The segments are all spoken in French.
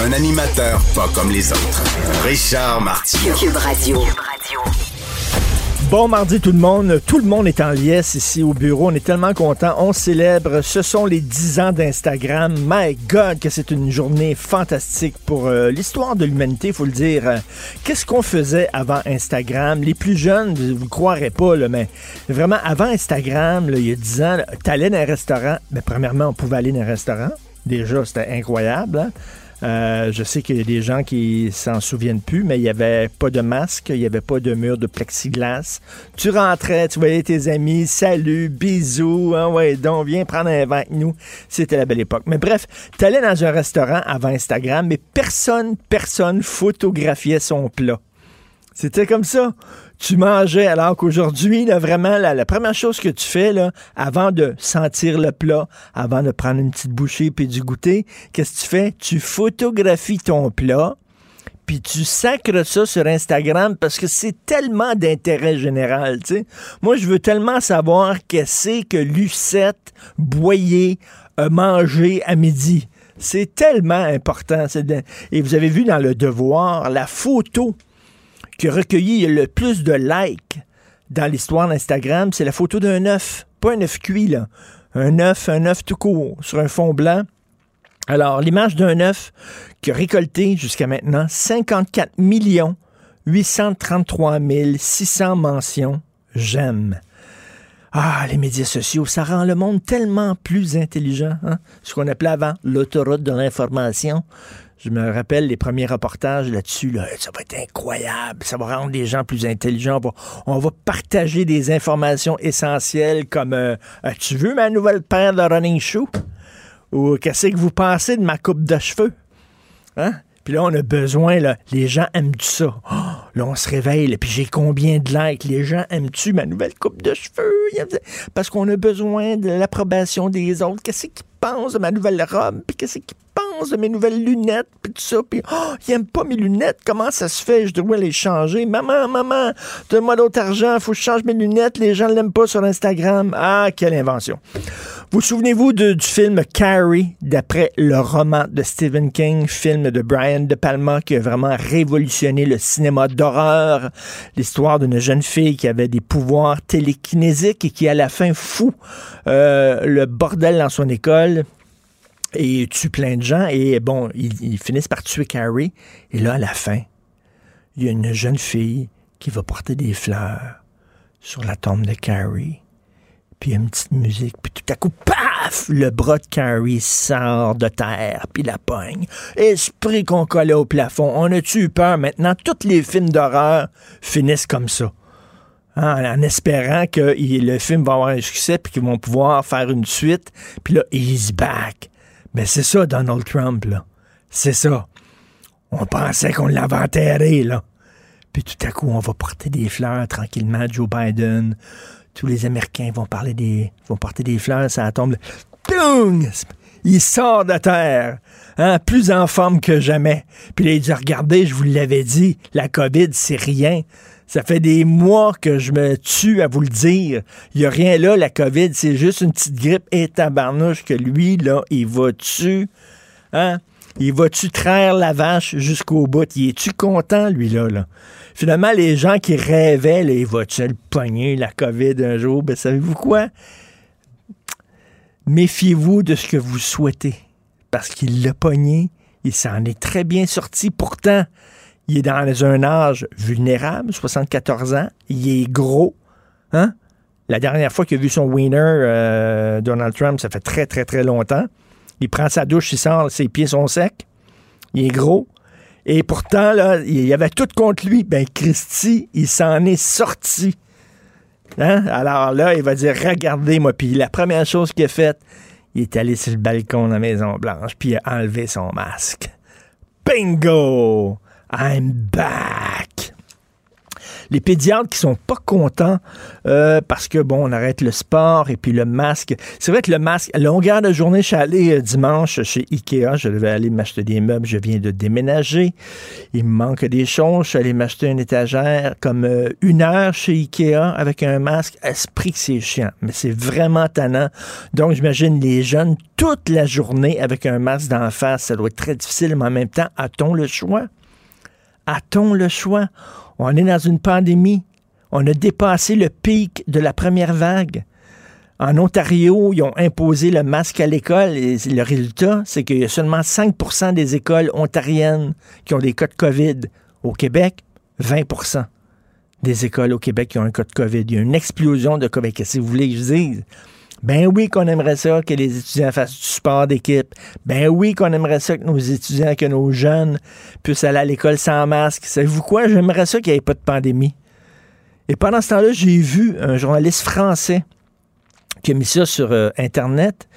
Un animateur pas comme les autres. Richard Martineau. Cube Radio. Bon mardi tout le monde. Tout le monde est en liesse ici au bureau. On est tellement content. On célèbre. Ce sont les 10 ans d'Instagram. My God, que c'est une journée fantastique pour euh, l'histoire de l'humanité, il faut le dire. Qu'est-ce qu'on faisait avant Instagram? Les plus jeunes, vous ne croirez pas, là, mais vraiment, avant Instagram, là, il y a 10 ans, tu allais dans un restaurant. Mais premièrement, on pouvait aller dans un restaurant. Déjà, c'était incroyable. hein. Euh, je sais qu'il y a des gens qui s'en souviennent plus, mais il n'y avait pas de masque, il n'y avait pas de mur de plexiglas. Tu rentrais, tu voyais tes amis, salut, bisous, hein, ouais, donc viens prendre un vin avec nous. C'était la belle époque. Mais bref, tu allais dans un restaurant avant Instagram, mais personne, personne photographiait son plat. C'était comme ça. Tu mangeais, alors qu'aujourd'hui, vraiment, la, première chose que tu fais, là, avant de sentir le plat, avant de prendre une petite bouchée puis du goûter, qu'est-ce que tu fais? Tu photographies ton plat, puis tu sacres ça sur Instagram parce que c'est tellement d'intérêt général, tu sais. Moi, je veux tellement savoir qu'est-ce que Lucette Boyer a mangé à midi. C'est tellement important. Et vous avez vu dans le devoir la photo qui a recueilli le plus de likes dans l'histoire d'Instagram, c'est la photo d'un œuf. Pas un œuf cuit, là. Un œuf, un œuf tout court, sur un fond blanc. Alors, l'image d'un œuf qui a récolté jusqu'à maintenant 54 millions 833 600 mentions j'aime. Ah, les médias sociaux, ça rend le monde tellement plus intelligent. Hein? Ce qu'on appelait avant l'autoroute de l'information. Je me rappelle les premiers reportages là-dessus. Là, ça va être incroyable. Ça va rendre les gens plus intelligents. On va, partager des informations essentielles comme euh, As-tu vu ma nouvelle paire de running shoes? Ou qu'est-ce que vous pensez de ma coupe de cheveux? Hein? Puis là, on a besoin, là, les gens aiment ça. Oh, là, on se réveille, là, puis j'ai combien de likes? Les gens aiment-tu ma nouvelle coupe de cheveux? Parce qu'on a besoin de l'approbation des autres. Qu'est-ce qu'ils pensent de ma nouvelle robe? Puis qu'est-ce qu'ils pensent de mes nouvelles lunettes? Puis tout ça. Puis, oh, aiment pas mes lunettes. Comment ça se fait? Je dois les changer. Maman, maman, donne-moi d'autre argent. Faut que je change mes lunettes. Les gens l'aiment pas sur Instagram. Ah, quelle invention. Vous souvenez-vous du film Carrie, d'après le roman de Stephen King, film de Brian De Palma qui a vraiment révolutionné le cinéma d'horreur, l'histoire d'une jeune fille qui avait des pouvoirs télékinésiques et qui à la fin fout euh, le bordel dans son école et tue plein de gens et bon, ils, finissent par tuer Carrie et là à la fin, il y a une jeune fille qui va porter des fleurs sur la tombe de Carrie puis il y a une petite musique, puis tout à coup, paf, le bras de Carrie sort de terre, puis la pogne. Esprit qu'on collait au plafond. On a-tu eu peur? Maintenant, tous les films d'horreur finissent comme ça. Hein, en espérant que il- le film va avoir un succès, puis qu'ils vont pouvoir faire une suite, puis là, he's back. Mais c'est ça, Donald Trump, là. C'est ça. On pensait qu'on l'avait enterré, là. Puis tout à coup, on va porter des fleurs tranquillement à Joe Biden. Tous les Américains vont parler des, vont porter des fleurs, ça tombe. Tung! Il sort de terre, hein, plus en forme que jamais. Puis là, il dit, regardez, je vous l'avais dit, la COVID, c'est rien. Ça fait des mois que je me tue à vous le dire. Il n'y a rien là, la COVID, c'est juste une petite grippe et tabarnouche que lui, là, il va tu Hein? Il va-tu traire la vache jusqu'au bout? Il est-tu content, lui, là, là? Finalement, les gens qui rêvaient, là, il va-tu le pogner, la COVID, un jour? Ben, savez-vous quoi? Méfiez-vous de ce que vous souhaitez. Parce qu'il l'a pogné, il s'en est très bien sorti. Pourtant, il est dans un âge vulnérable, 74 ans. Il est gros. Hein? La dernière fois qu'il a vu son winner, euh, Donald Trump, ça fait très, très, très longtemps. Il prend sa douche, il sort, ses pieds sont secs. Il est gros. Et pourtant, là, il y avait tout contre lui. Ben, Christy, il s'en est sorti. Hein? Alors là, il va dire Regardez-moi. Puis la première chose qu'il a faite, il est allé sur le balcon de la Maison-Blanche, puis il a enlevé son masque. Bingo! I'm back! Les pédiatres qui sont pas contents euh, parce que, bon, on arrête le sport et puis le masque. C'est vrai que le masque, à longueur de journée, je suis allé euh, dimanche chez Ikea, je devais aller m'acheter des meubles, je viens de déménager. Il me manque des choses, je suis allé m'acheter une étagère comme euh, une heure chez Ikea avec un masque. Esprit que c'est chiant, mais c'est vraiment tannant. Donc, j'imagine les jeunes toute la journée avec un masque d'en face, ça doit être très difficile, mais en même temps, a-t-on le choix? A-t-on le choix? On est dans une pandémie. On a dépassé le pic de la première vague. En Ontario, ils ont imposé le masque à l'école et le résultat, c'est qu'il y a seulement 5% des écoles ontariennes qui ont des cas de COVID. Au Québec, 20% des écoles au Québec qui ont un cas de COVID. Il y a une explosion de COVID. Qu'est-ce que vous voulez que je dise? Ben oui qu'on aimerait ça que les étudiants fassent du sport d'équipe. Ben oui qu'on aimerait ça que nos étudiants, que nos jeunes puissent aller à l'école sans masque. Savez-vous quoi? J'aimerais ça qu'il n'y ait pas de pandémie. Et pendant ce temps-là, j'ai vu un journaliste français qui a mis ça sur euh, Internet.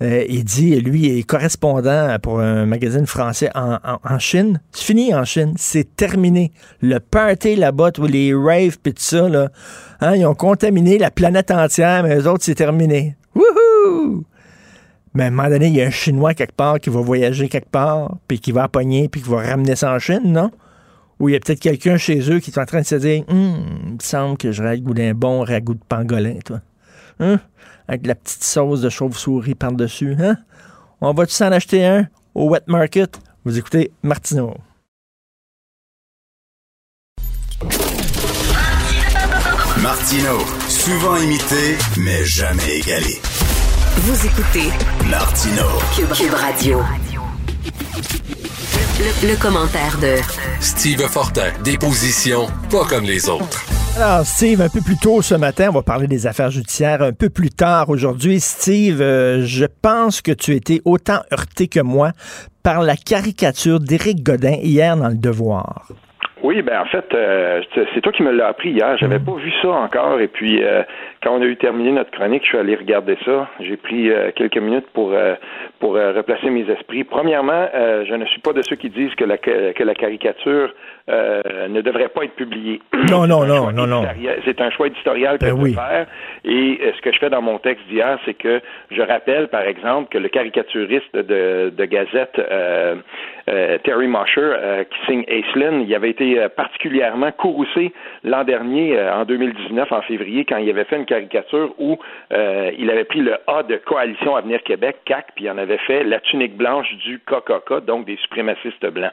Euh, il dit, lui, il est correspondant pour un magazine français en, Chine. C'est fini en Chine. C'est terminé. Le party là-bas, les raves pis tout ça, là, hein, ils ont contaminé la planète entière, mais eux autres, c'est terminé. Wouhou! Mais à un moment donné, il y a un Chinois quelque part qui va voyager quelque part, puis qui va pogner, puis qui va ramener ça en Chine, non? Ou il y a peut-être quelqu'un chez eux qui est en train de se dire hum, il me semble que je goût d'un bon ragoût de pangolin, toi. Hein? Avec la petite sauce de chauve-souris par-dessus. Hein? On va-tu s'en acheter un au Wet Market? Vous écoutez Martineau. Martino, souvent imité, mais jamais égalé. Vous écoutez Martino, Cube, Radio. Le, le, commentaire de Steve Fortin, des positions pas comme les autres. Alors, Steve, un peu plus tôt ce matin, on va parler des affaires judiciaires. Un peu plus tard aujourd'hui, Steve, euh, je pense que tu étais autant heurté que moi par la caricature d'Éric Godin hier dans Le Devoir. Oui, ben en fait, euh, c'est toi qui me l'as appris hier. J'avais mm. pas vu ça encore. Et puis, euh, quand on a eu terminé notre chronique, je suis allé regarder ça. J'ai pris quelques minutes pour pour replacer mes esprits. Premièrement, je ne suis pas de ceux qui disent que la que la caricature euh, ne devrait pas être publié. Non, non, non, non, non. C'est un choix éditorial que ben je faire. Et euh, ce que je fais dans mon texte d'hier, c'est que je rappelle, par exemple, que le caricaturiste de, de Gazette, euh, euh, Terry Mosher, euh, qui signe Aislinn, il avait été euh, particulièrement courroucé l'an dernier, en 2019, en février, quand il avait fait une caricature où il avait pris le A de Coalition Avenir Québec, CAC, puis il en avait fait la tunique blanche du KKK, donc des suprémacistes blancs.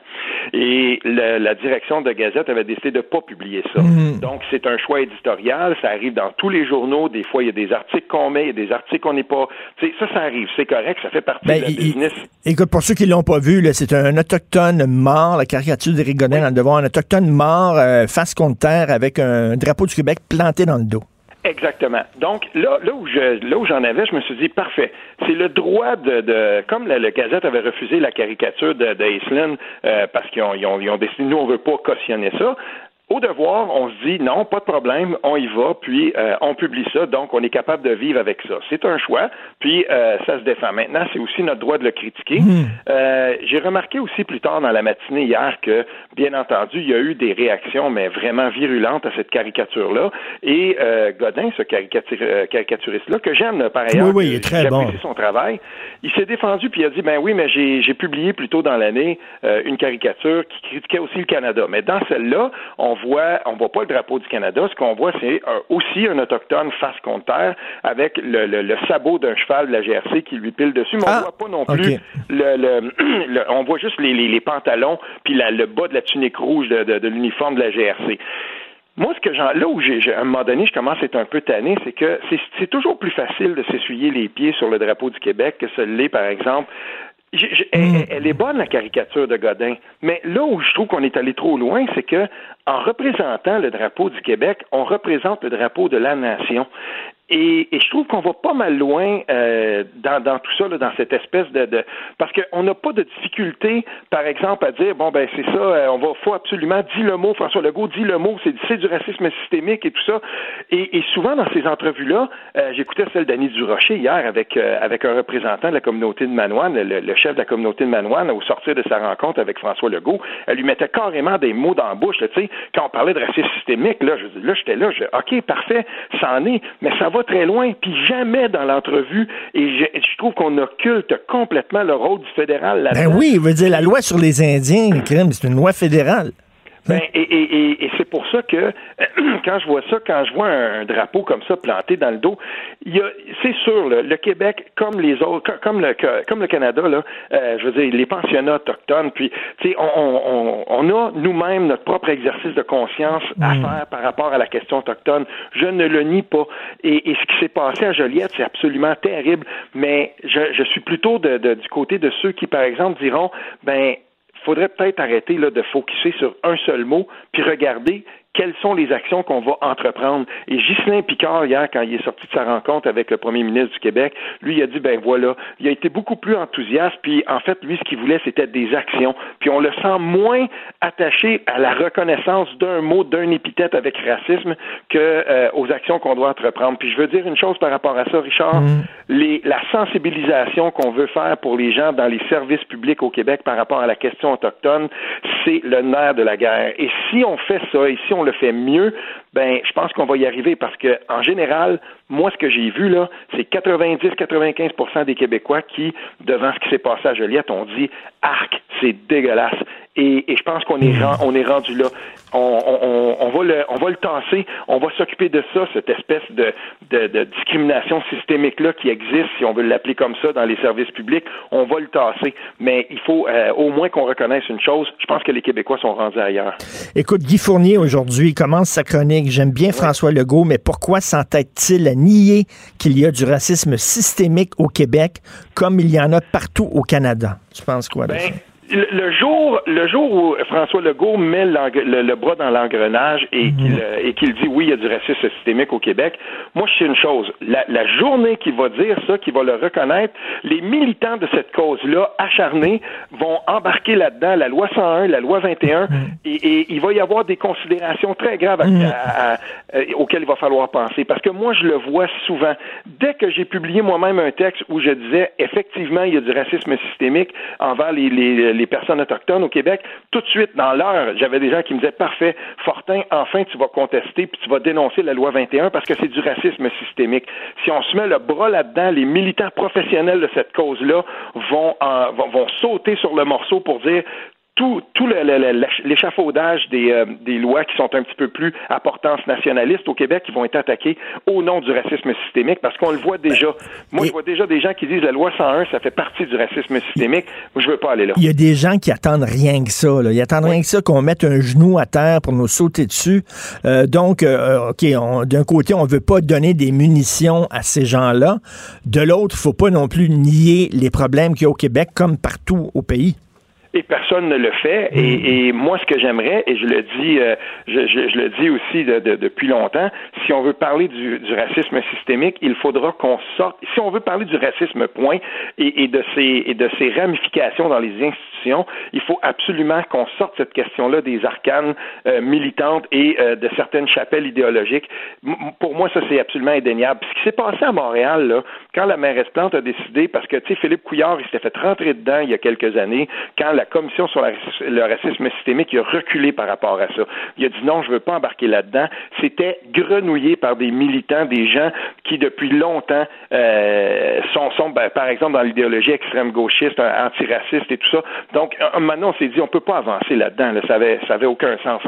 Et la direction de Gazette avait décidé de ne pas publier ça. Mm. Donc, c'est un choix éditorial, ça arrive dans tous les journaux, des fois, il y a des articles qu'on met, il y a des articles qu'on n'est pas... ça, ça arrive, c'est correct, ça fait partie ben, de la business. Écoute, pour ceux qui l'ont pas vu, c'est un autochtone mort, la caricature d'Éric Godin dans le devoir, un autochtone mort euh, face contre terre avec un drapeau du Québec planté dans le dos. Exactement. Donc là, là où je, là où j'en avais, je me suis dit parfait. C'est le droit de, de comme la, le Gazette avait refusé la caricature de, euh, parce qu'ils ont, ils ont, ils ont décidé nous on veut pas cautionner ça. Au devoir, on se dit non, pas de problème, on y va, puis euh, on publie ça, donc on est capable de vivre avec ça. C'est un choix, puis euh, ça se défend. Maintenant, c'est aussi notre droit de le critiquer. Hmm. Euh, j'ai remarqué aussi plus tard dans la matinée hier que, bien entendu, il y a eu des réactions, mais vraiment virulentes à cette caricature-là. Et Godin, ce caricaturiste-là, que j'aime par ailleurs, oui, oui, très bon. son travail, il s'est défendu puis il a dit ben oui, mais j'ai publié plus tôt dans l'année une caricature qui critiquait aussi le Canada. Mais dans celle-là, on on voit, on voit pas le drapeau du Canada. Ce qu'on voit, c'est aussi un autochtone face contre terre avec le, sabot d'un cheval de la GRC qui lui pile dessus. Mais on ah, voit pas non plus le, on voit juste les, pantalons puis le bas de la tunique rouge de, l'uniforme de la GRC. Moi, ce que j'en, là où j'ai, à un moment donné, je commence à être un peu tanné, c'est que c'est, toujours plus facile de s'essuyer les pieds sur le drapeau du Québec que ce l'est, par exemple, Mm. elle, est bonne, la caricature de Godin. Mais là où je trouve qu'on est allé trop loin, c'est que en représentant le drapeau du Québec, on représente le drapeau de la nation. Et, je trouve qu'on va pas mal loin euh, dans, dans, tout ça, là, dans cette espèce de, de parce qu'on n'a pas de difficulté, par exemple, à dire bon ben c'est ça, euh, on va faut absolument dire le mot, François Legault dit le mot, c'est du racisme systémique et tout ça. Et, et souvent dans ces entrevues-là, euh, j'écoutais celle d'Annie Durocher hier avec avec un représentant de la communauté de Manoine, le, chef de la communauté de Manoine, au sortir de sa rencontre avec François Legault, elle lui mettait carrément des mots dans la bouche, tu sais, quand on parlait de racisme systémique, là, je, là j'étais là, je, ok parfait, ça en est, mais ça va très loin, puis jamais dans l'entrevue, et je, trouve qu'on occulte complètement le rôle du fédéral là-dedans. Ben oui, veut dire, la loi sur les Indiens, c'est une loi fédérale. Ben, et, et, et c'est pour ça que quand je vois ça, quand je vois un drapeau comme ça planté dans le dos, il y a, c'est sûr, le Québec, comme les autres, comme le, comme le Canada, là, euh, je veux dire, les pensionnats autochtones, puis, tu sais, on, on, on, a nous-mêmes notre propre exercice de conscience à mm. faire par rapport à la question autochtone. Je ne le nie pas. Et, et ce qui s'est passé à Joliette, c'est absolument terrible. Mais je, je suis plutôt de, de, du côté de ceux qui, par exemple, diront, ben faudrait peut-être arrêter là, de focuser sur un seul mot, puis regarder quelles sont les actions qu'on va entreprendre. Et Ghislain Picard, hier, quand il est sorti de sa rencontre avec le premier ministre du Québec, lui, il a dit, ben voilà, il a été beaucoup plus enthousiaste, puis en fait, lui, ce qu'il voulait, c'était des actions. Puis on le sent moins attaché à la reconnaissance d'un mot, d'un épithète avec racisme que euh, aux actions qu'on doit entreprendre. Puis je veux dire une chose par rapport à ça, Richard, mm. les, la sensibilisation qu'on veut faire pour les gens dans les services publics au Québec par rapport à la question autochtone, c'est le nerf de la guerre. Et si on fait ça, et si on le fait mieux, ben je pense qu'on va y arriver parce que en général, moi ce que j'ai vu là, c'est 90-95% des Québécois qui, devant ce qui s'est passé à Joliette, ont dit arc, c'est dégueulasse. Et, je pense qu'on est, rendu là. On, va le, on va le tasser. On va s'occuper de ça, cette espèce de, de, discrimination systémique là qui existe, si on veut l'appeler comme ça, dans les services publics. On va le tasser. Mais il faut euh, au moins qu'on reconnaisse une chose. Je pense que les Québécois sont rendus ailleurs. Écoute, Guy Fournier aujourd'hui commence sa chronique. J'aime bien François Legault, mais pourquoi s'entête-t-il à nier qu'il y a du racisme systémique au Québec comme il y en a partout au Canada? Tu penses quoi de ben, le jour, le jour où François Legault met le, bras dans l'engrenage et mhm. qu'il euh, et qu'il dit oui, il y a du racisme systémique au Québec, moi je sais une chose. La, journée qu'il va dire ça, qu'il va le reconnaître, les militants de cette cause-là, acharnés, vont embarquer là-dedans la loi 101, la loi 21, mhm. et, il va y avoir des considérations très graves mhm. euh, auxquelles il va falloir penser. Parce que moi je le vois souvent. Dès que j'ai publié moi-même un texte où je disais effectivement il y a du racisme systémique envers les, les les personnes autochtones au Québec, tout de suite, dans l'heure, j'avais des gens qui me disaient Parfait, Fortin, enfin, tu vas contester puis tu vas dénoncer la loi 21 parce que c'est du racisme systémique. Si on se met le bras là-dedans, les militants professionnels de cette cause-là vont, vont, vont sauter sur le morceau pour dire tout, tout l'échafaudage des, euh, des lois qui sont un petit peu plus à portance nationaliste au Québec qui vont être attaquées au nom du racisme systémique parce qu'on le voit déjà. Moi, je vois déjà des gens qui disent la loi 101, ça fait partie du racisme systémique. Je veux pas aller là. Il y a des gens qui attendent rien que ça. Là. Ils attendent rien que ça qu'on mette un genou à terre pour nous sauter dessus. Euh, donc, euh, OK, d'un côté, on veut pas donner des munitions à ces gens-là. De l'autre, il faut pas non plus nier les problèmes qu'il y a au Québec comme partout au pays et personne ne le fait. Et, mm. moi, ce que j'aimerais, et je le dis, euh, je, je, le dis aussi de, depuis longtemps, si on veut parler du, du racisme systémique, il faudra qu'on sorte. Si on veut parler du racisme, point, et, et de ses et de ses ramifications dans les institutions, il faut absolument qu'on sorte cette question-là des arcanes euh, militantes et euh, de certaines chapelles idéologiques. pour moi, ça c'est absolument indéniable. ce qui s'est passé à Montréal, là, quand la mairesse Plante a décidé, parce que tu sais, Philippe Couillard, il s'était fait rentrer dedans il y a quelques années, quand la la commission sur le racisme systémique a reculé par rapport à ça. Il a dit non, je veux pas embarquer là-dedans. C'était grenouillé par des militants, des gens qui depuis longtemps euh, sont, sont ben, par exemple, dans l'idéologie extrême gauchiste, antiraciste et tout ça. Donc, maintenant, on s'est dit, on peut pas avancer là-dedans. Ça avait aucun sens.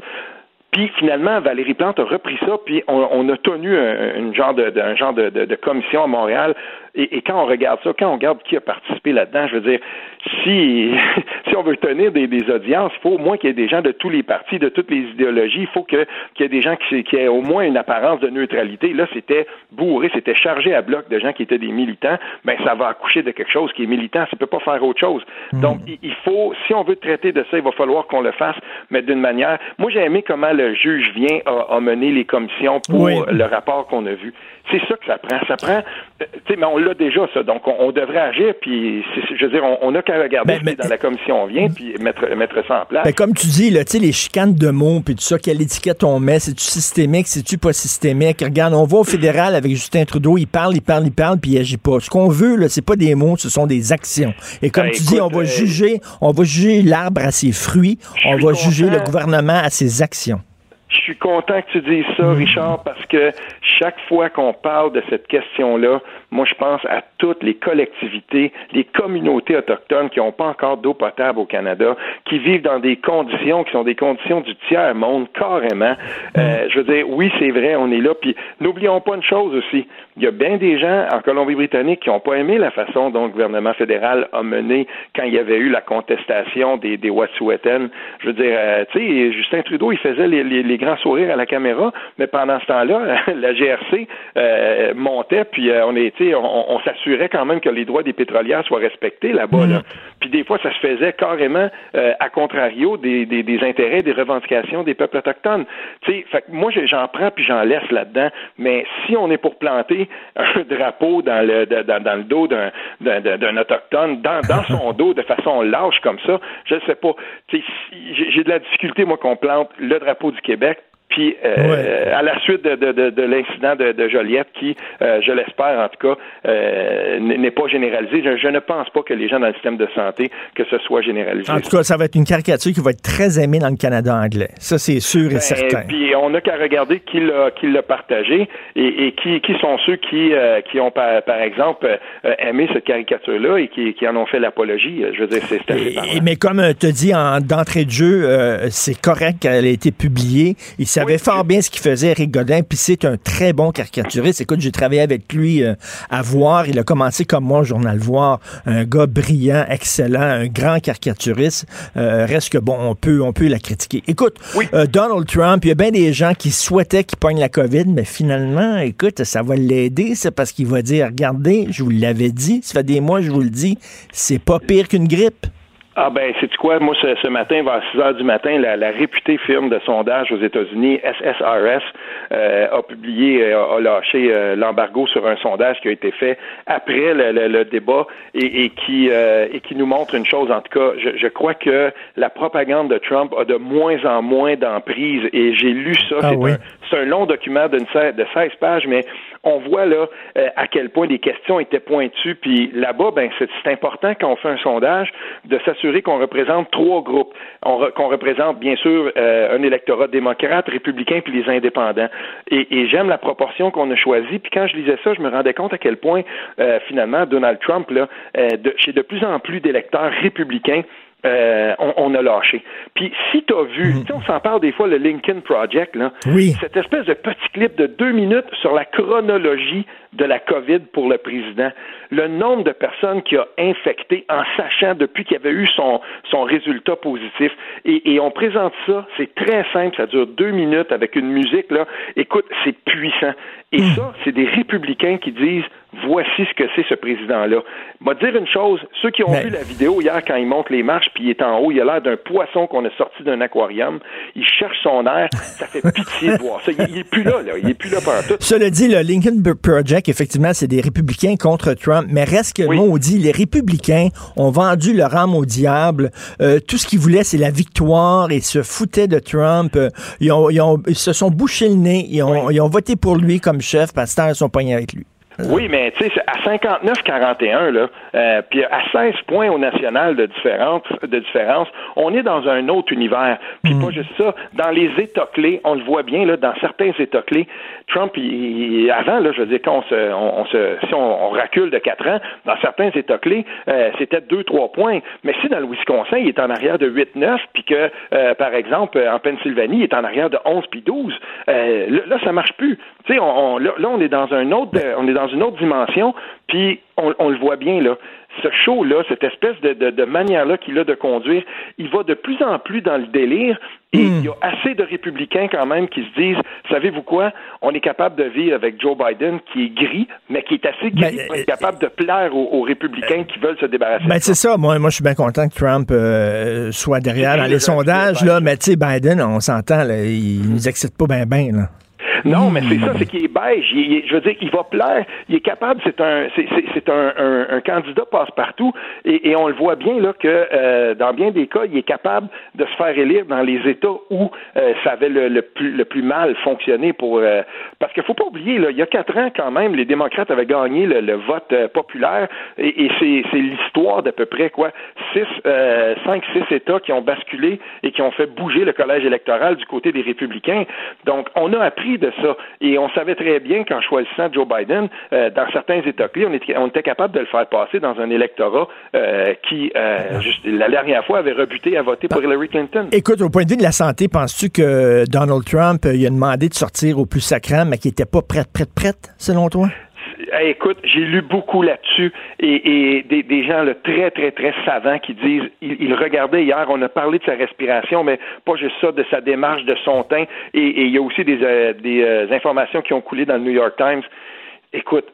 Puis finalement, Valérie Plante a repris ça, puis on, a tenu un, genre de, commission à Montréal Et, quand on regarde ça, quand on regarde qui a participé là-dedans, je veux dire, si, si on veut tenir des, audiences, il faut au moins qu'il y ait des gens de tous les partis, de toutes les idéologies. Il faut qu'il y ait des gens qui, qui aient au moins une apparence de neutralité. Là, c'était bourré, c'était chargé à bloc de gens qui étaient des militants. Ben, ça va accoucher de quelque chose qui est militant. Ça peut pas faire autre chose. Hmm. Donc, il faut, si on veut traiter de ça, il va falloir qu'on le fasse, mais d'une manière. Moi, j'ai aimé comment le juge vient à, mener les commissions pour le rapport qu'on a vu. C'est ça que ça prend. Ça prend, euh, tu sais, mais on l'a déjà, ça. Donc, on, devrait agir, puis, je veux dire, on, n'a qu'à regarder ben, dans la commission vient, puis mettre, mettre ça en place. Ben, comme tu dis, là, les chicanes de mots, puis tout ça, quelle étiquette on met, c'est-tu systémique, c'est-tu pas systémique? Regarde, on va au fédéral avec Justin Trudeau, il parle, il parle, il parle, puis il agit pas. Ce qu'on veut, là, c'est pas des mots, ce sont des actions. Et comme ben, tu dis, on va euh, juger, on va juger l'arbre à ses fruits, on va juger le gouvernement à ses actions. Je suis content que tu dises ça, mm. Richard, parce que chaque fois qu'on parle de cette question-là, moi, je pense à toutes les collectivités, les communautés autochtones qui n'ont pas encore d'eau potable au Canada, qui vivent dans des conditions qui sont des conditions du tiers-monde, carrément. Euh, je veux dire, oui, c'est vrai, on est là. Puis n'oublions pas une chose aussi. Il y a bien des gens en Colombie-Britannique qui n'ont pas aimé la façon dont le gouvernement fédéral a mené quand il y avait eu la contestation des, des Wet'suwet'en. Je veux dire, euh, tu sais, Justin Trudeau, il faisait les, les, les, grands sourires à la caméra, mais pendant ce temps-là, la GRC euh, montait, puis on est on, s'assurait quand même que les droits des pétrolières soient respectés là-bas. Mm. Puis des fois, ça se faisait carrément euh, à contrario des, des, des, intérêts, des revendications des peuples autochtones. fait moi, j'en prends puis j'en laisse là-dedans. Mais si on est pour planter un drapeau dans le dans, dans le dos d'un d'un autochtone, dans, dans son dos de façon lâche comme ça, je ne sais pas. J'ai de la difficulté moi qu'on plante le drapeau du Québec puis euh, à la suite de, de, de, l'incident de, Joliette, qui, euh, je l'espère en tout cas, euh, n'est pas généralisé. Je, ne pense pas que les gens dans le système de santé, que ce soit généralisé. En tout cas, ça va être une caricature qui va être très aimée dans le Canada anglais. Ça, c'est sûr et ben, certain. Puis on n'a qu'à regarder qui l'a qui l'a partagé et, et, qui, qui sont ceux qui, qui ont, par, par exemple, aimé cette caricature-là et qui, qui en ont fait l'apologie. Je veux dire, c'est Mais comme tu dis d'entrée de jeu, c'est correct qu'elle ait été publiée. Savait fort bien ce qu'il faisait, Eric Godin, puis c'est un très bon caricaturiste. Écoute, j'ai travaillé avec lui euh, à Voir. Il a commencé comme moi au Journal Voir. Un gars brillant, excellent, un grand caricaturiste. Euh, reste que, bon, on peut, on peut la critiquer. Écoute, euh, Donald Trump, il y a bien des gens qui souhaitaient qu'il pogne la COVID, mais finalement, écoute, ça va l'aider. C'est parce qu'il va dire, regardez, je vous l'avais dit, ça fait des mois, je vous le dis, c'est pas pire qu'une grippe. Ah ben, c'est quoi? Moi, ce, ce, matin, vers 6 heures du matin, la, la réputée firme de sondage aux États-Unis, SSRS, euh, a publié, euh, a, lâché euh, l'embargo sur un sondage qui a été fait après le, le, débat et, et qui et qui nous montre une chose. En tout cas, je, je, crois que la propagande de Trump a de moins en moins d'emprise. Et j'ai lu ça. Ah c'est un, long document de 16 pages, mais on voit là à quel point les questions étaient pointues. Puis là-bas, ben c'est important quand on fait un sondage de s'assurer qu'on représente trois groupes. qu'on représente, bien sûr, euh, un électorat démocrate, républicain, puis les indépendants. Et, j'aime la proportion qu'on a choisie. Puis quand je lisais ça, je me rendais compte à quel point, euh, finalement, Donald Trump, là, euh, chez de plus en plus d'électeurs républicains, euh, on, a lâché. Puis si tu as vu, mm. on s'en parle des fois, le Lincoln Project, là, oui. cette espèce de petit clip de deux minutes sur la chronologie de la COVID pour le président, le nombre de personnes qui a infecté en sachant depuis qu'il avait eu son, son résultat positif. Et, et on présente ça, c'est très simple, ça dure deux minutes avec une musique, là. Écoute, c'est puissant. Et mm. ça, c'est des républicains qui disent voici ce que c'est ce président-là. M'a dire une chose, ceux qui ont vu la vidéo hier quand il monte les marches puis il est en haut, il a l'air d'un poisson qu'on a sorti d'un aquarium. Il cherche son air, ça fait pitié de voir ça. Il, est plus là, là, il est plus là pendant tout. Cela dit, le Lincoln Project, effectivement, c'est des républicains contre Trump, mais reste que oui. dit, les républicains ont vendu leur âme au diable. Euh, tout ce qu'ils voulaient, c'est la victoire et se foutaient de Trump. Euh, ils, ont, ils, ont, ils, se sont bouchés le nez, ils ont, ils ont voté pour lui comme chef, parce que ils sont pognés avec lui. Oui, mais tu sais, à 59-41, là, euh, puis à 16 points au national de différence, de différence, on est dans un autre univers. Puis mm. pas juste ça, dans les États clés, on le voit bien, là, dans certains États clés, Trump, il, avant, là, je veux dire, quand on se, on, se si on, recule de 4 ans, dans certains États clés, euh, c'était 2-3 points. Mais si dans le Wisconsin, il est en arrière de 8-9, puis que, euh, par exemple, en Pennsylvanie, il est en arrière de 11 puis 12, euh, là, là, ça marche plus. Tu sais, on, là, on est dans un autre, on est dans dans une autre dimension, puis on, on le voit bien, là ce show-là, cette espèce de, de, de manière-là qu'il a de conduire, il va de plus en plus dans le délire. Et Hmm. il y a assez de républicains quand même qui se disent, savez-vous quoi, on est capable de vivre avec Joe Biden qui est gris, mais qui est assez gris Ben, pour être capable de plaire aux, aux républicains qui veulent se débarrasser. Ben, c'est ça. Moi, moi, je suis bien content que Trump euh, soit derrière dans les le sondages, là. Mais, tu sais, Biden, on s'entend, il nous excite pas bien, bien, là. Non, mais c'est ça, c'est qu'il est beige. Il, il- je veux dire, il va plaire. Il est capable. C'est un, c'est, un, un, un candidat passe-partout, et, et on le voit bien là que euh, dans bien des cas, il est capable de se faire élire dans les États où euh, ça avait le, le plus, le plus mal fonctionné pour. euh, parce qu'il faut pas oublier, là, il y a quatre ans quand même, les démocrates avaient gagné le, le vote populaire, et, et c'est, l'histoire d'à peu près quoi, six, cinq, six États qui ont basculé et qui ont fait bouger le collège électoral du côté des républicains. Donc, on a appris de ça. Et on savait très bien qu'en choisissant Joe Biden, euh, dans certains États clés, on était, capable de le faire passer dans un électorat euh, qui, euh, juste, la dernière fois, avait rebuté à voter pour Hillary Clinton. Écoute, au point de vue de la santé, penses-tu que Donald Trump, il a demandé de sortir au plus sacrant, mais qu'il était pas prête, prête, prête, selon toi? Écoute, j'ai lu beaucoup là-dessus et, et des, des gens là, très, très, très savants qui disent, il, il regardait hier, on a parlé de sa respiration, mais pas juste ça, de sa démarche, de son teint, et, et il y a aussi des, euh, des euh, informations qui ont coulé dans le New York Times. Écoute,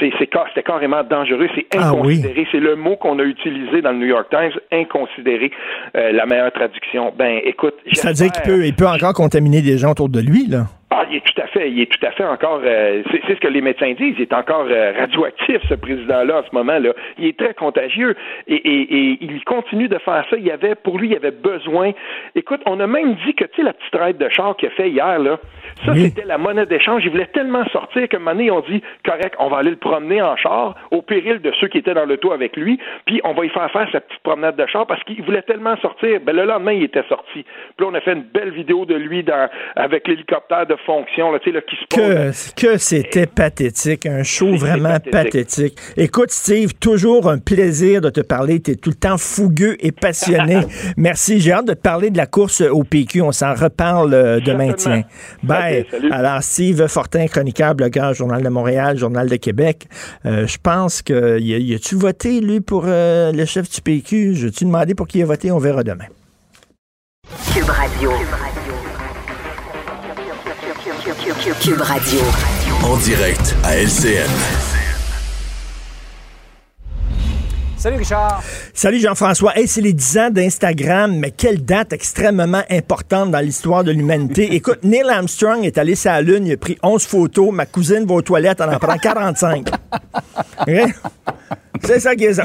c'était carrément dangereux, c'est Ah oui. inconsidéré. C'est le mot qu'on a utilisé dans le New York Times, inconsidéré, euh, la meilleure traduction. Ben, écoute, C'est-à-dire qu'il j'espère- peut, il peut encore contaminer des gens autour de lui, là. Ah, il est tout à fait, il est tout à fait encore. euh, c'est ce que les médecins disent. Il est encore euh, radioactif, ce président-là, en ce moment-là. Il est très contagieux et, et- et il continue de faire ça. Il y avait, pour lui, il avait besoin. Écoute, on a même dit que tu sais la petite raide de char qu'il a fait hier là. Ça, Oui. c'était la monnaie d'échange. Il voulait tellement sortir moment donné, ont dit correct, on va aller le promener en char au péril de ceux qui étaient dans l'auto avec lui. Puis on va y faire faire sa petite promenade de char parce qu'il voulait tellement sortir. Ben le lendemain, il était sorti. Puis là, on a fait une belle vidéo de lui dans avec l'hélicoptère de fonction, là, tu sais, là, qui se pose. Que, que c'était pathétique, un show vraiment pathétique. pathétique. Écoute, Steve, toujours un plaisir de te parler. Tu es tout le temps fougueux et passionné. Merci. J'ai hâte de te parler de la course au PQ. On s'en reparle euh, demain, tiens. Bye. Alors, Steve Fortin, chroniqueur, blogueur, Journal de Montréal, Journal de Québec. Euh, je pense que. Y a- y a-tu voté, lui, pour euh, le chef du PQ? Je tu demandé pour qui il a voté? On verra demain. Cube Radio. Cube Radio. En direct à LCN. Salut Richard. Salut Jean-François. Hey, c'est les 10 ans d'Instagram, mais quelle date extrêmement importante dans l'histoire de l'humanité. Écoute, Neil Armstrong est allé sur la Lune, il a pris 11 photos. Ma cousine va aux toilettes, elle en prend 45. OK? C'est ça qui est ça.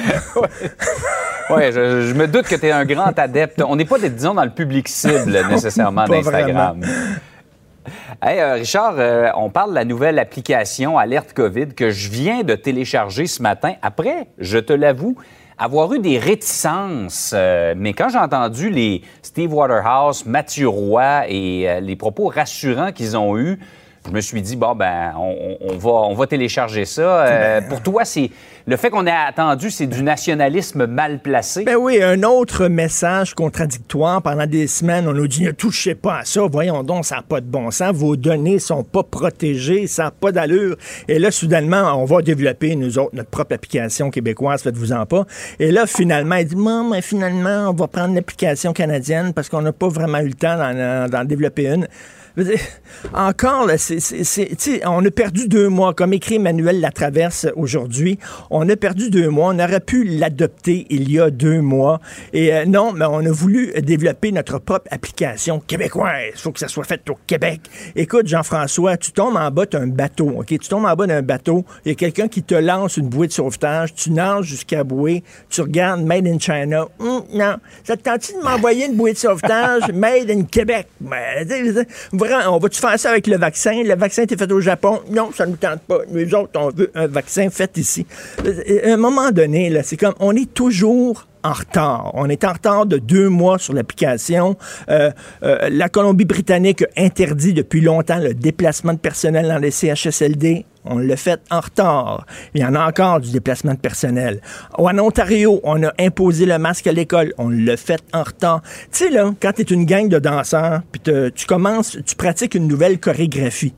Oui, je, je me doute que tu es un grand adepte. On n'est pas, disons, dans le public cible nécessairement d'Instagram. Euh, Richard, euh, on parle de la nouvelle application Alerte COVID que je viens de télécharger ce matin. Après, je te l'avoue, avoir eu des réticences. euh, mais quand j'ai entendu les Steve Waterhouse, Mathieu Roy et les propos rassurants qu'ils ont eus, je me suis dit, bon, ben, on, on va, on va télécharger ça. Euh, pour toi, c'est le fait qu'on ait attendu, c'est du nationalisme mal placé? Ben oui, un autre message contradictoire. Pendant des semaines, on nous dit ne touchez pas à ça. Voyons donc, ça n'a pas de bon sens. Vos données sont pas protégées, ça n'a pas d'allure. Et là, soudainement, on va développer, nous autres, notre propre application québécoise, faites-vous-en pas. Et là, finalement, il dit non, mais finalement, on va prendre l'application canadienne parce qu'on n'a pas vraiment eu le temps d'en développer une. Encore, on a perdu deux mois, comme écrit Emmanuel Latraverse aujourd'hui. On a perdu deux mois. On aurait pu l'adopter il y a deux mois. Et euh, non, mais on a voulu développer notre propre application québécoise. Il faut que ça soit fait au Québec. Écoute, Jean-François, tu tombes en bas d'un bateau, OK? Tu tombes en bas d'un bateau, il y a quelqu'un qui te lance une bouée de sauvetage, tu nages jusqu'à bouée, tu regardes Made in China. Hum, non, ça te tente de m'envoyer une bouée de sauvetage? Made in Québec? Ben, on va-tu faire ça avec le vaccin? Le vaccin était fait au Japon? Non, ça ne nous tente pas. Nous autres, on veut un vaccin fait ici. À un moment donné, là, c'est comme, on est toujours en retard. On est en retard de deux mois sur l'application. Euh, euh, la Colombie-Britannique interdit depuis longtemps le déplacement de personnel dans les CHSLD. On l'a fait en retard. Il y en a encore du déplacement de personnel. En Ontario, on a imposé le masque à l'école. On l'a fait en retard. Tu sais, là, quand tu es une gang de danseurs, puis tu commences, tu pratiques une nouvelle chorégraphie,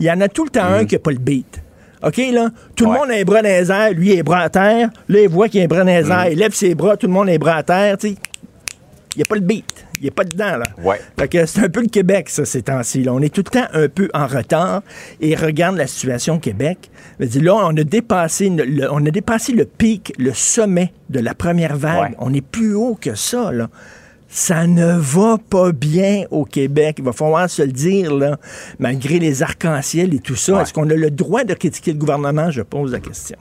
il y en a tout le temps un qui n'a pas le beat. OK, là? Tout le monde a les bras dans les airs, lui, il a les bras à terre. Là, il voit qu'il a les bras dans les Mm. airs, il lève ses bras, tout le monde a les bras à terre, tu sais. Il n'y a pas le beat. Il a pas dedans, là. Ouais. Fait que c'est un peu le Québec, ça, ces temps-ci. On est tout le temps un peu en retard et regarde la situation au Québec. Là, on a dépassé le, on a dépassé le pic, le sommet de la première vague. Ouais. On est plus haut que ça, là. Ça ne va pas bien au Québec. Il va falloir se le dire, là. Malgré les arcs-en-ciel et tout ça, Ouais. est-ce qu'on a le droit de critiquer le gouvernement? Je pose la question.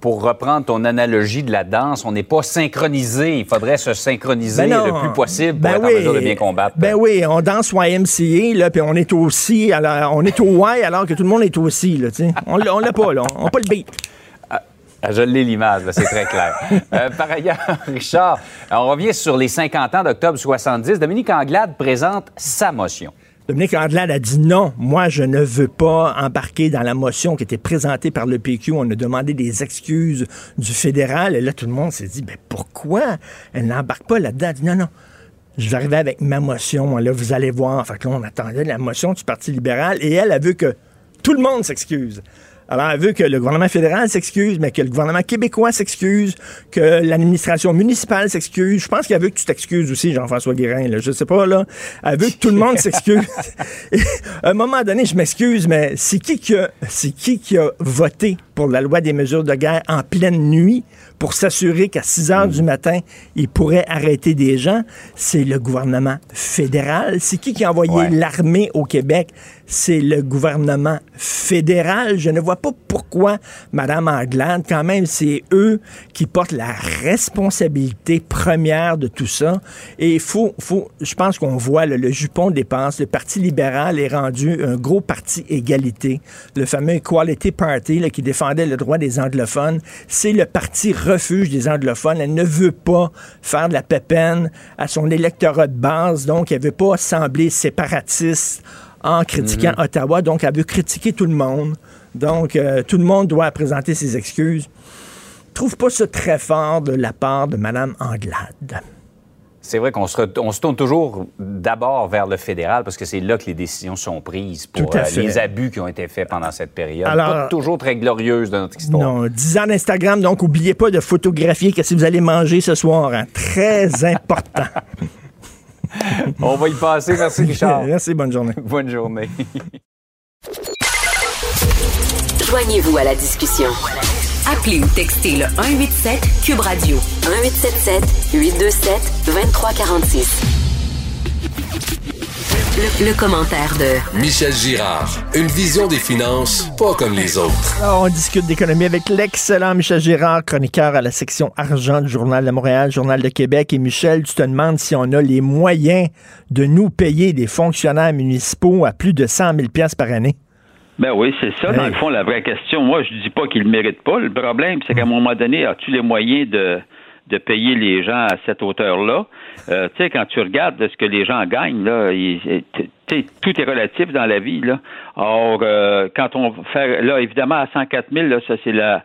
Pour reprendre ton analogie de la danse, on n'est pas synchronisé. Il faudrait se synchroniser Ben le plus possible pour Ben être oui. en mesure de bien combattre. Ben oui, on danse YMCA, là, puis on est aussi, alors, on est au Y alors que tout le monde est aussi, là, tu sais. On l'a pas, là. On n'a pas le beat. Ah, Je l'ai l'image, c'est très clair. Euh, par ailleurs, Richard, on revient sur les 50 ans d'octobre 70. Dominique Anglade présente sa motion. Dominique Andelade a dit non, moi je ne veux pas embarquer dans la motion qui était présentée par le PQ. On a demandé des excuses du fédéral et là tout le monde s'est dit, ben pourquoi elle n'embarque pas là-dedans? Non, non. Je vais arriver avec ma motion, là, vous allez voir. Fait là, on attendait la motion du Parti libéral et elle a vu que tout le monde s'excuse. Alors, elle veut que le gouvernement fédéral s'excuse, mais que le gouvernement québécois s'excuse, que l'administration municipale s'excuse. Je pense qu'elle veut que tu t'excuses aussi, Jean-François Guérin. Là. Je sais pas, là. Elle veut que tout le monde s'excuse. À un moment donné, je m'excuse, mais c'est qui qui a, c'est qui qui a voté pour la loi des mesures de guerre en pleine nuit pour s'assurer qu'à 6 heures du matin, il pourrait arrêter des gens? C'est le gouvernement fédéral. C'est qui qui a envoyé Ouais. l'armée au Québec? C'est le gouvernement fédéral. Je ne vois pas pourquoi, Mme Anglade, quand même, c'est eux qui portent la responsabilité première de tout ça. Et il faut, faut, je pense qu'on voit là, le jupon dépense. Le Parti libéral est rendu un gros parti égalité. Le fameux Equality Party là, qui défendait le droit des anglophones, c'est le parti refuge des anglophones. Elle ne veut pas faire de la pépène à son électorat de base, donc elle veut pas sembler séparatiste en critiquant Ottawa. Donc, elle veut critiquer tout le monde. Donc, euh, tout le monde doit présenter ses excuses. Je trouve pas ça très fort de la part de Mme Anglade. C'est vrai qu'on se, on se tourne toujours d'abord vers le fédéral parce que c'est là que les décisions sont prises pour Tout à euh, fait. les abus qui ont été faits pendant cette période. Alors- Pas toujours très glorieuse de notre histoire. Non, 10 ans d'Instagram, donc oubliez pas de photographier qu'est-ce que vous allez manger ce soir. hein. Très important. On va y passer. Merci, Richard. Merci, bonne journée. Bonne journée. Joignez-vous à la discussion. Appelez ou textez le 187 Cube Radio 1877 827 2346. Le, le commentaire de Michel Girard. Une vision des finances pas comme les autres. Alors, on discute d'économie avec l'excellent Michel Girard, chroniqueur à la section argent du Journal de Montréal, Journal de Québec. Et Michel, tu te demandes si on a les moyens de nous payer des fonctionnaires municipaux à plus de 100 000 par année. Ben oui, c'est ça, dans le fond, la vraie question. Moi, je dis pas qu'ils le méritent pas. Le problème, c'est qu'à un moment donné, as-tu les moyens de, de payer les gens à cette hauteur-là? Euh, tu sais, quand tu regardes ce que les gens gagnent, là, ils- tu sais, tout est relatif dans la vie, là. Or, euh, quand on fait, là, évidemment, à 104 000, là, ça, c'est la,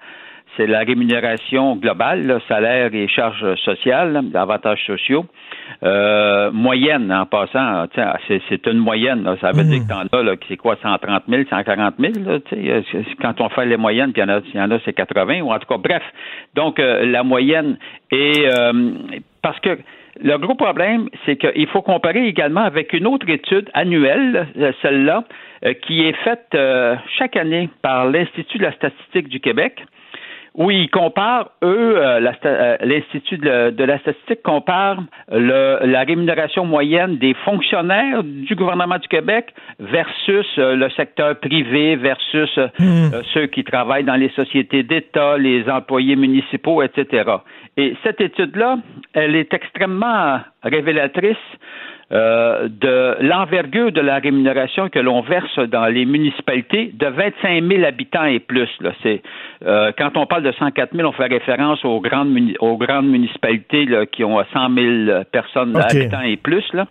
c'est la rémunération globale, là, salaire et charges sociales, avantages sociaux. Euh, moyenne, en passant, c'est, une moyenne. là. ça veut dire que t'en as, là, que c'est quoi, 130 000, 140 000, là, tu sais, euh, c'est- c'est- quand on fait les moyennes, puis il y en a, a, c'est 80, ou en tout cas, bref. Donc, euh, la moyenne est... euh, parce que le gros problème, c'est qu'il faut comparer également avec une autre étude annuelle, celle-là, qui est faite chaque année par l'Institut de la statistique du Québec, où ils comparent, eux, euh, euh, l'Institut de, de la statistique compare le- la rémunération moyenne des fonctionnaires du gouvernement du Québec versus euh, le secteur privé, versus euh, euh, ceux qui travaillent dans les sociétés d'État, les employés municipaux, etc. Et cette étude-là, elle est extrêmement révélatrice euh, de l'envergure de la rémunération que l'on verse dans les municipalités de 25 000 habitants et plus. Là. C'est, euh, quand on parle de 104 000, on fait référence aux grandes, aux grandes municipalités là, qui ont 100 000 personnes habitants et plus. Là.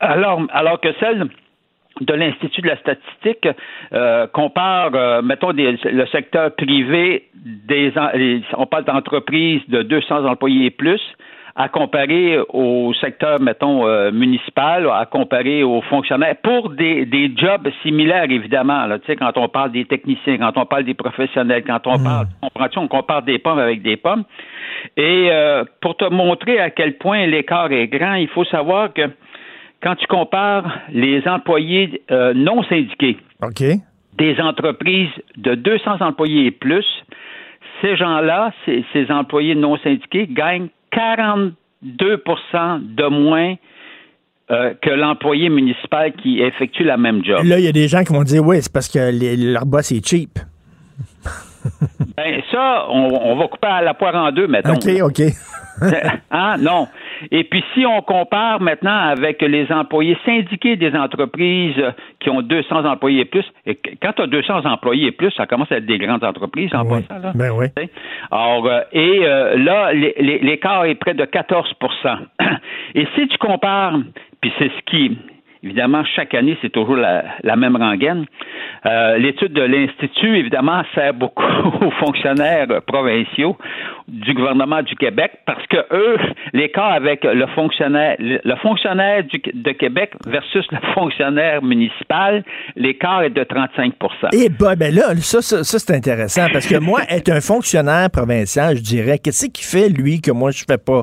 Alors, alors que celles de l'Institut de la statistique euh, compare, euh, mettons, des- le secteur privé, des, on parle d'entreprises de 200 employés et plus, à comparer au secteur, mettons, euh, municipal, à comparer aux fonctionnaires, pour des, des jobs similaires, évidemment. Là, tu sais, quand on parle des techniciens, quand on parle des professionnels, quand on parle, on compare des pommes avec des pommes. Et euh, pour te montrer à quel point l'écart est grand, il faut savoir que quand tu compares les employés euh, non syndiqués des entreprises de 200 employés et plus, ces gens-là, ces, ces employés non syndiqués, gagnent 42% de moins euh, que l'employé municipal qui effectue la même job. Là, il y a des gens qui vont dire oui, c'est parce que leur boss est cheap. ben, ça, on, va couper à la poire en deux, mettons. OK, OK. ah, non. Et puis, si on compare maintenant avec les employés syndiqués des entreprises qui ont 200 employés et plus, et quand tu as 200 employés et plus, ça commence à être des grandes entreprises en oui. passant. Là. Ben oui. Alors, euh, et euh, là, l'écart est près de 14% Et si tu compares, puis c'est ce qui Évidemment, chaque année, c'est toujours la, même rengaine. Euh, l'étude de l'Institut, évidemment, sert beaucoup aux fonctionnaires provinciaux du gouvernement du Québec parce que eux, l'écart avec le fonctionnaire, le fonctionnaire de Québec versus le fonctionnaire municipal, l'écart est de 35% Et bah, ben là, ça, ça, c'est intéressant parce que moi, être un fonctionnaire provincial, je dirais, qu'est-ce qu'il fait, lui, que moi, je fais pas?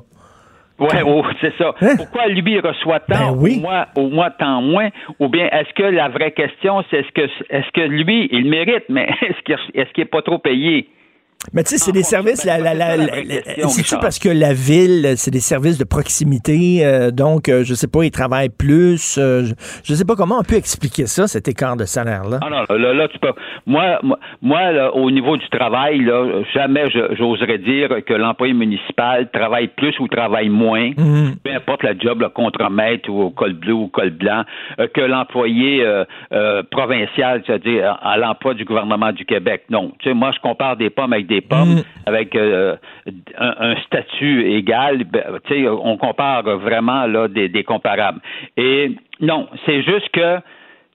Oui, oh, c'est ça. Hein? Pourquoi lui reçoit tant, ben oui. au, moins, au moins tant moins? Ou bien est-ce que la vraie question, c'est est-ce que est-ce que lui, il mérite, mais est-ce qu'il est-ce qu'il est pas trop payé? Mais tu sais, c'est des services. La, la, la, C'est-tu parce que la ville, c'est des services de proximité, euh, donc euh, je sais pas, ils travaillent plus. Euh, je, sais pas comment on peut expliquer ça, cet écart de salaire-là. Ah non, là, là, tu peux. Moi, moi, au niveau du travail, là, jamais j'oserais dire que l'employé municipal travaille plus ou travaille moins, mhm. peu importe la job, le contre-maître ou au col bleu ou au col blanc, que l'employé provincial, c'est-à-dire à, l'emploi du gouvernement du Québec. Non, tu sais, moi, je compare des pommes avec des pommes mm. avec euh, un, statut égal, ben, on compare vraiment là des, des comparables. Et non, c'est juste que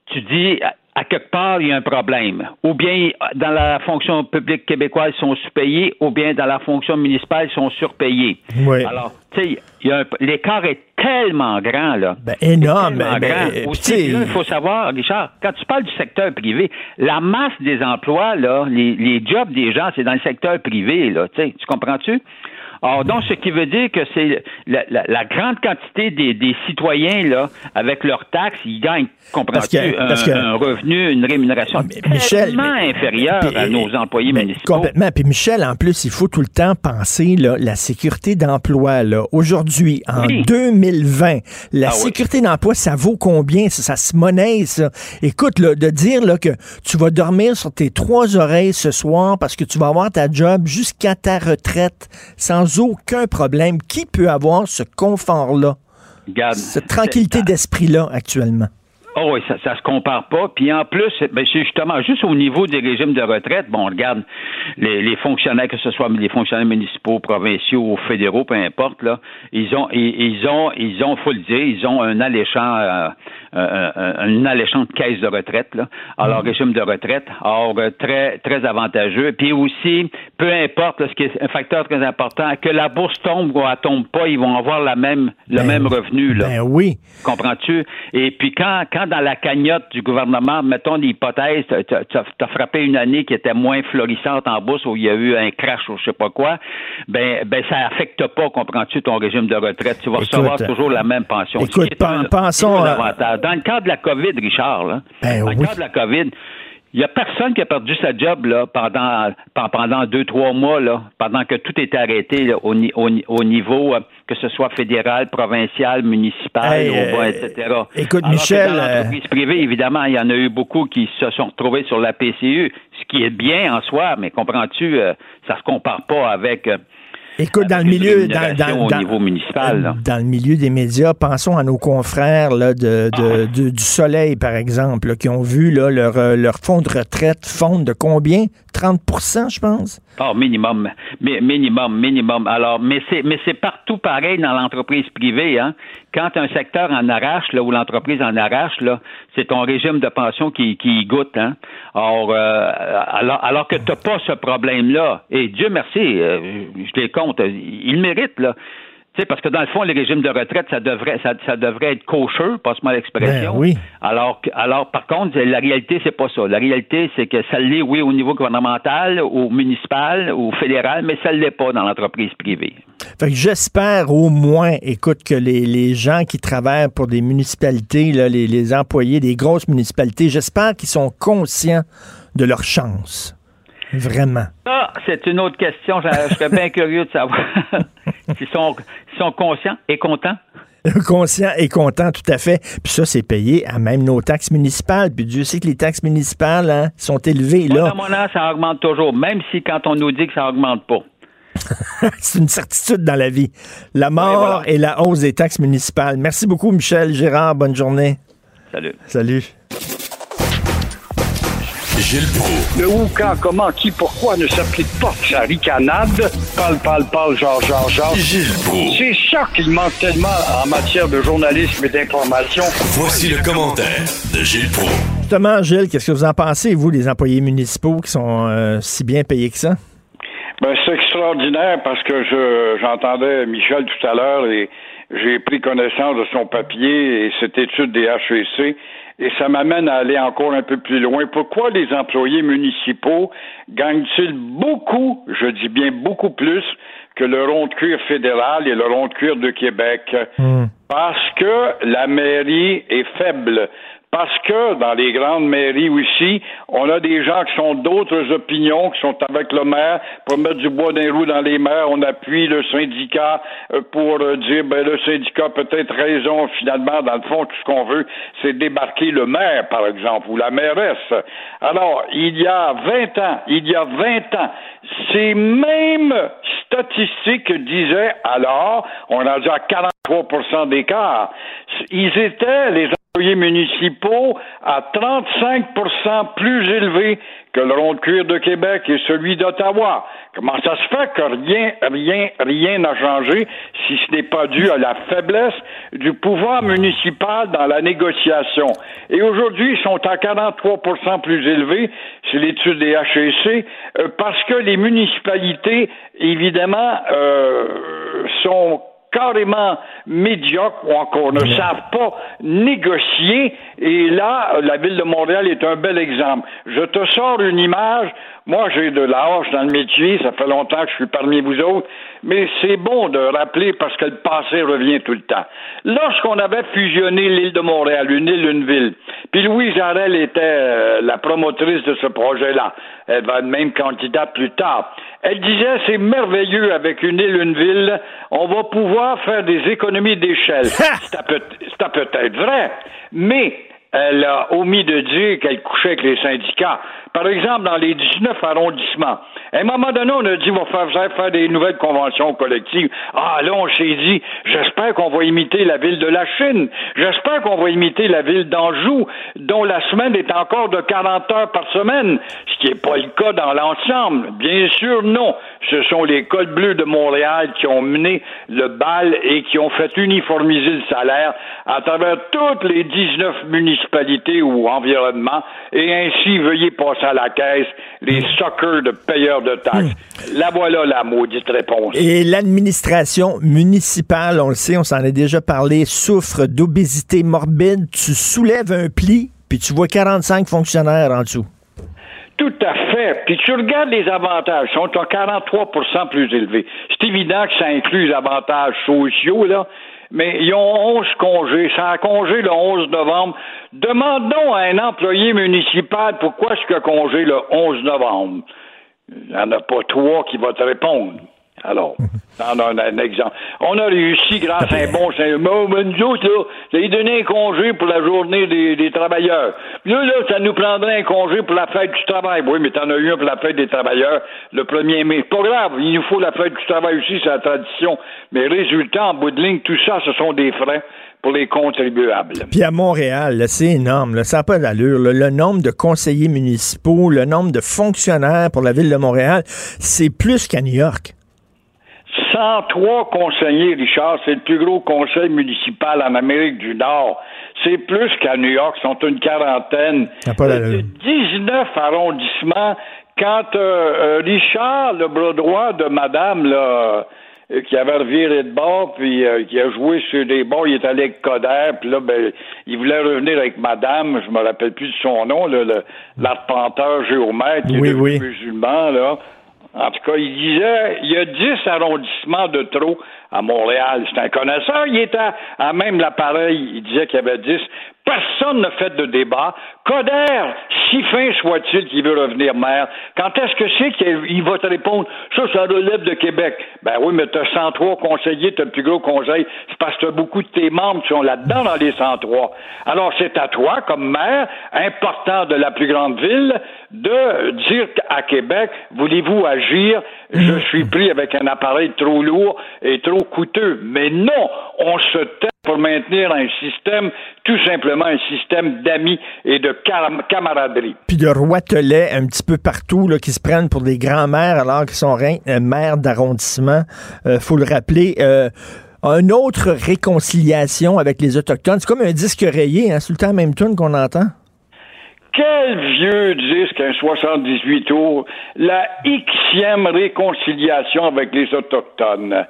tu dis à quelque part, il y a un problème. Ou bien dans la fonction publique québécoise, ils sont sous-payés, ou bien dans la fonction municipale, ils sont surpayés. Oui. Alors, tu sais, l'écart est tellement grand, là. Ben, énorme. Ben, ben, Aussi, il faut savoir, Richard, quand tu parles du secteur privé, la masse des emplois, là, les, les jobs des gens, c'est dans le secteur privé, là. Tu comprends-tu? Alors, donc, ce qui veut dire que c'est la, la, grande quantité des, des, citoyens, là, avec leurs taxes, ils gagnent, comprends-tu, un, revenu, une rémunération ah, tellement inférieure à nos employés municipaux. Complètement. Puis Michel, en plus, il faut tout le temps penser là, la sécurité d'emploi. Là. Aujourd'hui, en 2020, la ah sécurité d'emploi, ça vaut combien? Ça, ça se monnaie, ça. Écoute, là, de dire là, que tu vas dormir sur tes trois oreilles ce soir parce que tu vas avoir ta job jusqu'à ta retraite sans aucun problème. Qui peut avoir ce confort-là? Cette tranquillité d'esprit-là actuellement? Oh oui, ça, ça se compare pas. Puis en plus, ben, c'est justement juste au niveau des régimes de retraite, bon, on regarde les, fonctionnaires, que ce soit les fonctionnaires municipaux, provinciaux ou fédéraux, peu importe, là, ils ont, ils, ont, ils ont, faut le dire, ils ont un alléchant, euh, un, alléchant de caisse de retraite, là, leur mhm. régime de retraite. Or, euh, très, très avantageux. Puis aussi, peu importe, ce qui est un facteur très important, que la bourse tombe ou elle tombe pas, ils vont avoir la même, le ben même revenu, là. Ben oui. Comprends-tu? Et puis quand, quand dans la cagnotte du gouvernement, mettons l'hypothèse, tu as, frappé une année qui était moins florissante en bourse où il y a eu un crash ou je sais pas quoi, ben, ben ça affecte pas, comprends-tu, ton régime de retraite. Tu vas recevoir toujours la même pension. Écoute, pensons... Dans le cas de la COVID, Richard, là, ben dans le cas de la COVID, il n'y a personne qui a perdu sa job là, pendant, pendant deux, trois mois, là, pendant que tout était arrêté au, au, niveau, euh, que ce soit fédéral, provincial, municipal, etc. Écoute, Michel. dans euh, l'entreprise privée, évidemment, il y en a eu beaucoup qui se sont retrouvés sur la PCU, ce qui est bien en soi, mais comprends-tu, euh, ça se compare pas avec Écoute, dans le milieu, dans, dans, niveau municipal, dans le milieu des médias, pensons à nos confrères là, de, de, ah. du Soleil, par exemple, qui ont vu là, leur, euh, leur fonds de retraite fondre de combien? 30% je pense? Oh, minimum, minimum, minimum. Alors, mais c'est mais c'est partout pareil dans l'entreprise privée. Hein. Quand un secteur en arrache, là, ou l'entreprise en arrache, là, c'est ton régime de pension qui, qui goûte. Hein. Or, euh, alors, alors que tu n'as pas ce problème-là, et Dieu merci, euh, je les compte, ils méritent, là parce que dans le fond, les régimes de retraite, ça devrait, ça, ça devrait être cocheux, passe-moi l'expression. Ben oui. Alors, alors, par contre, la réalité, c'est pas ça. La réalité, c'est que ça l'est, oui, au niveau gouvernemental, au municipal, au fédéral, mais ça l'est pas dans l'entreprise privée. Fait que j'espère au moins, écoute, que les, les gens qui travaillent pour des municipalités, là, les, les employés des grosses municipalités, j'espère qu'ils sont conscients de leur chance. Vraiment. Ça, c'est une autre question. Je, serais bien curieux de savoir s'ils sont, conscients et contents. Conscient et content, tout à fait. Puis ça, c'est payé à même nos taxes municipales. Puis Dieu sait que les taxes municipales hein, sont élevées. Là, mon âge, ça augmente toujours, même si quand on nous dit que ça augmente pas. c'est une certitude dans la vie. La mort voilà. et la hausse des taxes municipales. Merci beaucoup, Michel Gérard. Bonne journée. Salut. Salut. Gilles Proulx. Le où, quand, comment, qui, pourquoi ne s'applique pas sa ricanade? Parle, parle, parle, genre, genre, genre. Gilles Proulx. C'est ça qu'il manque tellement en matière de journalisme et d'information. Voici le commentaire de Gilles Proulx. Justement, Gilles, qu'est-ce que vous en pensez, vous, des employés municipaux qui sont euh, si bien payés que ça? Ben, c'est extraordinaire parce que je j'entendais Michel tout à l'heure et j'ai pris connaissance de son papier et cette étude des HEC et ça m'amène à aller encore un peu plus loin. Pourquoi les employés municipaux gagnent-ils beaucoup, je dis bien beaucoup plus, que le rond de cuir fédéral et le rond de cuir de Québec? Parce que la mairie est faible. Parce que dans les grandes mairies aussi, on a des gens qui sont d'autres opinions, qui sont avec le maire pour mettre du bois d'un roues dans les maires. On appuie le syndicat euh, pour euh, dire ben le syndicat peut-être raison. Finalement, dans le fond, tout ce qu'on veut, c'est débarquer le maire, par exemple, ou la mairesse. Alors, il y a 20 ans, il y a 20 ans, ces mêmes statistiques disaient alors, on a déjà 43% d'écart, ils étaient, les employés municipaux, à 35 plus élevés que le rond de cuir de Québec et celui d'Ottawa. Comment ça se fait que rien, rien, rien n'a changé si ce n'est pas dû à la faiblesse du pouvoir municipal dans la négociation? Et aujourd'hui, ils sont à 43% plus élevés, c'est l'étude des HEC, euh, parce que les municipalités, évidemment, euh, sont carrément médiocres ou encore ne savent pas négocier. Et là, la ville de Montréal est un bel exemple. Je te sors une image. Moi, j'ai de la hache dans le métier. Ça fait longtemps que je suis parmi vous autres. Mais c'est bon de rappeler parce que le passé revient tout le temps. Lorsqu'on avait fusionné l'île de Montréal, une île, une ville, puis Louise Arel était euh, la promotrice de ce projet-là. Elle va être même candidate plus tard. Elle disait, c'est merveilleux avec une île, une ville, on va pouvoir faire des économies d'échelle. C'était peut- c'était peut-être vrai, mais elle a omis de dire qu'elle couchait avec les syndicats. Par exemple, dans les 19 arrondissements, à un moment donné, on a dit, on va faire, faire- des nouvelles conventions collectives. Ah, là, on s'est dit, j'espère qu'on va imiter la ville de la Chine. J'espère qu'on va imiter la ville d'Anjou, dont la semaine est encore de 40 heures par semaine, ce qui n'est pas le cas dans l'ensemble. Bien sûr, non. Ce sont les cols bleus de Montréal qui ont mené le bal et qui ont fait uniformiser le salaire à travers toutes les 19 municipalités ou environnements et ainsi veuillez passer à la caisse les suckers de payeurs de taxes. La voilà la maudite réponse. Et l'administration municipale, on le sait, on s'en a déjà parlé, souffre d'obésité morbide. Tu soulèves un pli, puis tu vois 45 fonctionnaires en dessous. Tout à fait. Puis tu regardes les avantages, ils sont à 43 plus élevés. C'est évident que ça inclut les avantages sociaux, là, mais ils ont 11 congés. Ça a congé le 11 novembre. Demandons à un employé municipal pourquoi est-ce qu'il a congé le 11 novembre. Il n'y en a pas trois qui vont te répondre. Alors, on a un, exemple. On a réussi grâce à un bon mais nous autres, là, lui donné un congé pour la journée des, des travailleurs. Puis là, là, ça nous prendrait un congé pour la fête du travail. Oui, mais t'en as eu un pour la fête des travailleurs le 1er mai. Pas grave, il nous faut la fête du travail aussi, c'est la tradition. Mais résultat, en bout de ligne, tout ça, ce sont des frais pour les contribuables. Puis à Montréal, là, c'est énorme. là, ça n'a pas d'allure. là. Le nombre de conseillers municipaux, le nombre de fonctionnaires pour la ville de Montréal, c'est plus qu'à New York. 103 conseillers, Richard, c'est le plus gros conseil municipal en Amérique du Nord. C'est plus qu'à New York, sont une quarantaine. Pas d'allure. Euh, 19 arrondissements. Quand euh, euh, Richard, le bras droit de madame, là, euh, qui avait reviré de bord, puis euh, qui a joué sur des bords, il est allé avec Coder, puis là, ben, il voulait revenir avec madame, je me rappelle plus de son nom, l'arpenteur géomètre, qui Oui, est oui. musulman, là. En tout cas, il disait, il y a 10 arrondissements de trop à Montréal. C'est un connaisseur. Il était à, même l'appareil. Il disait qu'il y avait 10. Personne n'a fait de débat. Coder, si fin soit-il qu'il veut revenir maire, quand est-ce que c'est qu'il va te répondre? Ça, ça relève de Québec? Ben oui, mais tu as 103 conseillers, tu as le plus gros conseil. C'est parce que t'as beaucoup de tes membres sont là-dedans dans les 103. Alors, c'est à toi, comme maire, important de la plus grande ville, de dire à Québec, voulez-vous agir? Je suis pris avec un appareil trop lourd et trop coûteux. Mais non, on se tait pour maintenir un système, tout simplement un système d'amis et de cam- camaraderie. Puis de roitelets un petit peu partout là, qui se prennent pour des grands-mères alors qu'ils sont euh, maires d'arrondissement. Euh, faut le rappeler. Euh, une autre réconciliation avec les Autochtones. C'est comme un disque rayé, hein, le temps même tune qu'on entend. Quel vieux disque, un 78 tours, la Xème réconciliation avec les Autochtones,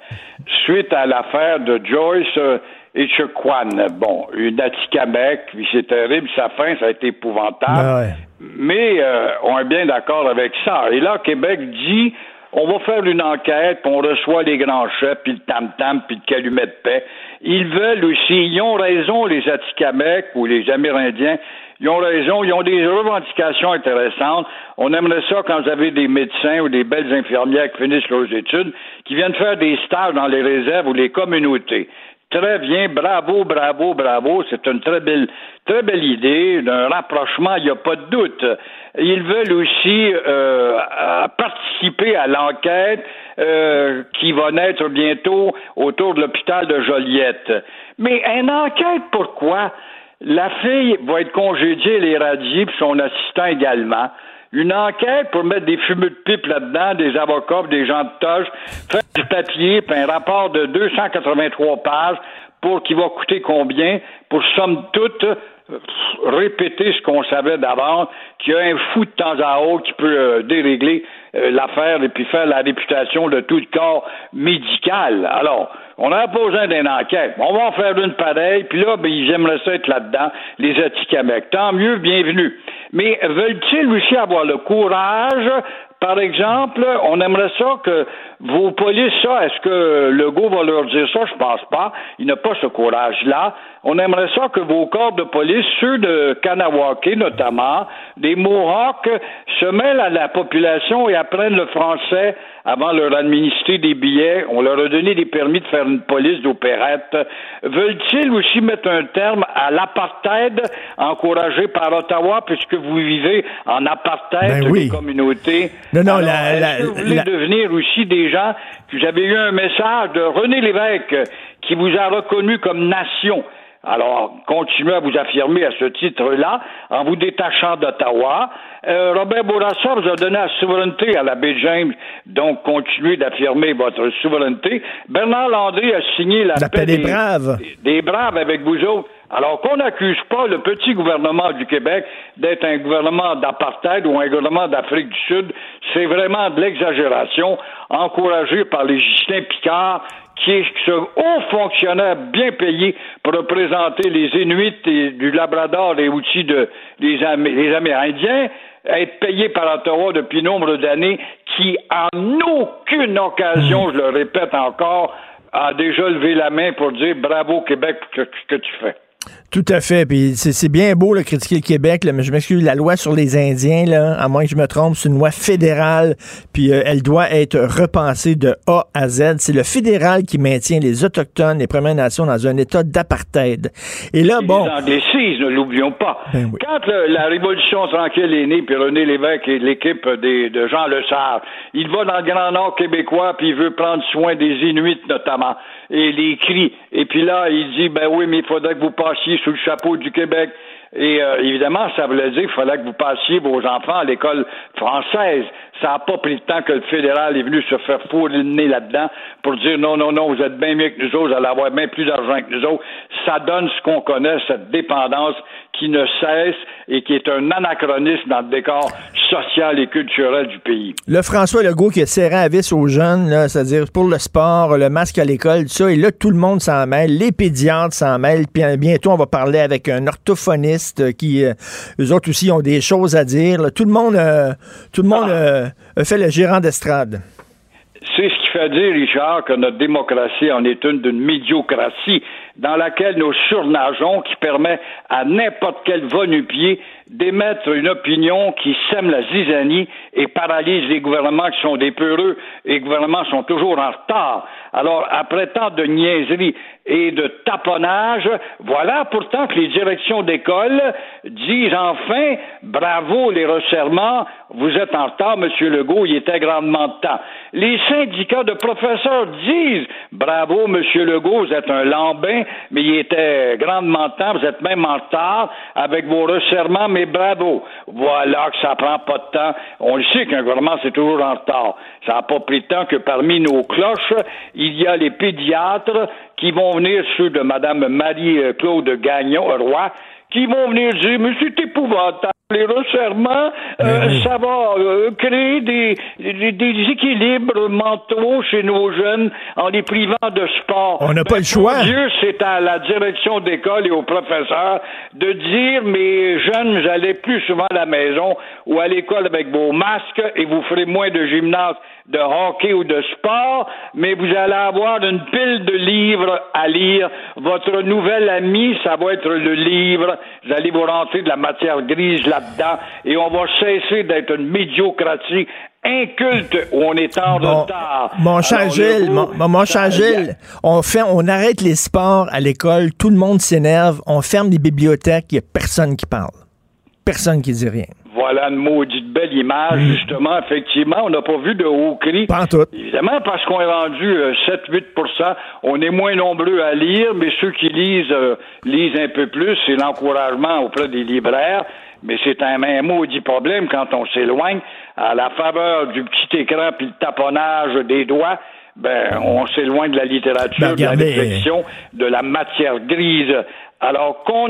suite à l'affaire de Joyce euh, et Chequan. Bon, une Atikamek, puis c'est terrible, sa fin, ça a été épouvantable. Ah ouais. Mais euh, on est bien d'accord avec ça. Et là, Québec dit on va faire une enquête, puis on reçoit les grands chefs, puis le tam-tam, puis le calumet de paix. Ils veulent aussi, ils ont raison, les Atikamekw ou les Amérindiens, ils ont raison, ils ont des revendications intéressantes. On aimerait ça quand vous avez des médecins ou des belles infirmières qui finissent leurs études, qui viennent faire des stages dans les réserves ou les communautés. Très bien, bravo, bravo, bravo. C'est une très belle, très belle idée, d'un rapprochement, il n'y a pas de doute. Ils veulent aussi euh, participer à l'enquête euh, qui va naître bientôt autour de l'hôpital de Joliette. Mais une enquête, pourquoi? La fille va être congédiée, elle est radiée, puis son assistant également une enquête pour mettre des fumeux de pipe là-dedans, des avocats, des gens de toge, faire du papier, puis un rapport de 283 pages pour qui va coûter combien, pour somme toute euh, répéter ce qu'on savait d'avant, qu'il y a un fou de temps à autre qui peut euh, dérégler euh, l'affaire et puis faire la réputation de tout le corps médical. Alors, on pas besoin d'une enquête. On va en faire une pareille, puis là, ben, ils aimeraient ça être là-dedans, les Atikamekw. Tant mieux, bienvenue. Mais veulent-ils aussi avoir le courage? Par exemple, on aimerait ça que vos polices, ça, est-ce que Legault va leur dire ça? Je pense pas. Il n'a pas ce courage-là. On aimerait ça que vos corps de police, ceux de Kanawake notamment, des Mohawks, se mêlent à la population et apprennent le français avant leur administrer des billets. On leur a donné des permis de faire une police d'opérette. Veulent-ils aussi mettre un terme à l'apartheid encouragé par Ottawa puisque vous vivez en apartheid Ben oui. des communautés? Non, non, Alors, la- la- que vous voulez la- devenir aussi des gens? J'avais eu un message de René Lévesque qui vous a reconnu comme nation. Alors, continuez à vous affirmer à ce titre-là en vous détachant d'Ottawa. Euh, Robert Bourassa vous a donné la souveraineté à la baie James, donc continuez d'affirmer votre souveraineté. Bernard Landry a signé la, La paix des braves. des braves avec vous autres. Alors qu'on n'accuse pas le petit gouvernement du Québec d'être un gouvernement d'apartheid ou un gouvernement d'Afrique du Sud, c'est vraiment de l'exagération, encouragé par les Justin Picard, qui est ce haut fonctionnaire bien payé pour représenter les Inuits et du Labrador et outils de les, Am- les Amérindiens, être payé par Ottawa depuis nombre d'années, qui en aucune occasion, je le répète encore, a déjà levé la main pour dire bravo Québec pour ce que tu fais. Tout à fait. Puis c'est c'est bien beau de critiquer le Québec, là, mais je m'excuse, la loi sur les Indiens, là, à moins que je me trompe, c'est une loi fédérale, puis euh, elle doit être repensée de A à Z. C'est le fédéral qui maintient les Autochtones, les Premières Nations dans un état d'apartheid. Et là, bon... Les ne l'oublions pas. Ben oui. Quand le- la Révolution tranquille est née, puis René Lévesque et l'équipe des- de Jean Lesage, il va dans le Grand Nord québécois, puis il veut prendre soin des Inuits notamment, et les cris. Et puis là, il dit, ben oui, mais il faudrait que vous passiez sous le chapeau du Québec. Et euh, évidemment, ça voulait dire qu'il fallait que vous passiez vos enfants à l'école française. Ça n'a pas pris le temps que le fédéral est venu se faire fourrer le nez là-dedans pour dire non, non, non, vous êtes bien mieux que nous autres, vous allez avoir bien plus d'argent que nous autres. Ça donne ce qu'on connaît, cette dépendance qui ne cesse et qui est un anachronisme dans le décor sociale et culturelle du pays. Le François Legault qui a serré à vis aux jeunes, c'est-à-dire pour le sport, le masque à l'école, tout ça, et là, tout le monde s'en mêle, les pédiatres s'en mêlent, puis euh, bientôt, on va parler avec un orthophoniste qui, euh, eux autres aussi, ont des choses à dire. Tout le monde, tout le monde ah. fait le gérant d'estrade. C'est ce qui fait dire, Richard, que notre démocratie en est une d'une médiocratie dans laquelle nous surnageons, qui permet à n'importe quel va-nu-pied d'émettre une opinion qui sème la zizanie et paralyse les gouvernements qui sont des peureux et les gouvernements sont toujours en retard. Alors, après tant de niaiseries et de taponnage, voilà pourtant que les directions d'école disent enfin bravo les resserrements, vous êtes en retard, Monsieur Legault, il était grandement de temps. Les syndicats de professeurs disent bravo, Monsieur Legault, vous êtes un lambin, mais il était grandement de temps, vous êtes même en retard avec vos resserrements, mais bravo. Voilà que ça prend pas de temps. On le sait qu'un gouvernement, c'est toujours en retard. Ça n'a pas pris de temps que parmi nos cloches, il y a les pédiatres qui vont venir, ceux de Mme Marie-Claude Gagnon, Roi, qui vont venir dire, mais c'est les resserrements, euh, ben ça va euh, créer des, des, équilibres mentaux chez nos jeunes en les privant de sport. On n'a pas le choix. Dieu, c'est à la direction d'école et aux professeurs de dire, mes jeunes, vous allez plus souvent à la maison ou à l'école avec vos masques et vous ferez moins de gymnase de hockey ou de sport, mais vous allez avoir une pile de livres à lire. Votre nouvel ami, ça va être le livre. Vous allez vous rentrer de la matière grise là-dedans et on va cesser d'être une médiocratie inculte où on est en retard. Mon cher Gilles, mon, cher Gilles, on fait, on arrête les sports à l'école, tout le monde s'énerve, on ferme les bibliothèques, il n'y a personne qui parle. Personne qui dit rien. Voilà une maudite belle image, mm. justement. Effectivement, on n'a pas vu de haut cri. Pas tout. Évidemment, parce qu'on est rendu 7-8% euh, on est moins nombreux à lire, mais ceux qui lisent euh, lisent un peu plus. C'est l'encouragement auprès des libraires. Mais c'est un, un maudit problème quand on s'éloigne à la faveur du petit écran puis le taponnage des doigts ben, on s'éloigne de la littérature, ben, de la réflexion, de la matière grise. Alors qu'on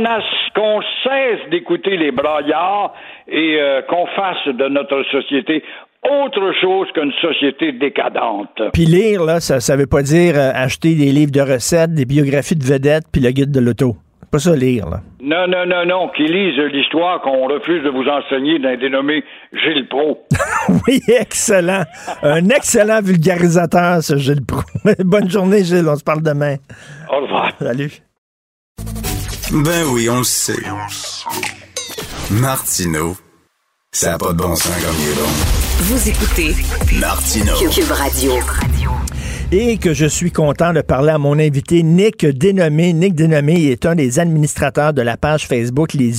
qu'on cesse d'écouter les braillards et euh, qu'on fasse de notre société autre chose qu'une société décadente. Puis lire, là, ça ne veut pas dire euh, acheter des livres de recettes, des biographies de vedettes, puis le guide de l'auto. Pas ça lire, là. Non, non, non, non, qui lisent l'histoire qu'on refuse de vous enseigner d'un dénommé Gilles Pro. oui, excellent. Un excellent vulgarisateur, ce Gilles Pro. Bonne journée, Gilles. On se parle demain. Au revoir. Salut. Ben oui, on le sait. Martineau, ça n'a pas de bon sens comme il est bon. Vous écoutez Martineau. Cube Radio et que je suis content de parler à mon invité Nick Dénommé. Nick Dénommé est un des administrateurs de la page Facebook Les,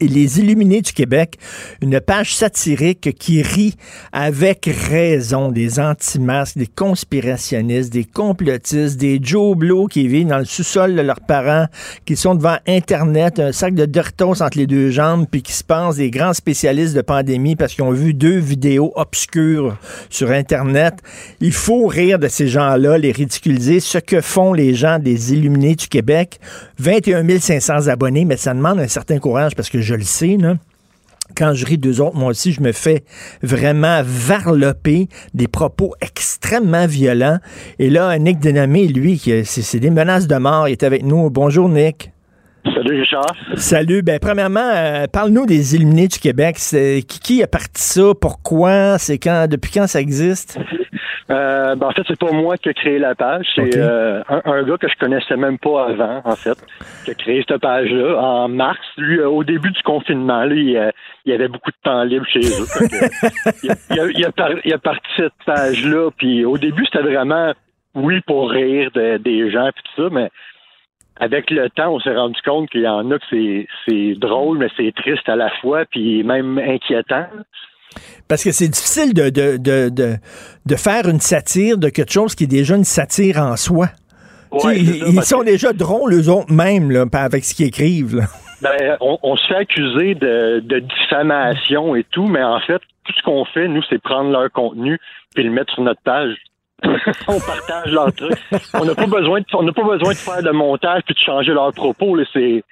Les Illuminés du Québec, une page satirique qui rit avec raison des anti-masques, des conspirationnistes, des complotistes, des Joe Blow qui vivent dans le sous-sol de leurs parents, qui sont devant Internet, un sac de Doritos entre les deux jambes, puis qui se pensent des grands spécialistes de pandémie parce qu'ils ont vu deux vidéos obscures sur Internet. Il faut rire de ces gens là les ridiculiser, ce que font les gens des Illuminés du Québec. 21 500 abonnés, mais ça demande un certain courage parce que je le sais, quand je ris d'eux autres, moi aussi, je me fais vraiment varloper des propos extrêmement violents. Et là, Nick Denamé, lui, c'est des menaces de mort. Il est avec nous. Bonjour, Nick. Salut Richard. Salut. Ben premièrement, euh, parle-nous des Illuminés du Québec. C'est qui, qui a parti ça? Pourquoi? C'est quand Depuis quand ça existe? Euh, ben, en fait, c'est pas moi qui ai créé la page. C'est euh, un, gars que je connaissais même pas avant, en fait, qui a créé cette page-là en mars. Lui, au début du confinement, lui, il, y avait beaucoup de temps libre chez eux. il, a, il, a, parti cette page-là. Puis au début, c'était vraiment oui pour rire des gens puis tout ça, mais avec le temps, on s'est rendu compte qu'il y en a que c'est drôle, mais c'est triste à la fois, puis même inquiétant. Parce que c'est difficile de, de, de, de, faire une satire de quelque chose qui est déjà une satire en soi. ils, sont déjà drôles, eux autres même, là, avec ce qu'ils écrivent. Ben, on, se fait accuser de, de diffamation et tout, mais en fait, tout ce qu'on fait, nous, c'est prendre leur contenu et le mettre sur notre page. on partage leurs trucs. On n'a pas besoin de, on n'a pas besoin de faire de montage puis de changer leurs propos. C'est,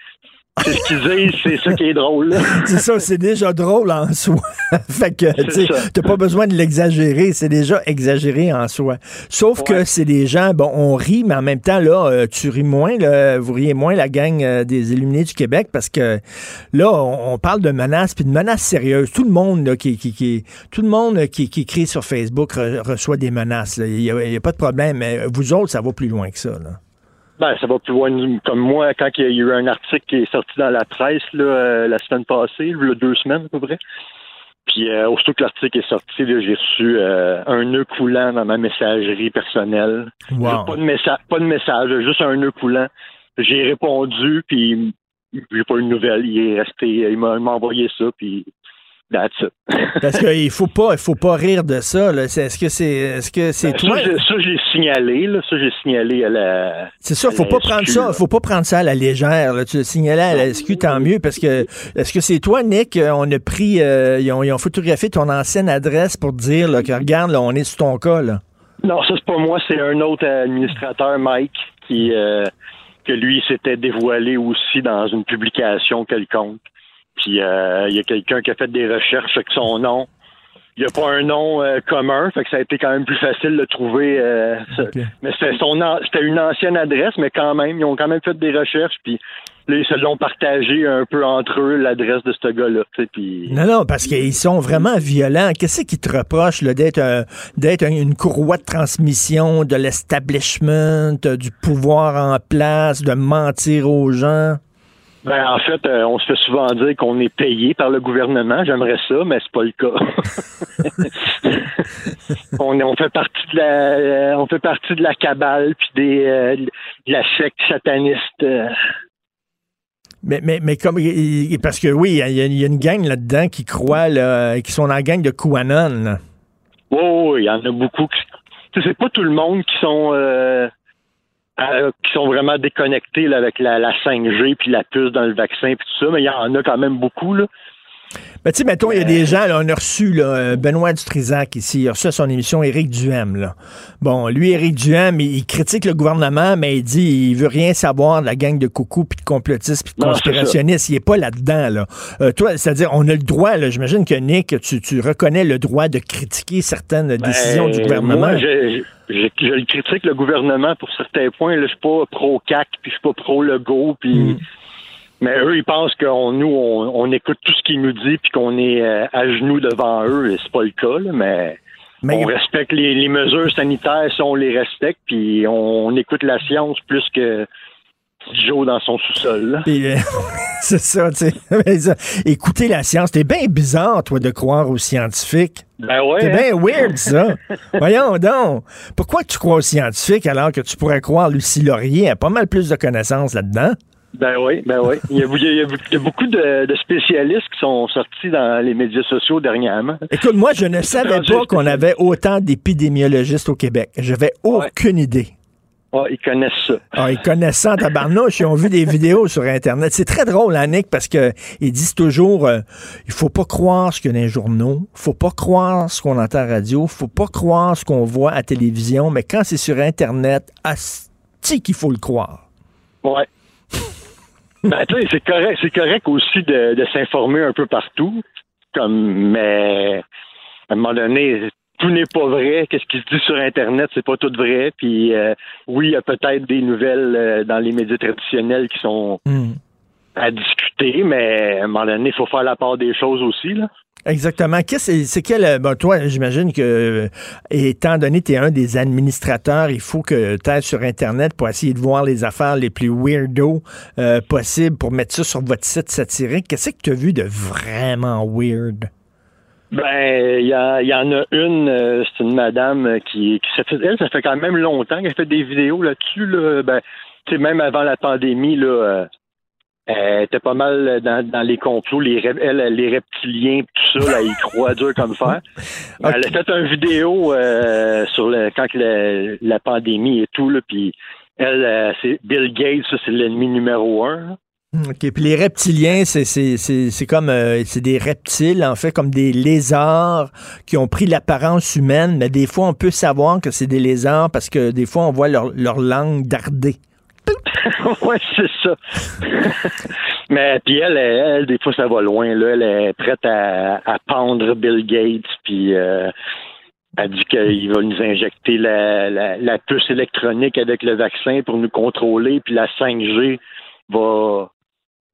C'est ce qu'ils disent, c'est ça qui est drôle. c'est ça, c'est déjà drôle en soi. fait que, tu t'as pas besoin de l'exagérer, c'est déjà exagéré en soi. Sauf que c'est des gens, bon, on rit, mais en même temps, là, euh, tu ris moins, là, vous riez moins la gang euh, des Illuminés du Québec parce que là, on, parle de menaces, puis de menaces sérieuses. Tout le monde, là, qui, qui, qui, tout le monde qui, qui écrit sur Facebook reçoit des menaces. Il n'y a, a, pas de problème, mais vous autres, ça va plus loin que ça, là. Ben, ça va plus loin. Comme moi, quand il y a eu un article qui est sorti dans la presse là, euh, la semaine passée, là, deux semaines à peu près. Puis euh, aussitôt que l'article est sorti, j'ai reçu euh, un nœud coulant dans ma messagerie personnelle. Pas de message, pas de message, juste un nœud coulant. J'ai répondu, puis j'ai pas eu de nouvelle. Il est resté, il m'a envoyé ça, puis Parce qu'il faut pas, il faut pas rire de ça. Est-ce que c'est, est-ce que c'est ben, toi? Ça, j'ai signalé. Là, ça, j'ai signalé à la. C'est ça. Faut pas prendre ça. Faut pas prendre ça à la légère. Tu l'as signalé à la SQ, tant mieux. Parce que est-ce que c'est toi, Nick? Euh, On a pris, euh, ils, ont, photographié ton ancienne adresse pour dire que regarde, là, on est sur ton cas. Là. Non, ça c'est pas moi. C'est un autre administrateur, Mike, qui euh, que lui s'était dévoilé aussi dans une publication quelconque. Puis euh, il y a quelqu'un qui a fait des recherches avec son nom. Il n'y a pas un nom euh, commun, fait que ça a été quand même plus facile de trouver. Euh, mais c'était son c'était une ancienne adresse, mais quand même, ils ont quand même fait des recherches, puis là, ils se l'ont partagé un peu entre eux, l'adresse de ce gars-là. Puis... Non, non, parce qu'ils sont vraiment violents. Qu'est-ce qui te reproche d'être d'être une courroie de transmission de l'establishment, du pouvoir en place, de mentir aux gens? Ben, en fait, euh, on se fait souvent dire qu'on est payé par le gouvernement. J'aimerais ça, mais c'est pas le cas. on, on, fait partie de la, euh, on fait partie de la cabale puis des, euh, de la secte sataniste. Mais, mais, mais comme parce que oui, il y, a une gang là-dedans qui croient là, qui sont dans la gang de QAnon. Oui, il y en a beaucoup. C'est pas tout le monde qui sont euh, qui sont vraiment déconnectés avec la, la 5G puis la puce dans le vaccin puis tout ça, mais il y en a quand même beaucoup là. Ben, tu sais, mettons, il y a des gens, là, on a reçu là, Benoît Dutrisac ici, il a reçu à son émission Éric Duhem. Là. Bon, lui, Éric Duhem, il, critique le gouvernement, mais il dit il veut rien savoir de la gang de coucou, puis de complotistes, puis de conspirationnistes. Il est pas là-dedans. Là. Euh, toi, c'est-à-dire, on a le droit, là, j'imagine que Nick, tu, tu, reconnais le droit de critiquer certaines ben, décisions du gouvernement. Moi, je, je, critique le gouvernement pour certains points. Là, je suis pas pro-CAC, puis je suis pas pro-Legault, puis... Hmm. Mais eux, ils pensent qu'on nous, on, écoute tout ce qu'ils nous disent puis qu'on est euh, à genoux devant eux. Et c'est pas le cas, mais, on respecte les, mesures sanitaires si on les respecte, puis on, écoute la science plus que Joe dans son sous-sol. Euh, c'est ça, tu sais. Écouter la science, c'est bien bizarre, toi, de croire aux scientifiques. Ben ouais. C'est bien hein? weird, ça. Voyons donc. Pourquoi tu crois aux scientifiques alors que tu pourrais croire Lucie Laurier? A pas mal plus de connaissances là-dedans? Ben oui, ben oui. Il y a, beaucoup de, spécialistes qui sont sortis dans les médias sociaux dernièrement. Écoute, moi, je ne savais pas qu'on avait autant d'épidémiologistes au Québec. J'avais aucune idée. Ah, ils connaissent ça. Ah, ils connaissent ça en tabarnouche. Ils ont vu des vidéos sur Internet. C'est très drôle, Annick, parce que ils disent toujours euh, il faut pas croire ce qu'il y a dans les journaux, faut pas croire ce qu'on entend à la radio, faut pas croire ce qu'on voit à la télévision, mais quand c'est sur Internet, asti qu'il faut le croire. Ouais. Ben, tu sais, c'est correct, c'est correct aussi de, s'informer un peu partout. Comme, mais à un moment donné, tout n'est pas vrai. Qu'est-ce qui se dit sur Internet, c'est pas tout vrai. Puis euh, oui, il y a peut-être des nouvelles euh, dans les médias traditionnels qui sont hmm. à discuter, mais à un moment donné, il faut faire la part des choses aussi. Là. Exactement. c'est quel. Euh, bon, toi, j'imagine que, euh, étant donné que tu es un des administrateurs, il faut que tu ailles sur Internet pour essayer de voir les affaires les plus weirdo euh, possibles pour mettre ça sur votre site satirique. Qu'est-ce que tu as vu de vraiment weird? Ben, il y, en a une, c'est une madame qui, qui ça fait, elle, ça fait quand même longtemps qu'elle fait des vidéos là-dessus. Là, ben, même avant la pandémie, là, elle était pas mal dans, les complots, les, elle, les reptiliens, tout ça, là, ils croient dur comme fer. Elle a fait une vidéo euh, sur le, quand la, pandémie et tout, là, puis elle, euh, c'est Bill Gates, ça, c'est l'ennemi numéro un. OK. Puis les reptiliens, c'est comme euh, c'est des reptiles, en fait, comme des lézards qui ont pris l'apparence humaine, mais des fois, on peut savoir que c'est des lézards parce que des fois, on voit leur, leur langue darder. Ouais, c'est ça. Mais puis elle, elle, des fois, ça va loin. Là. Elle est prête à, à pendre Bill Gates, puis euh, elle dit qu'il va nous injecter la, la, la, puce électronique avec le vaccin pour nous contrôler, puis la 5G va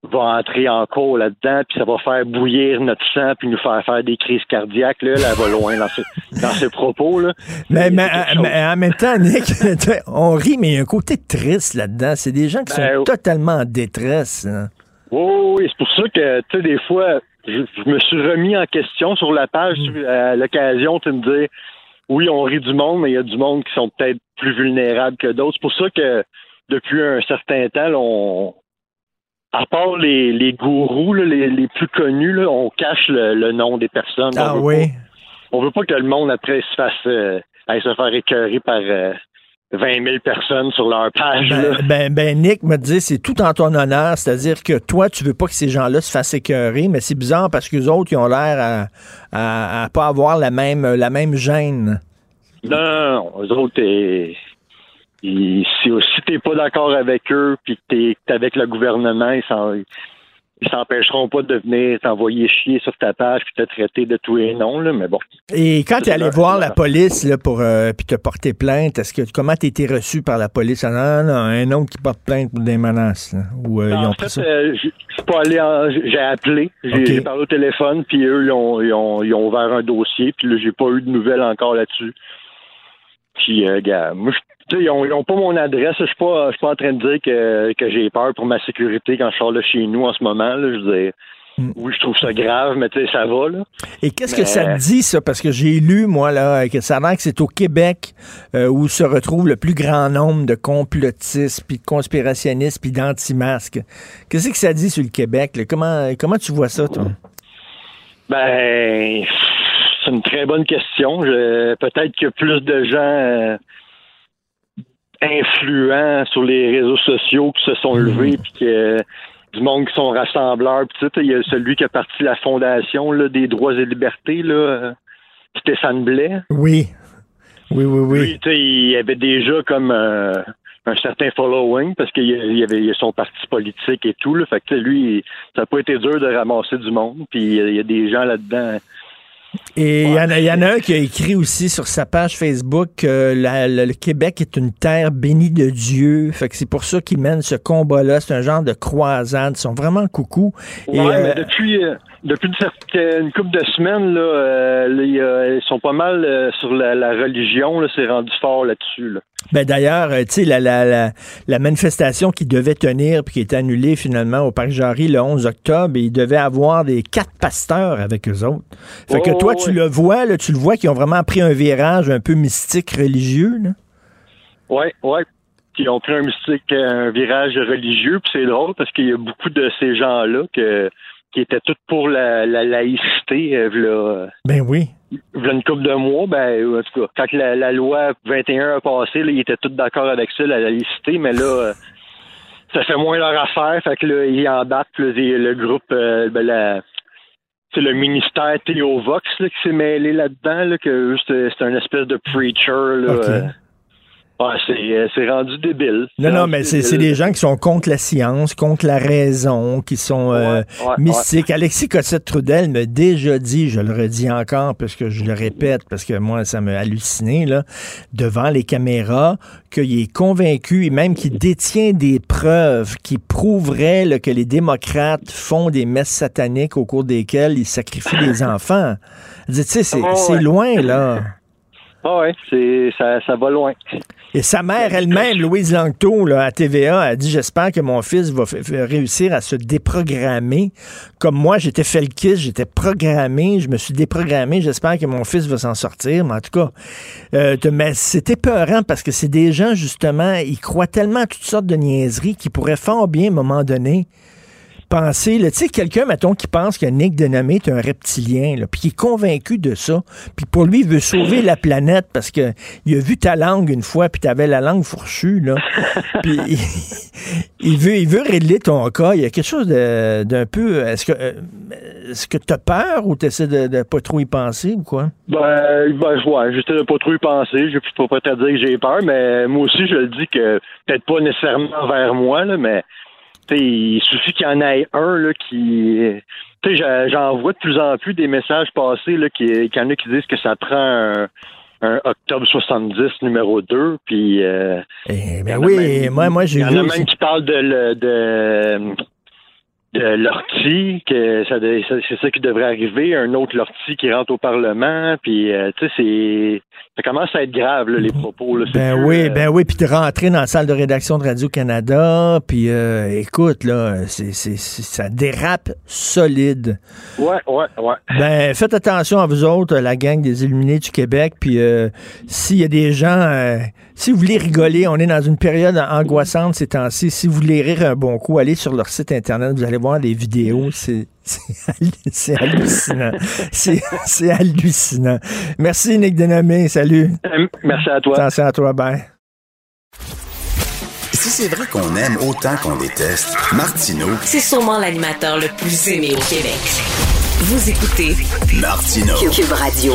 va entrer en cours là-dedans, puis ça va faire bouillir notre sang, puis nous faire faire des crises cardiaques. Là, elle va loin dans ses, dans ses propos. Là. Mais, mais, en même temps, Nick, on rit, mais il y a un côté triste là-dedans. C'est des gens qui sont ben, totalement en détresse. Hein. Oui, oui, c'est pour ça que, tu sais, des fois, je, me suis remis en question sur la page mm. à l'occasion, de me dire, oui, on rit du monde, mais il y a du monde qui sont peut-être plus vulnérables que d'autres. C'est pour ça que depuis un certain temps, on, à part les, les gourous, les, les, plus connus, là, on cache le, nom des personnes. Ah oui. on veut pas que le monde après se fasse euh, se faire écœurer par euh, 20 000 personnes sur leur page. Ben, ben, ben, Nick me dit c'est tout en ton honneur, c'est-à-dire que toi, tu veux pas que ces gens-là se fassent écœurer, mais c'est bizarre parce que les autres, ils ont l'air à, à, pas avoir la même, la même gêne. Non, non, non. Eux autres, si, si t'es pas d'accord avec eux, puis que t'es avec le gouvernement, ils s'en ils s'empêcheront pas de venir t'envoyer chier sur ta page puis te traiter de tout et non, là, mais bon. Et quand tu es allé voir la police là, pour euh, puis te porter plainte, est-ce que comment tu été reçu par la police? Ah, non, non, un autre qui porte plainte pour des menaces. Ou, euh, ils ont en fait, euh, pas allé j'ai appelé, j'ai parlé au téléphone, puis eux, ils ont, ils, ont, ils ont ouvert un dossier, puis là, j'ai pas eu de nouvelles encore là-dessus. Puis, euh, gars, moi, ils n'ont pas mon adresse. Je suis pas, pas en train de dire que, que j'ai peur pour ma sécurité quand je sors de chez nous en ce moment. Là. Je hmm. oui, je trouve ça grave, mais tu sais, ça va, là. Et qu'est-ce que ça dit, ça? Parce que j'ai lu, moi, là, que ça a que c'est au Québec euh, où se retrouve le plus grand nombre de complotistes, puis de conspirationnistes, puis d'anti-masques. Qu'est-ce que ça dit sur le Québec? Comment, comment tu vois ça, toi? Ben, c'est une très bonne question. Peut-être que plus de gens... Euh, influents sur les réseaux sociaux qui se sont mhm. levés, puis que du monde qui sont rassembleurs. Il y a celui qui a parti la fondation là, des droits et libertés, là, Stéphane Blais. Oui. Oui, oui, oui. Lui, il avait déjà comme euh, un certain following parce qu'il y avait son parti politique et tout. Là, fait que lui, ça n'a pas été dur de ramasser du monde. Puis il y a des gens là-dedans et il y, en a un qui a écrit aussi sur sa page Facebook que le Québec est une terre bénie de Dieu. Fait que c'est pour ça qu'ils mènent ce combat-là. C'est un genre de croisade. Ils sont vraiment coucou. Ouais, mais euh, depuis, euh, depuis une couple de semaines, là, euh, ils sont pas mal sur la, religion. C'est rendu fort là-dessus. Là. Ben d'ailleurs, tu sais, la, la, la, manifestation qui devait tenir puis qui est annulée finalement au Parc Jarry le 11 octobre, et il devait avoir des quatre pasteurs avec eux autres. Fait que toi, tu le vois, là, tu le vois qu'ils ont vraiment pris un virage un peu mystique religieux. Là. Ouais, ouais. Ils ont pris un mystique, un virage religieux, puis c'est drôle parce qu'il y a beaucoup de ces gens-là que qui étaient tous pour la, laïcité, euh, là, Ben oui. Là, une couple de mois, ben, en tout cas, quand la, loi 21 a passé, là, ils étaient tous d'accord avec ça, la laïcité, mais là, euh, ça fait moins leur affaire, fait que là, ils embarquent, le, le groupe, euh, ben, la, c'est le ministère Théovox là, qui s'est mêlé là-dedans, là, que c'est un espèce de preacher, là. Euh, c'est rendu débile. Non, non, mais c'est des gens qui sont contre la science, contre la raison, qui sont euh, mystiques. Alexis Cossette-Trudel m'a déjà dit, je le redis encore, parce que je le répète, parce que moi, ça m'a halluciné, là, devant les caméras, qu'il est convaincu, et même qu'il détient des preuves qui prouveraient que les démocrates font des messes sataniques au cours desquelles ils sacrifient des enfants. Tu sais, c'est loin, là. Ah oui, ça, ça va loin. Et sa mère elle-même, Louise Langto, là, à TVA, a dit J'espère que mon fils va réussir à se déprogrammer. Comme moi, j'étais felkiste, j'étais programmé, je me suis déprogrammé. J'espère que mon fils va s'en sortir. Mais en tout cas, euh, mais c'était peurant parce que c'est des gens, justement, ils croient tellement à toutes sortes de niaiseries qui pourraient fort bien, à un moment donné, penser, tu sais, quelqu'un, mettons, qui pense que Nick Denamé est un reptilien, là, puis qui est convaincu de ça, puis pour lui, il veut sauver la planète parce que il a vu ta langue une fois, puis t'avais la langue fourchue, là, puis il, veut, il veut régler ton cas. Il y a quelque chose d'un peu... Est-ce que euh, est-ce que t'as peur ou t'essaies de, de pas trop y penser ou quoi? Ben, ben ouais, j'essaie de pas trop y penser. Je peux pas te dire que j'ai peur, mais moi aussi, je le dis que peut-être pas nécessairement vers moi, là, mais il suffit qu'il y en ait un là, qui. Tu sais, j'en vois de plus en plus des messages passés là, qu'il y en a qui disent que ça prend un, un Octobre 70 numéro 2. Puis. Euh, eh ben oui, moi, moi j'ai. Il y en a même qui parlent de, de de Lortie, que ça, c'est ça qui devrait arriver, un autre Lortie qui rentre au Parlement, puis euh, tu sais, c'est ça commence à être grave là, les propos. Là, ben oui, euh, ben oui, puis de rentrer dans la salle de rédaction de Radio Canada, puis euh, écoute là, c'est, c'est, ça dérape solide. Ouais, ouais, ouais. Ben faites attention à vous autres, la gang des Illuminés du Québec, puis s'il y a des gens, si vous voulez rigoler, on est dans une période angoissante ces temps-ci. Si vous voulez rire un bon coup, allez sur leur site internet, vous allez voir des vidéos, c'est hallucinant. C'est hallucinant. Merci, Nick Denomé. Salut. Euh, merci à toi. Attention à toi. Bye. Si c'est vrai qu'on aime autant qu'on déteste, Martineau. C'est sûrement l'animateur le plus aimé au Québec. Vous écoutez Martineau. Cube Radio.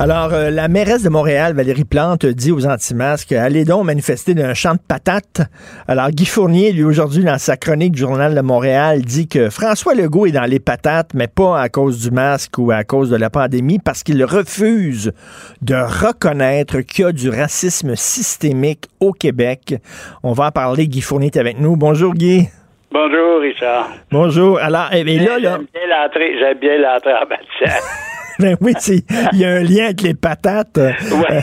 Alors, euh, la mairesse de Montréal, Valérie Plante, dit aux anti-masques allez donc manifester d'un champ de patates. Alors, Guy Fournier, lui, aujourd'hui, dans sa chronique du Journal de Montréal, dit que François Legault est dans les patates, mais pas à cause du masque ou à cause de la pandémie, parce qu'il refuse de reconnaître qu'il y a du racisme systémique au Québec. On va en parler. Guy Fournier est avec nous. Bonjour, Guy. Bonjour, Richard. Bonjour. Alors, et, eh là, là. J'aime bien l'entrée en matière. ben oui, il y a un lien avec les patates. Euh,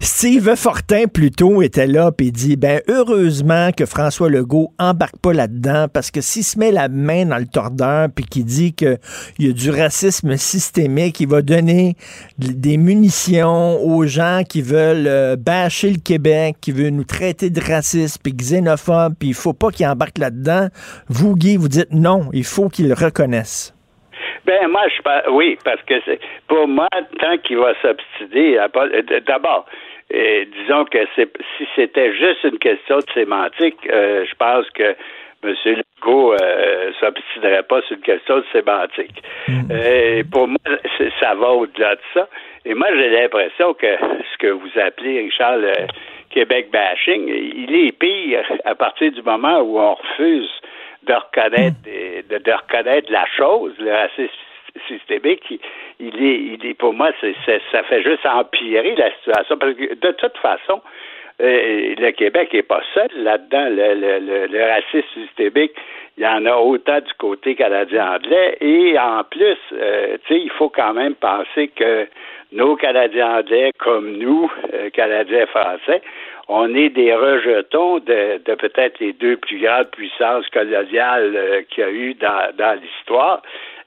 Steve Fortin, plutôt, était là, puis dit, ben heureusement que François Legault embarque pas là-dedans, parce que s'il se met la main dans le tordeur, puis qu'il dit qu'il y a du racisme systémique, il va donner des munitions aux gens qui veulent euh, bâcher le Québec, qui veulent nous traiter de racistes, puis xénophobes, puis il faut pas qu'il embarque là-dedans. Vous, Guy, vous dites non, il faut qu'il le reconnaisse. Ben moi, je oui, parce que pour moi, tant qu'il va s'obstiner, euh, d'abord, euh, disons que si c'était juste une question de sémantique, euh, je pense que M. Legault euh, s'obstinerait pas sur une question de sémantique. Mm. pour moi, ça va au-delà de ça. Et moi, j'ai l'impression que ce que vous appelez, Richard, le Québec bashing, il est pire à partir du moment où on refuse de reconnaître, de, de, reconnaître la chose, le racisme systémique, il, est, il est, pour moi, c'est, ça fait juste empirer la situation. Parce que de toute façon, euh, le Québec n'est pas seul là-dedans. Le, le, le, racisme systémique, il y en a autant du côté canadien-anglais. Et en plus, euh, il faut quand même penser que nos Canadiens anglais, comme nous, euh, Canadiens français, on est des rejetons de, peut-être les deux plus grandes puissances coloniales euh, qu'il y a eu dans, dans l'histoire,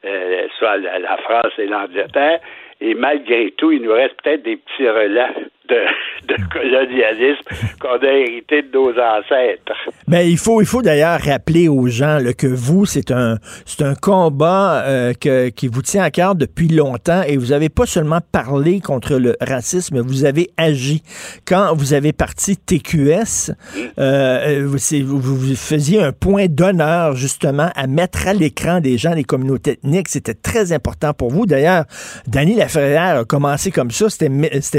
euh, soit la, France et l'Angleterre. Et malgré tout, il nous reste peut-être des petits relents de, colonialisme qu'on a hérité de nos ancêtres. Ben, il faut, il faut d'ailleurs rappeler aux gens que vous, c'est un, un combat euh, que, qui vous tient à cœur depuis longtemps et vous avez pas seulement parlé contre le racisme, vous avez agi. Quand vous avez parti TQS, euh, vous, vous, faisiez un point d'honneur justement à mettre à l'écran des gens des communautés ethniques. C'était très important pour vous. D'ailleurs, Danny Laferrière a commencé comme ça. C'était,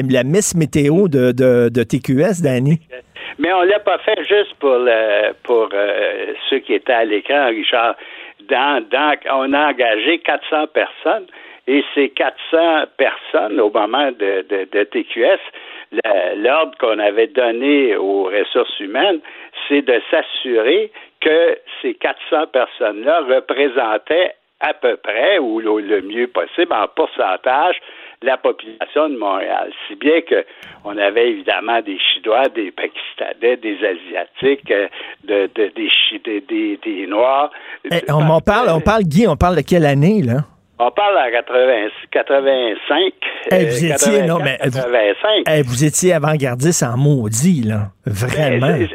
la Miss de, de, TQS, Danny? Mais on l'a pas fait juste pour pour euh, ceux qui étaient à l'écran, Richard. On a engagé 400 personnes et ces 400 personnes, au moment de, de, TQS, l'ordre qu'on avait donné aux ressources humaines, c'est de s'assurer que ces 400 personnes-là représentaient à peu près, ou le mieux possible, en pourcentage, la population de Montréal. Si bien que on avait évidemment des Chinois, des Pakistanais, des Asiatiques, euh, de, des, des, des, Noirs. Eh, on, parle, on parle, Guy, on parle de quelle année, là? On parle en 80, 85. Eh, vous étiez, non, mais eh, Vous, étiez avant-gardiste en maudit, là. Vraiment. Ben,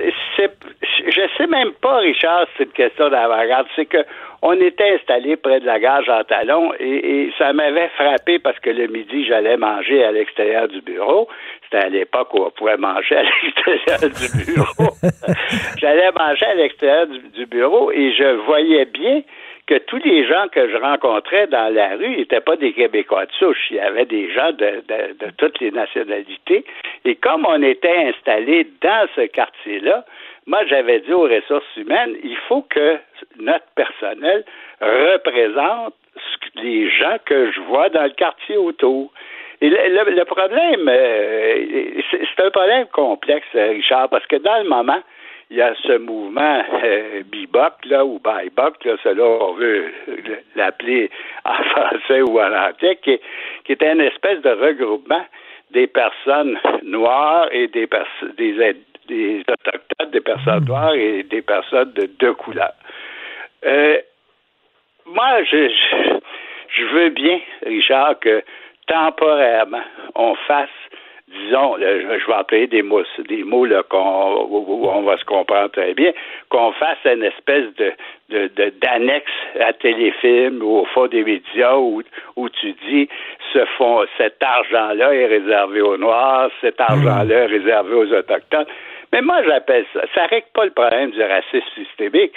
je sais même pas, Richard, c'est une question d'avant-garde. C'est que on était installé près de la gare Jean Talon et, ça m'avait frappé parce que le midi, j'allais manger à l'extérieur du bureau. C'était à l'époque où on pouvait manger à l'extérieur du bureau. j'allais manger à l'extérieur du, bureau et je voyais bien que tous les gens que je rencontrais dans la rue n'étaient pas des Québécois de souche. Il y avait des gens de, de, toutes les nationalités. Et comme on était installé dans ce quartier-là, moi, j'avais dit aux ressources humaines, il faut que notre personnel représente les gens que je vois dans le quartier autour. Et le, problème, euh, c'est un problème complexe, Richard, parce que dans le moment, il y a ce mouvement euh, bebop, là, ou bebop, là, selon on veut l'appeler en français ou en anglais, qui est, une espèce de regroupement des personnes noires et des, des, des autochtones, des personnes hmm. noires et des personnes de deux couleurs. Euh, moi, je, je veux bien, Richard, que temporairement, on fasse disons, je vais employer des mots, des mots là, qu'on, où on va se comprendre très bien, qu'on fasse une espèce de, de, d'annexe à téléfilm ou au fond des médias où, où tu dis ce fond, cet argent-là est réservé aux Noirs, cet argent-là est réservé aux Autochtones. Mais moi, j'appelle ça, ça règle pas le problème du racisme systémique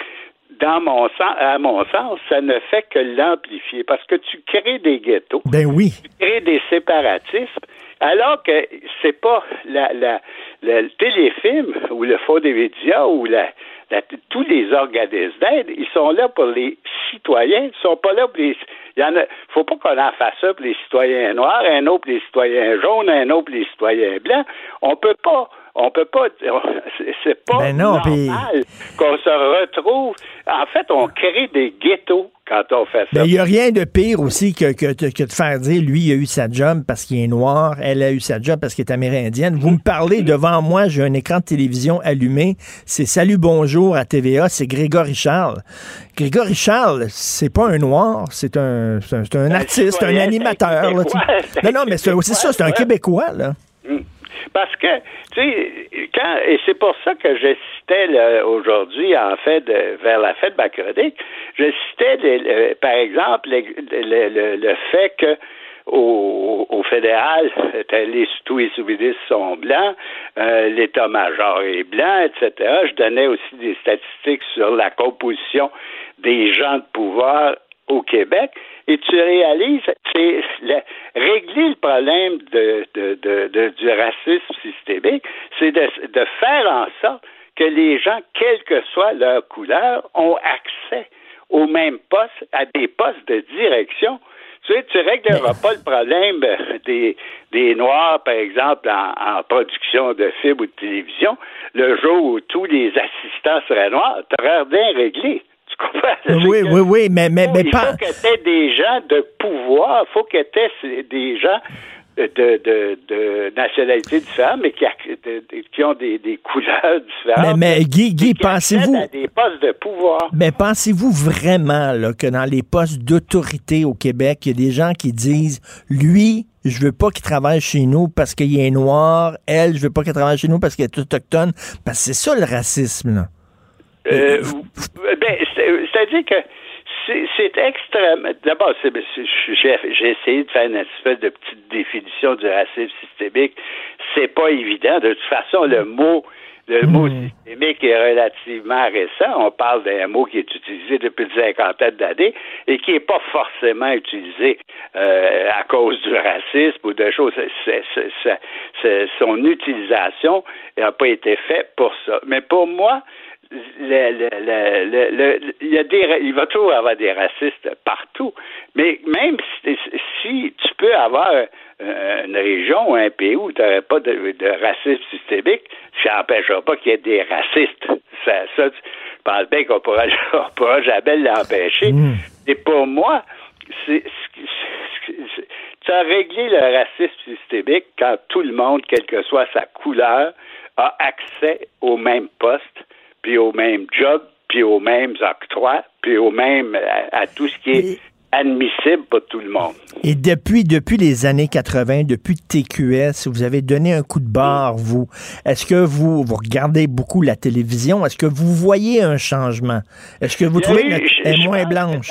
dans mon sens, à mon sens, ça ne fait que l'amplifier parce que tu crées des ghettos. Ben oui. Tu crées des séparatismes. Alors que c'est pas la, la, le téléfilm ou le faux des médias ou la, tous les organismes d'aide, ils sont là pour les citoyens, ils sont pas là pour les. Il y en a, faut pas qu'on en fasse ça pour les citoyens noirs, un autre pour les citoyens jaunes, un autre pour les citoyens blancs. On peut pas on peut pas c'est pas ben normal qu'on se retrouve en fait on crée des ghettos quand on fait ça. Ben, il n'y a rien de pire aussi que, que, que, de faire dire lui il a eu sa job parce qu'il est noir, elle a eu sa job parce qu'elle est amérindienne. Vous me parlez devant moi, j'ai un écran de télévision allumé, c'est Salut bonjour à TVA, c'est Grégory Charles. Grégory Charles, c'est pas un noir, c'est un, c'est un, artiste, un animateur. non, non, mais c'est ça, c'est un Québécois, là. Hmm. Parce que, tu sais, quand, et c'est pour ça que je citais aujourd'hui, en fait, vers la fête mercredi, je citais, par exemple, le, fait que au, fédéral, les, tous les souverainistes sont blancs, euh, l'état-major est blanc, etc. Je donnais aussi des statistiques sur la composition des gens de pouvoir au Québec et tu réalises, c'est régler le problème de, du racisme systémique, c'est de, faire en sorte que les gens, quelle que soit leur couleur, ont accès aux mêmes postes, à des postes de direction. Tu sais, tu régleras pas le problème des, des Noirs, par exemple, en, production de films ou de télévision, le jour où tous les assistants seraient noirs, tu rien réglé. Oui, oui, oui, mais, mais, mais pas. Il faut que tu des gens de pouvoir, il faut que tu des gens de, de, de nationalités différentes, mais qui, qui ont des, des, couleurs différentes. Mais, mais Guy, Guy pensez-vous. des postes de pouvoir. Mais pensez-vous vraiment là, que dans les postes d'autorité au Québec, il y a des gens qui disent lui, je veux pas qu'il travaille chez nous parce qu'il est noir, elle, je veux pas qu'elle travaille chez nous parce qu'elle est autochtone? Parce que c'est ça le racisme, là. Euh, ben, c'est-à-dire que c'est extrêmement. D'abord, j'ai essayé de faire une espèce de petite définition du racisme systémique. C'est pas évident. De toute façon, le mot, le mot hmm. systémique est relativement récent. On parle d'un mot qui est utilisé depuis une cinquantaine d'années et qui n'est pas forcément utilisé euh, à cause du racisme ou de choses. son utilisation n'a pas été faite pour ça. Mais pour moi, il, y a des, il va toujours avoir des racistes partout. Mais même si, tu peux avoir euh, une région ou un pays où tu n'aurais pas de, racisme systémique, ça n'empêchera pas qu'il y ait des racistes. Ça, ça je pense bien qu'on pourra, pourra jamais l'empêcher. Mm. Et pour moi, c'est, tu as réglé le racisme systémique quand tout le monde, quelle que soit sa couleur, a accès au même poste puis au même job, puis aux mêmes octrois, puis au même à, tout ce qui est admissible pour tout le monde. Et depuis, depuis les années 80, depuis TQS, vous avez donné un coup de barre, vous. Est-ce que vous, vous regardez beaucoup la télévision? Est-ce que vous voyez un changement? Est-ce que vous trouvez qu'elle est moins blanche?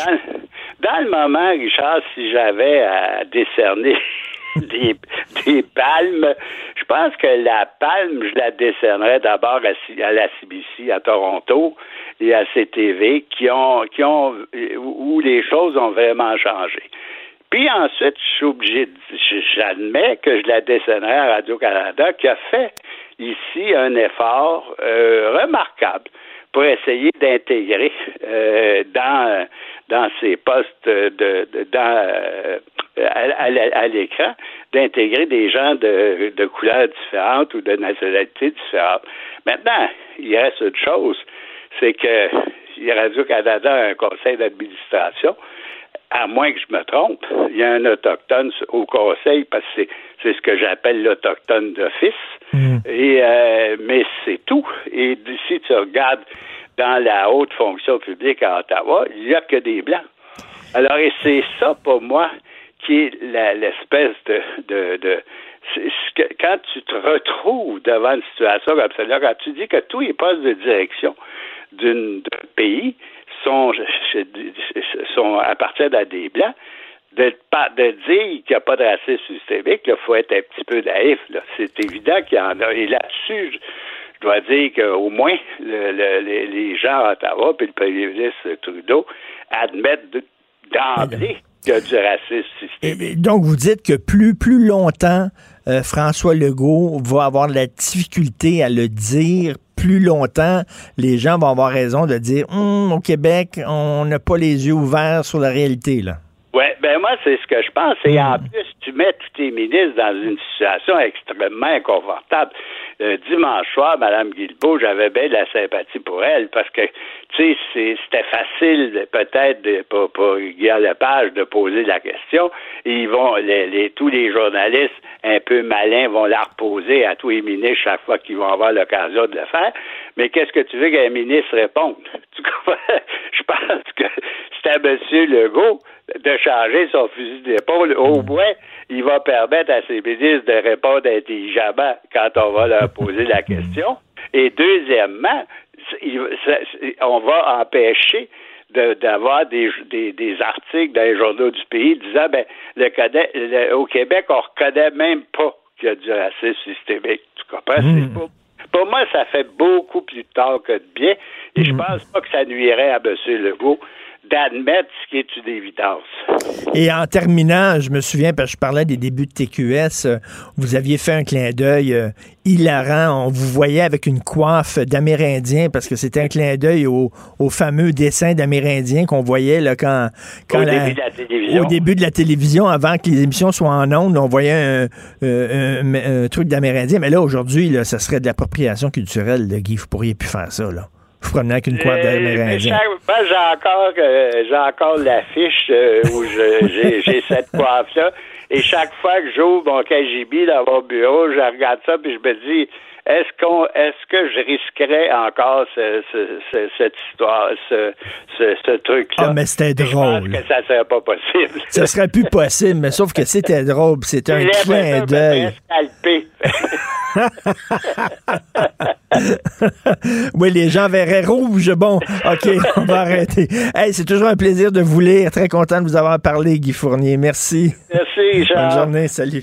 Dans, le moment, Richard, si j'avais à décerner des, des palmes. Je pense que la palme, je la décernerais d'abord à, la CBC à Toronto. et à CTV qui ont, qui ont, où les choses ont vraiment changé. Puis ensuite, je suis obligé, j'admets que je la décennerai à Radio-Canada qui a fait ici un effort euh, remarquable pour essayer d'intégrer euh, dans dans ces postes de, dans à, l'écran d'intégrer des gens de, de couleurs différentes ou de nationalités différentes. Maintenant, il reste une chose, c'est que Radio-Canada a un conseil d'administration. À moins que je me trompe, il y a un autochtone au conseil parce que c'est ce que j'appelle l'autochtone d'office. Mm. Et euh, mais c'est tout. Et si tu regardes dans la haute fonction publique à Ottawa, il n'y a que des blancs. Alors, et c'est ça pour moi qui est l'espèce de, de, de quand tu te retrouves devant une situation comme celle-là, quand tu dis que tous les postes de direction d'un pays sont, sont appartiennent à des blancs, de, de dire qu'il n'y a pas de racisme systémique, il faut être un petit peu naïf. C'est évident qu'il y en a. Et là-dessus, je, dois dire qu'au moins les, gens à Ottawa et le premier ministre Trudeau admettent d'emblée a du racisme systémique. donc, vous dites que plus, plus longtemps euh, François Legault va avoir de la difficulté à le dire, plus longtemps, les gens vont avoir raison de dire hum, au Québec, on n'a pas les yeux ouverts sur la réalité. là. Oui, ben moi, c'est ce que je pense. Et en hmm. plus, tu mets tous tes ministres dans une situation extrêmement inconfortable. Euh, dimanche soir, Mme Guilbeault, j'avais bien de la sympathie pour elle parce que, tu sais, c'était facile peut-être pour, pour Guillaume Lepage de poser la question. ils vont, les, tous les journalistes un peu malins vont la reposer à tous les ministres chaque fois qu'ils vont avoir l'occasion de le faire. Mais qu'est-ce que tu veux qu'un ministre réponde? Je pense que à M. Legault de changer son fusil d'épaule. Au moins, il va permettre à ses ministres de répondre intelligemment quand on va leur poser la question. Et deuxièmement, on va empêcher d'avoir des, des, articles dans les journaux du pays disant ben le, au Québec on reconnaît même pas qu'il y a du racisme systémique. Tu comprends? Hmm. Pour moi, ça fait beaucoup plus tard que de bien. Et je hmm. pense pas que ça nuirait à M. Legault d'admettre ce qui est une évidence. Et en terminant, je me souviens, parce que je parlais des débuts de TQS, euh, vous aviez fait un clin d'œil euh, hilarant. On vous voyait avec une coiffe d'Amérindien, parce que c'était un clin d'œil au, fameux dessin d'Amérindien qu'on voyait là, quand, quand au, début de la télévision. au début de la télévision, avant que les émissions soient en ondes, on voyait un, euh, truc d'Amérindien. Mais là, aujourd'hui, ça serait de l'appropriation culturelle, Guy. Vous pourriez plus faire ça. Là vous promenez avec une coiffe d'Amérindien. j'ai encore, euh, j'ai encore l'affiche euh, où j'ai cette coiffe-là. Et chaque fois que j'ouvre mon KGB dans mon bureau, je regarde ça puis je me dis, est-ce qu'on, est-ce que je risquerais encore cette histoire, ce, ce, truc-là? Ah, mais c'était drôle. Je pense que ça serait pas possible. Ça serait plus possible, mais sauf que c'était drôle. C'était un clin d'œil. oui, les gens verraient rouge. Bon, OK, on va arrêter. Hey, c'est toujours un plaisir de vous lire. Très content de vous avoir parlé, Guy Fournier. Merci. Merci, Jean. Bonne journée. Salut.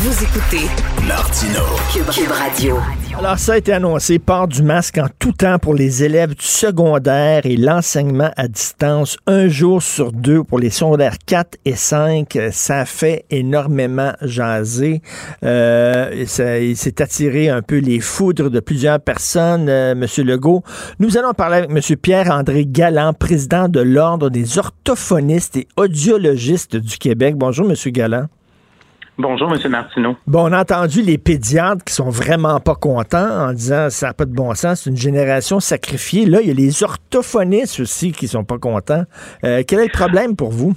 Vous écoutez Martino, Cube, Radio. Alors, ça a été annoncé, port du masque en tout temps pour les élèves du secondaire et l'enseignement à distance, un jour sur deux pour les secondaires 4 et 5. Ça fait énormément jaser. Euh, ça, il s'est attiré un peu les foudres de plusieurs personnes, euh, M. Legault. Nous allons parler avec M. Pierre-André Galland, président de l'Ordre des orthophonistes et audiologistes du Québec. Bonjour, M. Galland. Bonjour, M. Martineau. Bon, on a entendu les pédiatres qui sont vraiment pas contents en disant ça n'a pas de bon sens, c'est une génération sacrifiée. Là, il y a les orthophonistes aussi qui sont pas contents. Euh, quel est le problème pour vous?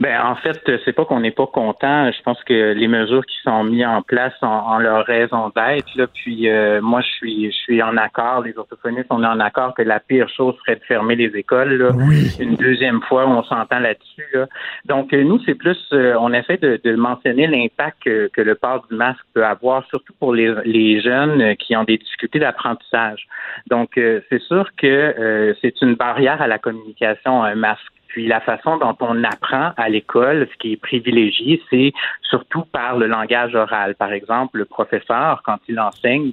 Ben en fait, c'est pas qu'on n'est pas content. Je pense que les mesures qui sont mises en place ont, leur raison d'être. Là. Puis euh, moi, je suis je suis en accord. Les orthophonistes, on est en accord que la pire chose serait de fermer les écoles. Là. Une deuxième fois, on s'entend là-dessus. Là. Donc euh, nous, c'est plus euh, on essaie de, de mentionner l'impact que, que, le port du masque peut avoir, surtout pour les, les jeunes qui ont des difficultés d'apprentissage. Donc c'est sûr que c'est une barrière à la communication un masque Puis la façon dont on apprend à l'école, ce qui est privilégié, c'est surtout par le langage oral. Par exemple, le professeur, quand il enseigne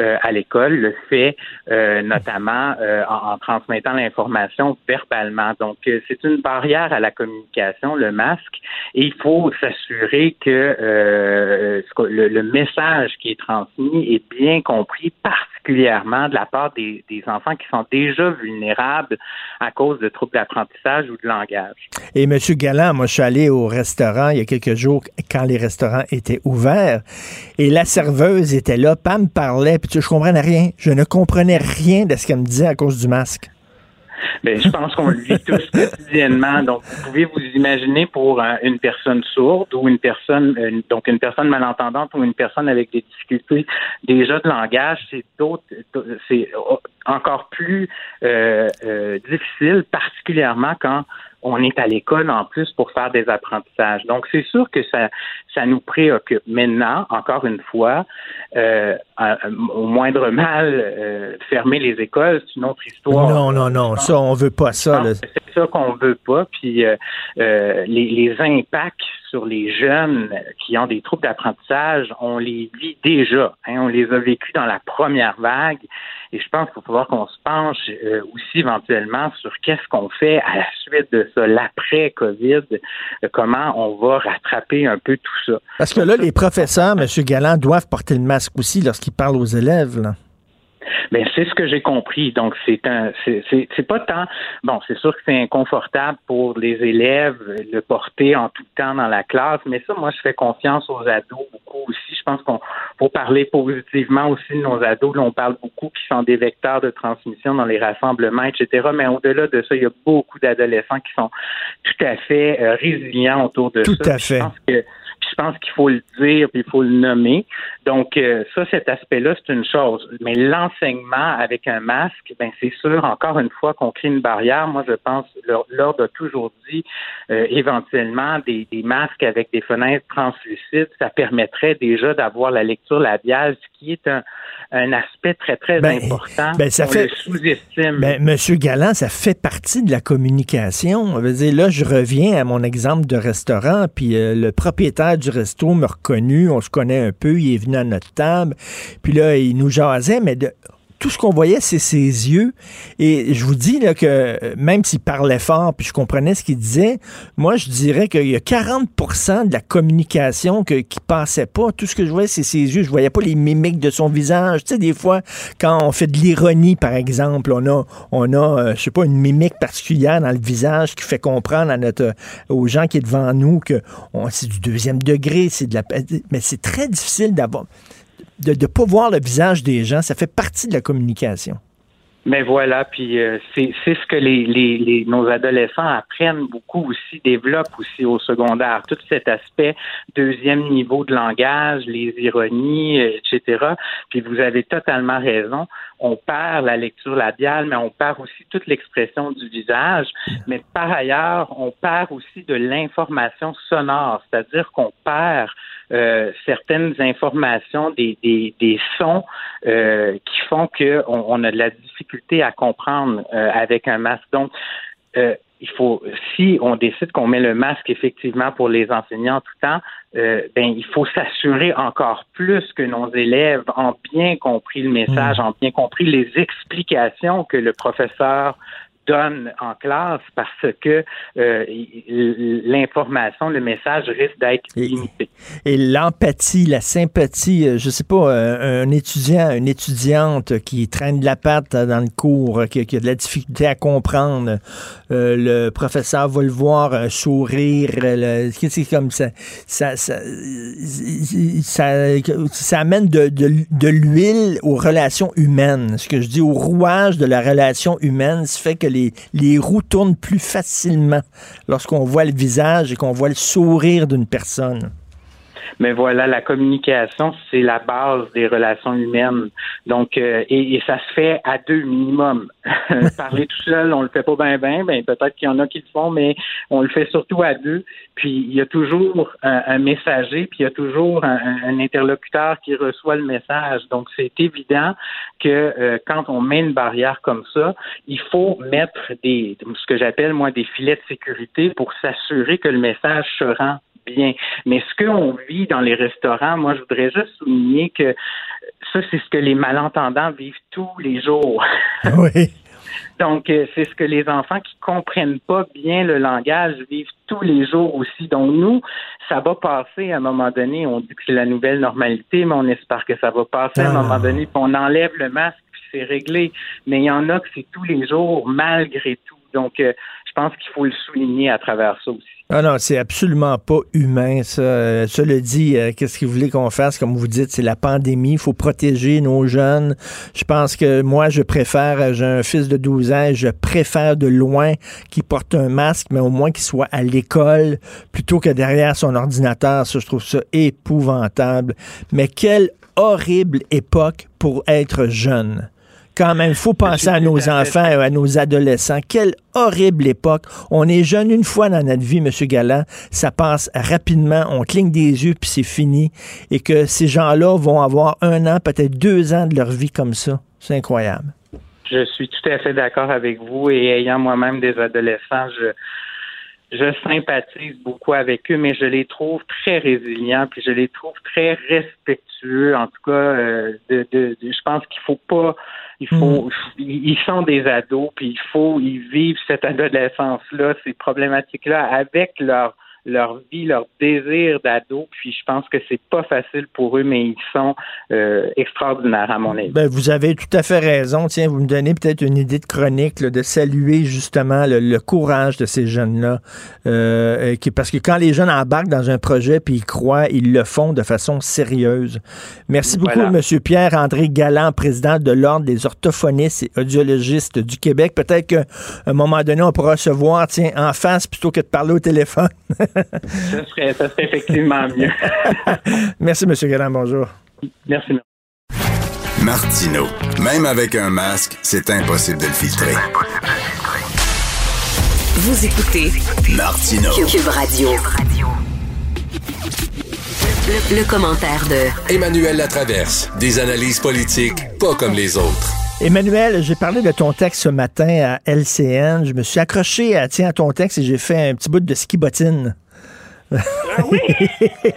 euh, à l'école, le fait euh, notamment euh, en, transmettant l'information verbalement. Donc, c'est une barrière à la communication, le masque, et il faut s'assurer que le, le, message qui est transmis est bien compris, particulièrement de la part des, des enfants qui sont déjà vulnérables à cause de troubles d'apprentissage ou de langage. Et M. Galland, moi, je suis allé au restaurant il y a quelques jours quand les restaurants étaient ouverts et la serveuse était là, Pam parlait, puis je comprenais rien. Je ne comprenais rien de ce qu'elle me disait à cause du masque. Ben, je pense qu'on le vit tous quotidiennement. Donc, vous pouvez vous imaginer pour euh, une personne sourde ou une personne, euh, donc une personne malentendante ou une personne avec des difficultés déjà de langage, c'est d'autres, c'est encore plus euh, difficile, particulièrement quand on est à l'école en plus pour faire des apprentissages. Donc, c'est sûr que ça, ça nous préoccupe. Maintenant, encore une fois, euh, au moindre mal, euh, fermer les écoles, c'est une autre histoire. Non, non, non, ça, on veut pas ça. C'est ça qu'on veut pas. Puis euh, les, les impacts sur les jeunes qui ont des troubles d'apprentissage, on les vit déjà. Hein, on les a vécus dans la première vague. Et je pense qu'il va falloir qu'on se penche euh, aussi éventuellement sur qu'est-ce qu'on fait à la suite de ça, l'après-COVID, euh, comment on va rattraper un peu tout ça. Parce que là, les professeurs, M. Galland, doivent porter le masque aussi lorsqu'ils parlent aux élèves. Ben c'est ce que j'ai compris. Donc c'est un, c'est pas tant. Bon, c'est sûr que c'est inconfortable pour les élèves le porter en tout temps dans la classe, mais ça, moi, je fais confiance aux ados beaucoup aussi. Je pense qu'on faut parler positivement aussi de nos ados. Là, on parle beaucoup qui sont des vecteurs de transmission dans les rassemblements, etc. Mais au-delà de ça, il y a beaucoup d'adolescents qui sont tout à fait euh, résilients autour de ça. Tout à fait je pense qu'il faut le dire puis il faut le nommer. Donc euh, ça, cet aspect-là, c'est une chose. Mais l'enseignement avec un masque, ben c'est sûr, encore une fois, qu'on crée une barrière. Moi, je pense, l'ordre a toujours dit euh, éventuellement des, des, masques avec des fenêtres translucides, ça permettrait déjà d'avoir la lecture labiale, ce qui est un, un aspect très, très ben, important. Ben, ça fait, sous-estime. Ben, Monsieur Galland, ça fait partie de la communication. On veut dire, là, je reviens à mon exemple de restaurant, puis euh, le propriétaire du resto m'a reconnu, on se connaît un peu, il est venu à notre table, puis là, il nous jasait, mais de, tout ce qu'on voyait, c'est ses yeux. Et je vous dis là, que même s'il parlait fort, puis je comprenais ce qu'il disait, moi, je dirais qu'il y a 40% de la communication que, qui passait pas. Tout ce que je voyais, c'est ses yeux. Je voyais pas les mimiques de son visage. Tu sais, des fois, quand on fait de l'ironie, par exemple, on a, on a euh, je sais pas, une mimique particulière dans le visage qui fait comprendre à notre, aux gens qui est devant nous que c'est du deuxième degré, c'est de la... Mais c'est très difficile d'avoir de ne pas voir le visage des gens, ça fait partie de la communication. Mais voilà, puis euh, c'est ce que les, les, nos adolescents apprennent beaucoup aussi, développent aussi au secondaire, tout cet aspect deuxième niveau de langage, les ironies, euh, etc. Puis vous avez totalement raison. On perd la lecture labiale, mais on perd aussi toute l'expression du visage. Mais par ailleurs, on perd aussi de l'information sonore, c'est-à-dire qu'on perd euh, certaines informations, des, des, des sons euh, qui font qu'on on a de la difficulté à comprendre euh, avec un masque. Donc, il faut, si on décide qu'on met le masque effectivement pour les enseignants tout le temps, ben il faut s'assurer encore plus que nos élèves ont bien compris le message, mmh. ont bien compris les explications que le professeur donne en classe parce que euh, l'information, le message risque d'être limité. Et, l'empathie, la sympathie, euh, je sais pas, euh, un, étudiant, une étudiante qui traîne de la patte dans le cours, qui, a de la difficulté à comprendre, le professeur va le voir, sourire, c'est comme ça ça, ça, ça, amène de, de, de l'huile aux relations humaines. Ce que je dis au rouage de la relation humaine, ça fait que les, les roues tournent plus facilement lorsqu'on voit le visage et qu'on voit le sourire d'une personne. Mais voilà, la communication, c'est la base des relations humaines. Donc, euh, et, ça se fait à deux minimum. Parler tout seul, on le fait pas bien, bien. Ben, peut-être qu'il y en a qui le font, mais on le fait surtout à deux. Puis, il y a toujours un, messager, puis il y a toujours un, interlocuteur qui reçoit le message. Donc, c'est évident que euh, quand on met une barrière comme ça, il faut mettre des, ce que j'appelle, moi, des filets de sécurité pour s'assurer que le message se rend bien. Mais ce qu'on vit dans les restaurants, moi, je voudrais juste souligner que ça, c'est ce que les malentendants vivent tous les jours. Oui. Donc, euh, c'est ce que les enfants qui comprennent pas bien le langage vivent tous les jours aussi. Donc, nous, ça va passer à un moment donné. On dit que c'est la nouvelle normalité, mais on espère que ça va passer à un moment ah. donné, puis on enlève le masque, puis c'est réglé. Mais il y en a que c'est tous les jours, malgré tout. Donc, euh, pense qu'il faut le souligner à travers ça aussi. Ah non, c'est absolument pas humain, ça. Euh, cela dit, euh, qu'est-ce que vous qu'on fasse? Comme vous dites, c'est la pandémie. Il faut protéger nos jeunes. Je pense que moi, je préfère, euh, j'ai un fils de 12 ans, je préfère de loin qu'il porte un masque, mais au moins qu'il soit à l'école plutôt que derrière son ordinateur. Ça, je trouve ça épouvantable. Mais quelle horrible époque pour être jeune quand même, faut penser à nos enfants, à nos adolescents. Quelle horrible époque. On est jeune une fois dans notre vie, M. Galland. Ça passe rapidement. On cligne des yeux, puis c'est fini. Et que ces gens-là vont avoir un an, peut-être deux ans de leur vie comme ça. C'est incroyable. Je suis tout à fait d'accord avec vous. Et ayant moi-même des adolescents, je, je sympathise beaucoup avec eux, mais je les trouve très résilients, puis je les trouve très respectueux. En tout cas, euh, de, de, je pense qu'il faut pas il faut, mm. ils sont des ados, puis il faut, ils vivent cette adolescence-là, ces problématiques-là avec leur leur vie, leur désir d'ado. Puis je pense que c'est pas facile pour eux, mais ils sont euh, extraordinaires à mon avis. Ben, vous avez tout à fait raison. Tiens, vous me donnez peut-être une idée de chronique de saluer justement le, courage de ces jeunes-là. Euh, qui, parce que quand les jeunes embarquent dans un projet puis ils croient, ils le font de façon sérieuse. Merci beaucoup, M. Pierre-André Galland, président de l'Ordre des orthophonistes et audiologistes du Québec. Peut-être qu'à un moment donné, on pourra se voir tiens, en face plutôt que de parler au téléphone. ça, serait, ça serait effectivement mieux. Merci, M. Galland. Bonjour. Merci. Martino. Même avec un masque, c'est impossible de le filtrer. Vous écoutez Martino. Cube Radio. Le, commentaire de Emmanuel Latraverse. Des analyses politiques pas comme les autres. Emmanuel, j'ai parlé de ton texte ce matin à LCN. Je me suis accroché à, tiens, à ton texte et j'ai fait un petit bout de ski bottine. Ah oui?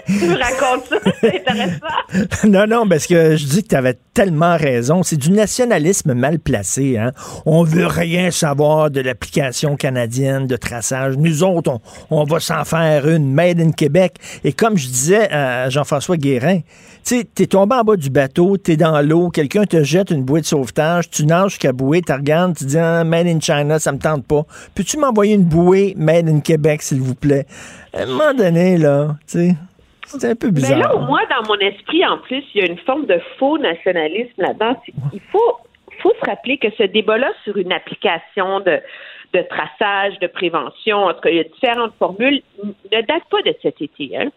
tu me racontes ça, c'est intéressant. Non, non, parce que je dis que tu avais tellement raison. C'est du nationalisme mal placé. Hein? On veut rien savoir de l'application canadienne de traçage. Nous autres, on, va s'en faire une Made in Québec. Et comme je disais à Jean-François Guérin, tu t'es tombé en bas du bateau, t'es dans l'eau, quelqu'un te jette une bouée de sauvetage, tu nages jusqu'à bouée, tu regardes, tu dis ah, Made in China, ça me tente pas. Peux-tu m'envoyer une bouée Made in Québec, s'il vous plaît? À un moment donné, là, tu sais. C'est un peu bizarre. Mais là, moi, dans mon esprit, en plus, il y a une forme de faux nationalisme là-dedans. Il faut, faut se rappeler que ce débat-là sur une application de, de traçage, de prévention, en tout cas, il y a différentes formules, ne date pas de cet été. Hein?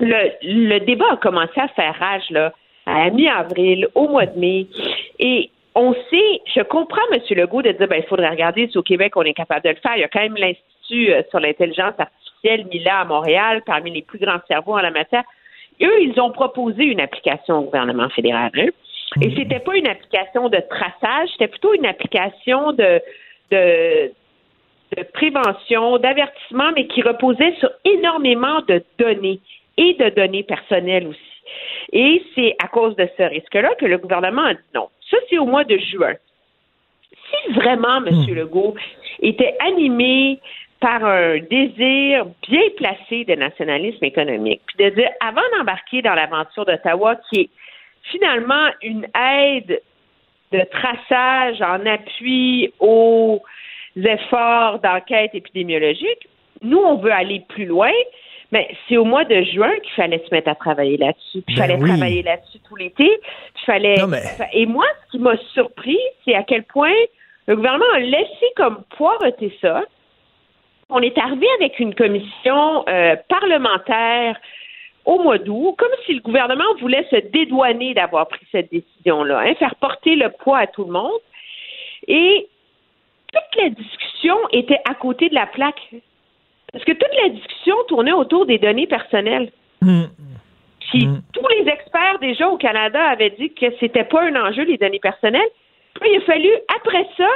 Le, le débat a commencé à faire rage là, à mi-avril, au mois de mai. Et on sait, je comprends M. Legault de dire ben, il faudrait regarder si au Québec on est capable de le faire. Il y a quand même l'Institut euh, sur l'intelligence artificielle MILA à Montréal, parmi les plus grands cerveaux en la matière. Eux, ils ont proposé une application au gouvernement fédéral. Hein. Et mhm. c'était pas une application de traçage, c'était plutôt une application de, de, de prévention, d'avertissement, mais qui reposait sur énormément de données et de données personnelles aussi. Et c'est à cause de ce risque-là que le gouvernement a dit non. Ça, c'est au mois de juin. Si vraiment M. Hmm. Legault était animé par un désir bien placé de nationalisme économique, puis de dire, avant d'embarquer dans l'aventure d'Ottawa, qui est finalement une aide de traçage en appui aux efforts d'enquête épidémiologique, nous, on veut aller plus loin, mais c'est au mois de juin qu'il fallait se mettre à travailler là-dessus. il ben fallait travailler là-dessus tout l'été. fallait. Et moi, ce qui m'a surpris, c'est à quel point le gouvernement a laissé comme poireter ça. On est arrivé avec une commission euh, parlementaire au mois d'août, comme si le gouvernement voulait se dédouaner d'avoir pris cette décision-là, hein, faire porter le poids à tout le monde. Et toute la discussion était à côté de la plaque. Parce que toute la discussion tournait autour des données personnelles. Hmm. Puis tous les experts déjà au Canada avaient dit que c'était pas un enjeu, les données personnelles. Puis il a fallu, après ça,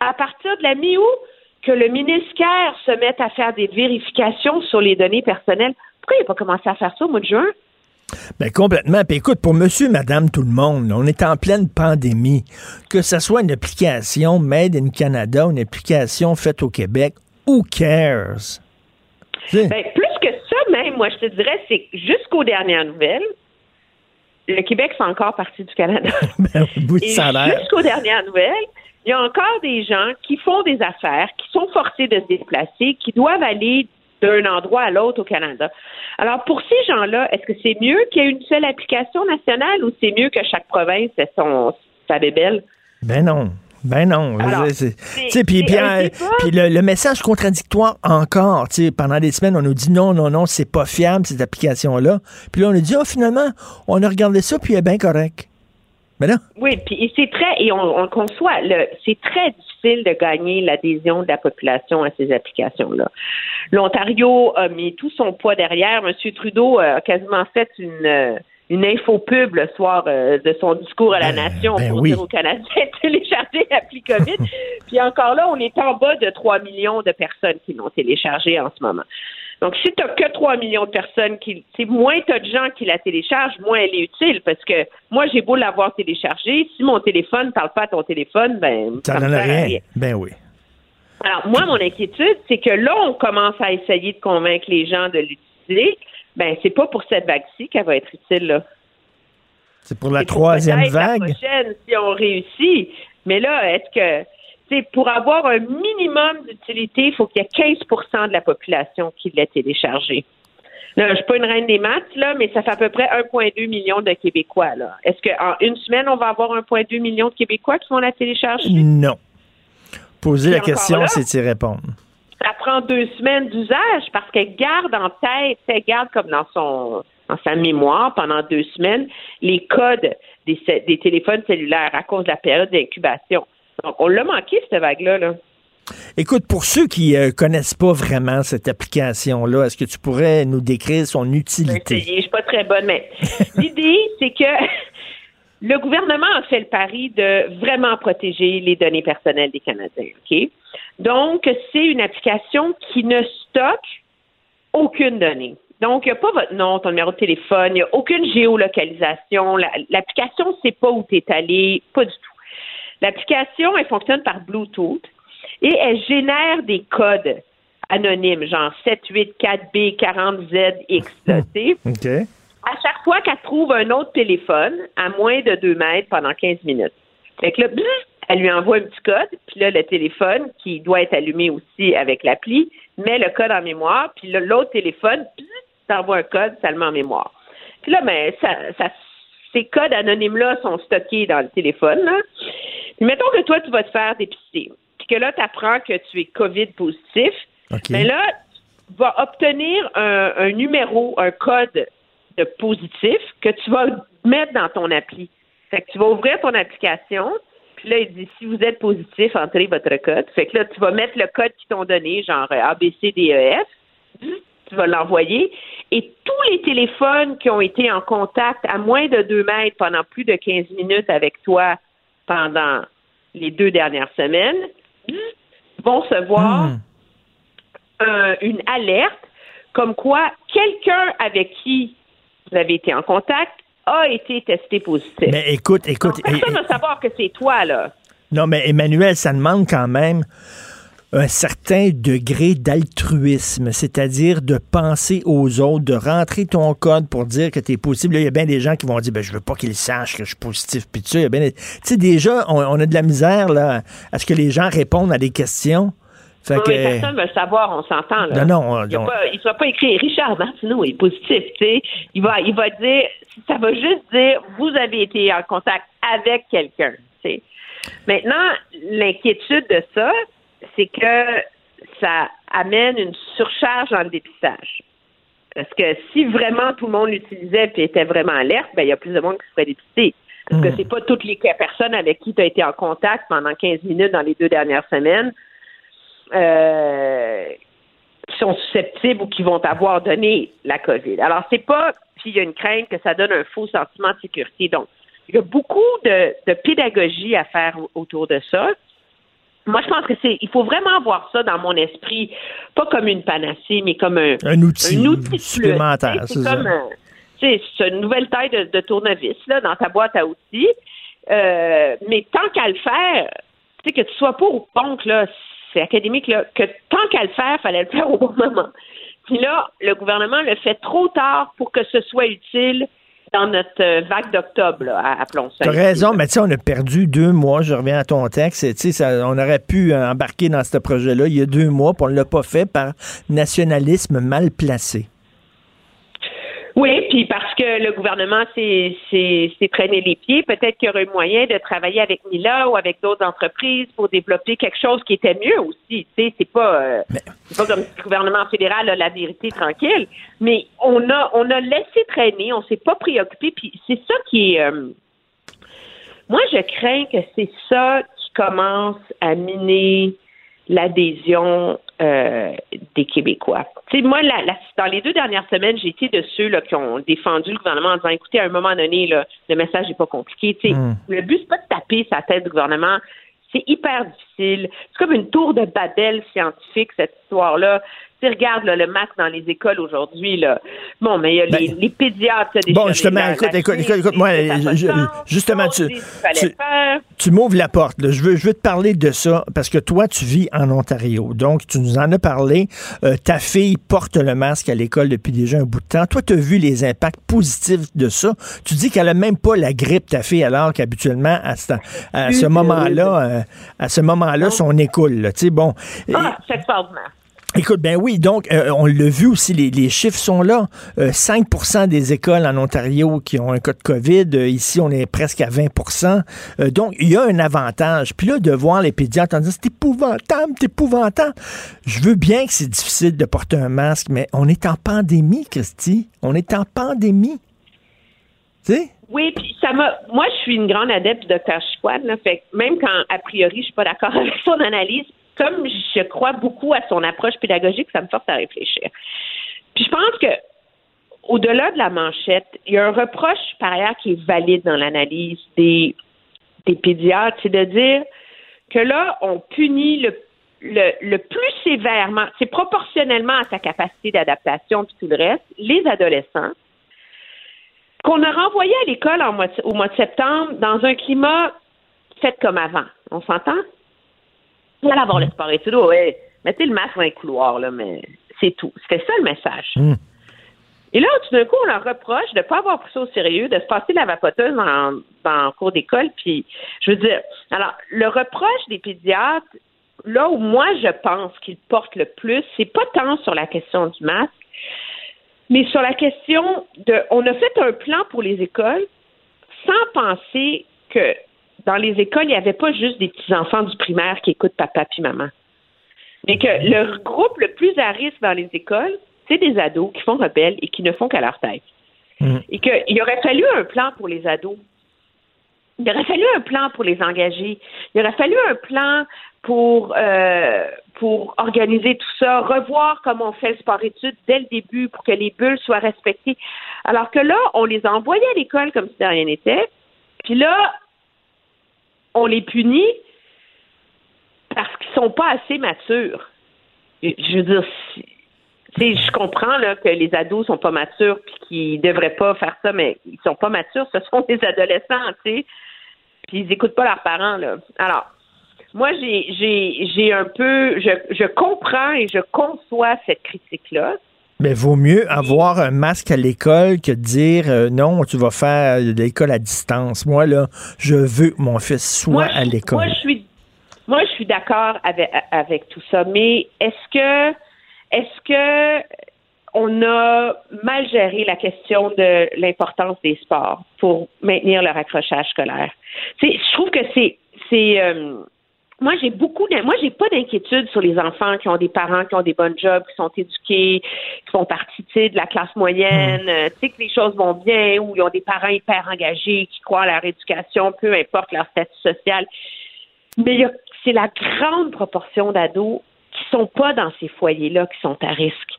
à partir de la mi-août, que le ministère se mette à faire des vérifications sur les données personnelles. Pourquoi il n'a pas commencé à faire ça au mois de juin? Ben complètement. Puis écoute, pour monsieur, madame, tout le monde, on est en pleine pandémie. Que ce soit une application Made in Canada, une application faite au Québec, who cares? Ben, plus que ça, même, moi, je te dirais, c'est jusqu'aux dernières nouvelles, le Québec fait encore partie du Canada. ben, jusqu'aux dernières nouvelles, il y a encore des gens qui font des affaires, qui sont forcés de se déplacer, qui doivent aller d'un endroit à l'autre au Canada. Alors, pour ces gens-là, est-ce que c'est mieux qu'il y ait une seule application nationale ou c'est mieux que chaque province ait son, sa bébelle? Ben non. Ben non. Puis, euh, le, le message contradictoire encore. Pendant des semaines, on nous dit non, non, non, c'est pas fiable, cette application-là. Puis là, on nous dit, oh, finalement, on a regardé ça, puis elle est bien correct. Mais là, Oui, puis c'est très, et on, on le conçoit, c'est très difficile de gagner l'adhésion de la population à ces applications-là. L'Ontario a mis tout son poids derrière. M. Trudeau a quasiment fait une, une infopub le soir euh, de son discours à la nation ben pour oui. dire aux Canadiens de télécharger l'appli COVID. puis encore là, on est en bas de 3 millions de personnes qui l'ont téléchargé en ce moment. Donc, si tu que 3 millions de personnes qui. C'est moins tu as de gens qui la téléchargent, moins elle est utile. Parce que moi, j'ai beau l'avoir téléchargée, si mon téléphone ne parle pas à ton téléphone, ben. ça sert à rien. Ben oui. Alors, moi, mon inquiétude, c'est que là, on commence à essayer de convaincre les gens de l'utiliser. Ben, c'est pas pour cette vague-ci qu'elle va être utile, là. C'est pour la pour troisième peut-être vague? La prochaine, si on réussit. Mais là, est-ce que, tu sais, pour avoir un minimum d'utilité, il faut qu'il y ait 15% de la population qui l'ait téléchargé. Là, je suis pas une reine des maths, là, mais ça fait à peu près 1,2 million de Québécois, là. Est-ce qu'en une semaine, on va avoir 1,2 million de Québécois qui vont la télécharger? Non. Poser la question, c'est y répondre. Ça prend deux semaines d'usage parce qu'elle garde en tête, elle garde comme dans son dans sa mémoire pendant deux semaines les codes des, téléphones cellulaires à cause de la période d'incubation. Donc, on l'a manqué, cette vague-là. Là. Écoute, pour ceux qui euh, connaissent pas vraiment cette application-là, est-ce que tu pourrais nous décrire son utilité? essayer, je suis pas très bonne, mais l'idée, c'est que le gouvernement a fait le pari de vraiment protéger les données personnelles des Canadiens. OK? Donc, c'est une application qui ne stocke aucune donnée. Donc, il n'y a pas votre nom, ton numéro de téléphone, il n'y a aucune géolocalisation. La- L'application ne sait pas où tu es allé, pas du tout. L'application, elle fonctionne par Bluetooth et elle génère des codes anonymes, genre 784B, 40ZX. là, tu sais. OK. À chaque fois qu'elle trouve un autre téléphone à moins de 2 mètres pendant 15 minutes. Fait que là, elle lui envoie un petit code, puis là, le téléphone, qui doit être allumé aussi avec l'appli, met le code en mémoire, puis là, l'autre téléphone, t'envoie un code, ça le met en mémoire. Puis là, ben, ça, ça- ces codes anonymes-là sont stockés dans le téléphone. Là. Puis mettons que toi, tu vas te faire dépister, puis que là, tu apprends que tu es COVID positif. Mais là, tu vas obtenir un, un numéro, un code de positif que tu vas mettre dans ton appli. Fait que tu vas ouvrir ton application, puis là, il dit si vous êtes positif, entrez votre code. Fait que là, tu vas mettre le code qu'ils t'ont donné, genre euh, ABCDEF, tu vas l'envoyer. Et tous les téléphones qui ont été en contact à moins de 2 mètres pendant plus de 15 minutes avec toi pendant les deux dernières semaines vont se voir Hmm. un- une alerte comme quoi quelqu'un avec qui vous avez été en contact a été testé positif. Mais écoute, écoute. Donc, personne ne savoir que c'est toi, là. Non, mais Emmanuel, ça demande quand même un certain degré d'altruisme, c'est-à-dire de penser aux autres, de rentrer ton code pour dire que tu es positif. Là, il y a bien des gens qui vont dire ben, je veux pas qu'ils sachent que je suis positif. Puis tu sais, bien déjà, on, on a de la misère là, à ce que les gens répondent à des questions. Fait Oui, que, personne ne veut savoir, on s'entend. Là. Non, non, on- il ne on- va pas écrire Richard Martineau est positif. tu sais. Il va, il va dire, ça va juste dire vous avez été en contact avec quelqu'un. tu sais. Maintenant, l'inquiétude de ça, c'est que ça amène une surcharge dans le dépistage. Parce que si vraiment tout le monde l'utilisait et était vraiment alerte, ben il y a plus de monde qui se ferait dépister. Parce que Hmm. c'est pas toutes les personnes avec qui tu as été en contact pendant 15 minutes dans les deux dernières semaines euh, qui sont susceptibles ou qui vont avoir donné la COVID. Alors, c'est pas, puis il y a une crainte que ça donne un faux sentiment de sécurité. Donc, il y a beaucoup de, de pédagogie à faire autour de ça. Moi, je pense que c'est, il faut vraiment voir ça dans mon esprit, pas comme une panacée, mais comme un, Un outil un supplémentaire, sais, c'est ça. un- une nouvelle taille de, de tournevis là, dans ta boîte à outils. Euh, mais tant qu'à le faire, tu sais, que tu sois pour ou contre, là, c'est académique, là, que tant qu'à le faire, fallait le faire au bon moment. Puis là, le gouvernement le fait trop tard pour que ce soit utile dans notre euh, vague d'octobre, appelons ça. T'as raison, mais tu sais, on a perdu deux mois. Je reviens à ton texte. Tu sais, on aurait pu euh, embarquer dans ce projet-là il y a deux mois, puis on ne l'a pas fait par nationalisme mal placé. Oui, puis parce que le gouvernement s'est s'est- s'est traîné les pieds, peut-être qu'il y aurait eu moyen de travailler avec Mila ou avec d'autres entreprises pour développer quelque chose qui était mieux aussi. Tu sais, c'est pas euh, c'est pas comme si le gouvernement fédéral a la vérité tranquille, mais on a on a laissé traîner, on s'est pas préoccupé, puis c'est ça qui est euh, moi je crains que c'est ça qui commence à miner l'adhésion euh, des Québécois. Tu sais, moi, la- la- dans les deux dernières semaines, j'ai été de ceux là, qui ont défendu le gouvernement en disant, écoutez, à un moment donné, là, le message n'est pas compliqué. Tu sais, Mm. Le but, c'est pas de taper sa tête du gouvernement. C'est hyper difficile. C'est comme une tour de Babel scientifique, cette histoire-là. Tu sais, regarde là, le masque dans les écoles aujourd'hui. Là. Bon, mais il y a les, les pédiatres. des Ben, Bon, justement, écoute, écoute, écoute, écoute, moi, je- justement, tu- tu- m'ouvres la porte. là. Je, veux, je veux te parler de ça parce que toi, tu vis en Ontario. Donc, tu nous en as parlé. Euh, ta fille porte le masque à l'école depuis déjà un bout de temps. Toi, tu as vu les impacts positifs de ça. Tu dis qu'elle a même pas la grippe, ta fille, alors qu'habituellement, à ce, à ce moment-là, euh, à ce moment-là, son écoule. Tu sais, bon. Ah, c'est extraordinaire. Écoute, ben oui, donc euh, on l'a vu aussi, les, chiffres sont là. Euh, 5% des écoles en Ontario qui ont un cas de COVID. Euh, ici, on est presque à 20% Euh, Donc, il y a un avantage. Puis là, de voir les pédiatres en disant c'est épouvantable, c'est épouvantable. Je veux bien que c'est difficile de porter un masque, mais on est en pandémie, Christy. On est en pandémie. Tu sais? Oui, puis ça m'a. Moi, je suis une grande adepte du Dr. Chiquan, là, fait que même quand, a priori, je suis pas d'accord avec son analyse, comme je crois beaucoup à son approche pédagogique, ça me force à réfléchir. Puis je pense que, au-delà de la manchette, il y a un reproche, par ailleurs, qui est valide dans l'analyse des, des pédiatres, c'est de dire que là, on punit le, le, le plus sévèrement, c'est proportionnellement à sa capacité d'adaptation puis tout le reste, les adolescents qu'on a renvoyé à l'école au mois de septembre dans un climat fait comme avant. On s'entend? Vous allez avoir le sport et tout, ouais. Mettez le masque dans les couloirs, là, mais c'est tout. C'était ça le message. Et là, tout d'un coup, on leur reproche de ne pas avoir pris ça au sérieux, de se passer la vapoteuse dans le cours d'école. Puis, je veux dire, alors, le reproche des pédiatres, là où moi, je pense qu'ils portent le plus, c'est pas tant sur la question du masque, mais sur la question de, on a fait un plan pour les écoles sans penser que dans les écoles, il n'y avait pas juste des petits-enfants du primaire qui écoutent papa puis maman. Mais que le groupe le plus à risque dans les écoles, c'est des ados qui font rebelles et qui ne font qu'à leur tête. Et qu'il aurait fallu un plan pour les ados. Il aurait fallu un plan pour les engager. Il aurait fallu un plan pour, euh, pour organiser tout ça, revoir comment on fait le sport-études dès le début pour que les bulles soient respectées. Alors que là, on les a envoyés à l'école comme si de rien n'était. Puis là, on les punit parce qu'ils sont pas assez matures. Je veux dire, je comprends là, que les ados sont pas matures puis qu'ils devraient pas faire ça, mais ils sont pas matures, ce sont des adolescents, tu sais. Puis ils écoutent pas leurs parents. Alors, moi, j'ai, j'ai, j'ai un peu, je, je comprends et je conçois cette critique-là. Mais vaut mieux avoir un masque à l'école que de dire euh, non, tu vas faire de l'école à distance. Moi, là, je veux que mon fils soit Moi, à l'école. Moi, je suis, moi, je suis d'accord avec, avec tout ça. Mais est-ce que, est-ce que on a mal géré la question de l'importance des sports pour maintenir leur accrochage scolaire? Je trouve que c'est, c'est, euh, moi, j'ai beaucoup, moi, j'ai pas d'inquiétude sur les enfants qui ont des parents qui ont des bonnes jobs, qui sont éduqués, qui font partie, de la classe moyenne, euh, tu sais, que les choses vont bien, ou ils ont des parents hyper engagés, qui croient à leur éducation, peu importe leur statut social. Mais c'est la grande proportion d'ados qui sont pas dans ces foyers-là qui sont à risque.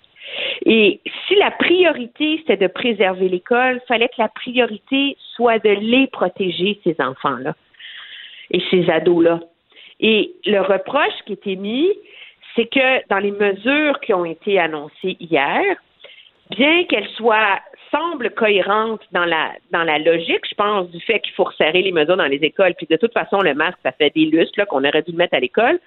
Et si la priorité, c'était de préserver l'école, il fallait que la priorité soit de les protéger, ces enfants-là et ces ados-là. Et le reproche qui était mis, c'est que dans les mesures qui ont été annoncées hier, bien qu'elles soient semblent cohérentes dans la dans la logique, je pense, du fait qu'il faut resserrer les mesures dans les écoles, puis de toute façon, le masque, ça fait des lustres là, qu'on aurait dû le mettre à l'école.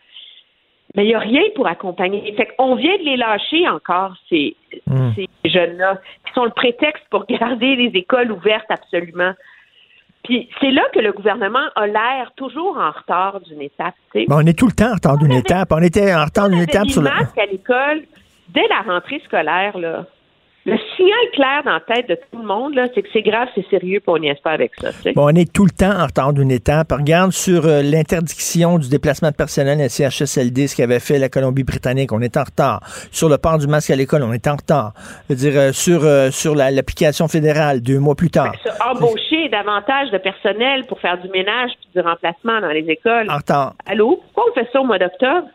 Mais il n'y a rien pour accompagner. Fait qu'on vient de les lâcher encore, ces, hmm. ces jeunes-là, qui sont le prétexte pour garder les écoles ouvertes absolument. Puis c'est là que le gouvernement a l'air toujours en retard d'une étape. on est tout le temps en retard d'une étape. On était en retard d'une étape sur le. à l'école dès la rentrée scolaire là le signal clair dans la tête de tout le monde, c'est que c'est grave, c'est sérieux, puis on n'y est pas avec ça. Bon, on est tout le temps en retard d'une étape. Regarde sur euh, l'interdiction du déplacement de personnel à CHSLD, ce qu'avait fait la Colombie-Britannique, on est en retard. Sur le port du masque à l'école, on est en retard. Je veux dire, euh, sur, euh, sur l'application fédérale, deux mois plus tard. Ben, embaucher davantage de personnel pour faire du ménage puis du remplacement dans les écoles. En retard. Allô? Pourquoi on fait ça au mois d'octobre?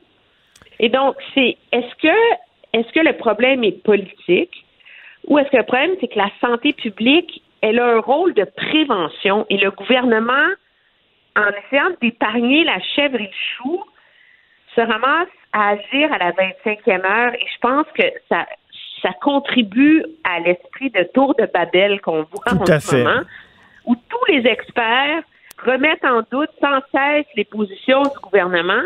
Et donc, c'est est-ce que est-ce que le problème est politique? Ou est-ce que le problème, c'est que la santé publique, elle a un rôle de prévention et le gouvernement, en essayant d'épargner la chèvre et le chou, se ramasse à agir à la 25e heure et je pense que ça, ça contribue à l'esprit de tour de Babel qu'on voit en ce moment, où tous les experts remettent en doute sans cesse les positions du gouvernement,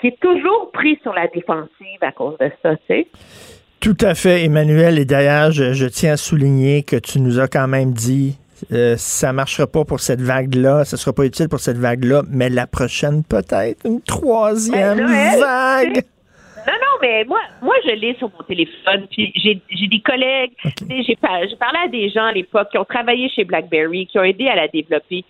qui est toujours pris sur la défensive à cause de ça, tu sais. Tout à fait, Emmanuel. Et d'ailleurs, je, tiens à souligner que tu nous as quand même dit euh, ça ne marchera pas pour cette vague-là, ça sera pas utile pour cette vague-là, mais la prochaine peut-être, une troisième ben, vague. Non, non, mais moi, moi je l'ai sur mon téléphone. Puis j'ai, des collègues, j'ai, parlé à des gens à l'époque qui ont travaillé chez BlackBerry, qui ont aidé à la développer.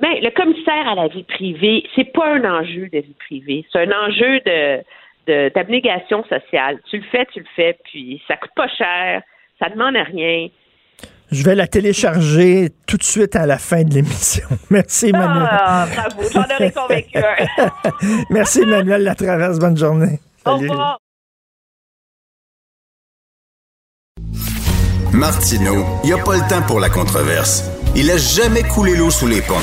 Mais le commissaire à la vie privée, c'est pas un enjeu de vie privée, c'est un enjeu de d'abnégation sociale. Tu le fais, tu le fais, puis ça coûte pas cher, ça demande rien. Je vais la télécharger tout de suite à la fin de l'émission. Merci, Emmanuel. Ah, bravo, j'en aurais convaincu Merci, Emmanuel La Traverse. Bonne journée. Salut. Au revoir. Martineau, il n'y a pas le temps pour la controverse. Il a jamais coulé l'eau sous les ponts.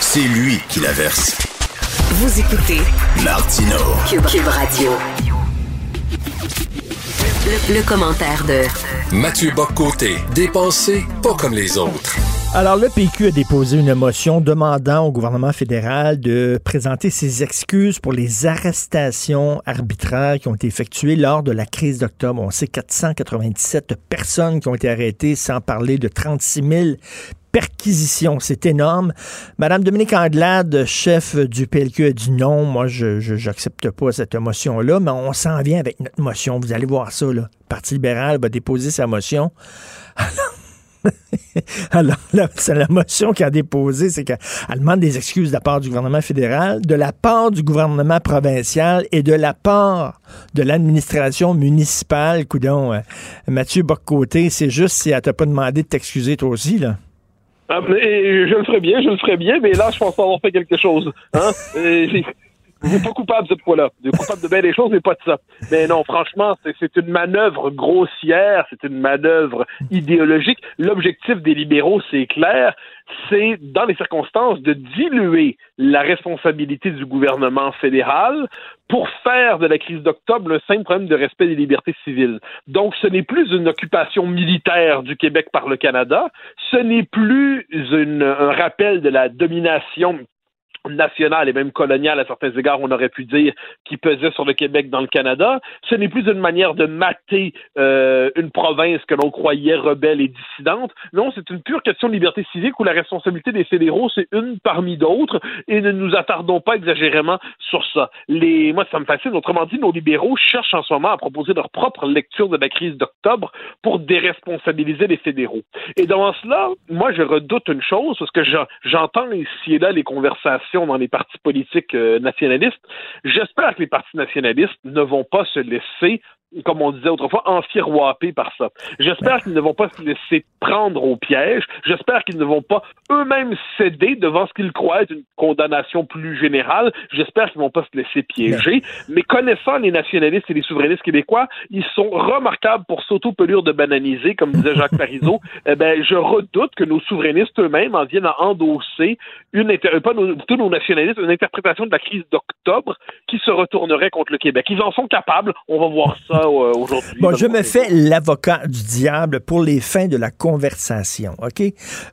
C'est lui qui la verse. Vous écoutez Martino Cube, Radio. Le, commentaire de Mathieu Boccoté, dépensé pas comme les autres. Alors, le PQ a déposé une motion demandant au gouvernement fédéral de présenter ses excuses pour les arrestations arbitraires qui ont été effectuées lors de la crise d'octobre. On sait 497 personnes qui ont été arrêtées, sans parler de 36 000 perquisition. C'est énorme. Madame Dominique Anglade, chef du PLQ, a dit non. Moi, je n'accepte pas cette motion-là, mais on s'en vient avec notre motion. Vous allez voir ça. Le Parti libéral va déposer sa motion. Alors, c'est la motion qu'elle a déposée, c'est qu'elle demande des excuses de la part du gouvernement fédéral, de la part du gouvernement provincial et de la part de l'administration municipale. Coudon, euh, Mathieu Boccoté, c'est juste si elle t'a pas demandé de t'excuser toi aussi, là. Ah, je le ferais bien, je le ferais bien, mais là, je pense pas avoir fait quelque chose. Hein? Vous n'êtes pas coupable cette fois-là. Vous êtes coupable de bien des choses, mais pas de ça. Mais non, franchement, c'est une manœuvre grossière, c'est une manœuvre idéologique. L'objectif des libéraux, c'est clair, c'est, dans les circonstances, de diluer la responsabilité du gouvernement fédéral pour faire de la crise d'octobre le simple problème de respect des libertés civiles. Donc, ce n'est plus une occupation militaire du Québec par le Canada, ce n'est plus un rappel de la domination nationale et même coloniale à certains égards, on aurait pu dire, qui pesait sur le Québec dans le Canada. Ce n'est plus une manière de mater euh, une province que l'on croyait rebelle et dissidente. Non, c'est une pure question de liberté civique où la responsabilité des fédéraux, c'est une parmi d'autres et ne nous attardons pas exagérément sur ça. Moi, ça me fascine. Autrement dit, nos libéraux cherchent en ce moment à proposer leur propre lecture de la crise d'octobre pour déresponsabiliser les fédéraux. Et dans cela, moi, je redoute une chose parce que j'entends ici et là les conversations dans les partis politiques euh, nationalistes. J'espère que les partis nationalistes ne vont pas se laisser comme on disait autrefois, enfiroipés par ça. J'espère qu'ils ne vont pas se laisser prendre au piège. J'espère qu'ils ne vont pas eux-mêmes céder devant ce qu'ils croient être une condamnation plus générale. J'espère qu'ils ne vont pas se laisser piéger. Mais connaissant les nationalistes et les souverainistes québécois, ils sont remarquables pour s'auto-pelure de bananiser, comme disait Jacques Parizeau. eh ben, je redoute que nos souverainistes eux-mêmes en viennent à endosser une, euh, pas nos, tous nos nationalistes, une interprétation de la crise d'octobre qui se retournerait contre le Québec. Ils en sont capables. On va voir ça euh, aujourd'hui. Bon, je me fais l'avocat du diable pour les fins de la conversation, OK?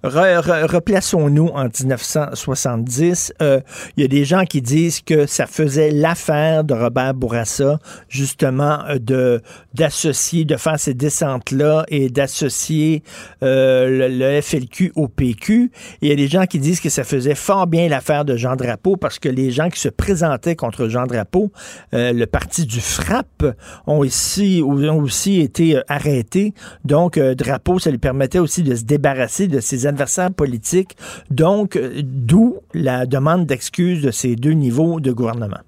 replaçons-nous en 1970. Il euh, y a des gens qui disent que ça faisait l'affaire de Robert Bourassa, justement, euh, de d'associer, de faire ces descentes-là et d'associer le, le, FLQ au PQ. Il y a des gens qui disent que ça faisait fort bien l'affaire de Jean Drapeau parce que les gens qui se présentaient contre Jean Drapeau, le parti du FRAP, ont ici ont aussi été euh, arrêtés. Donc, euh, Drapeau, ça lui permettait aussi de se débarrasser de ses adversaires politiques. Donc, euh, d'où la demande d'excuses de ces deux niveaux de gouvernement.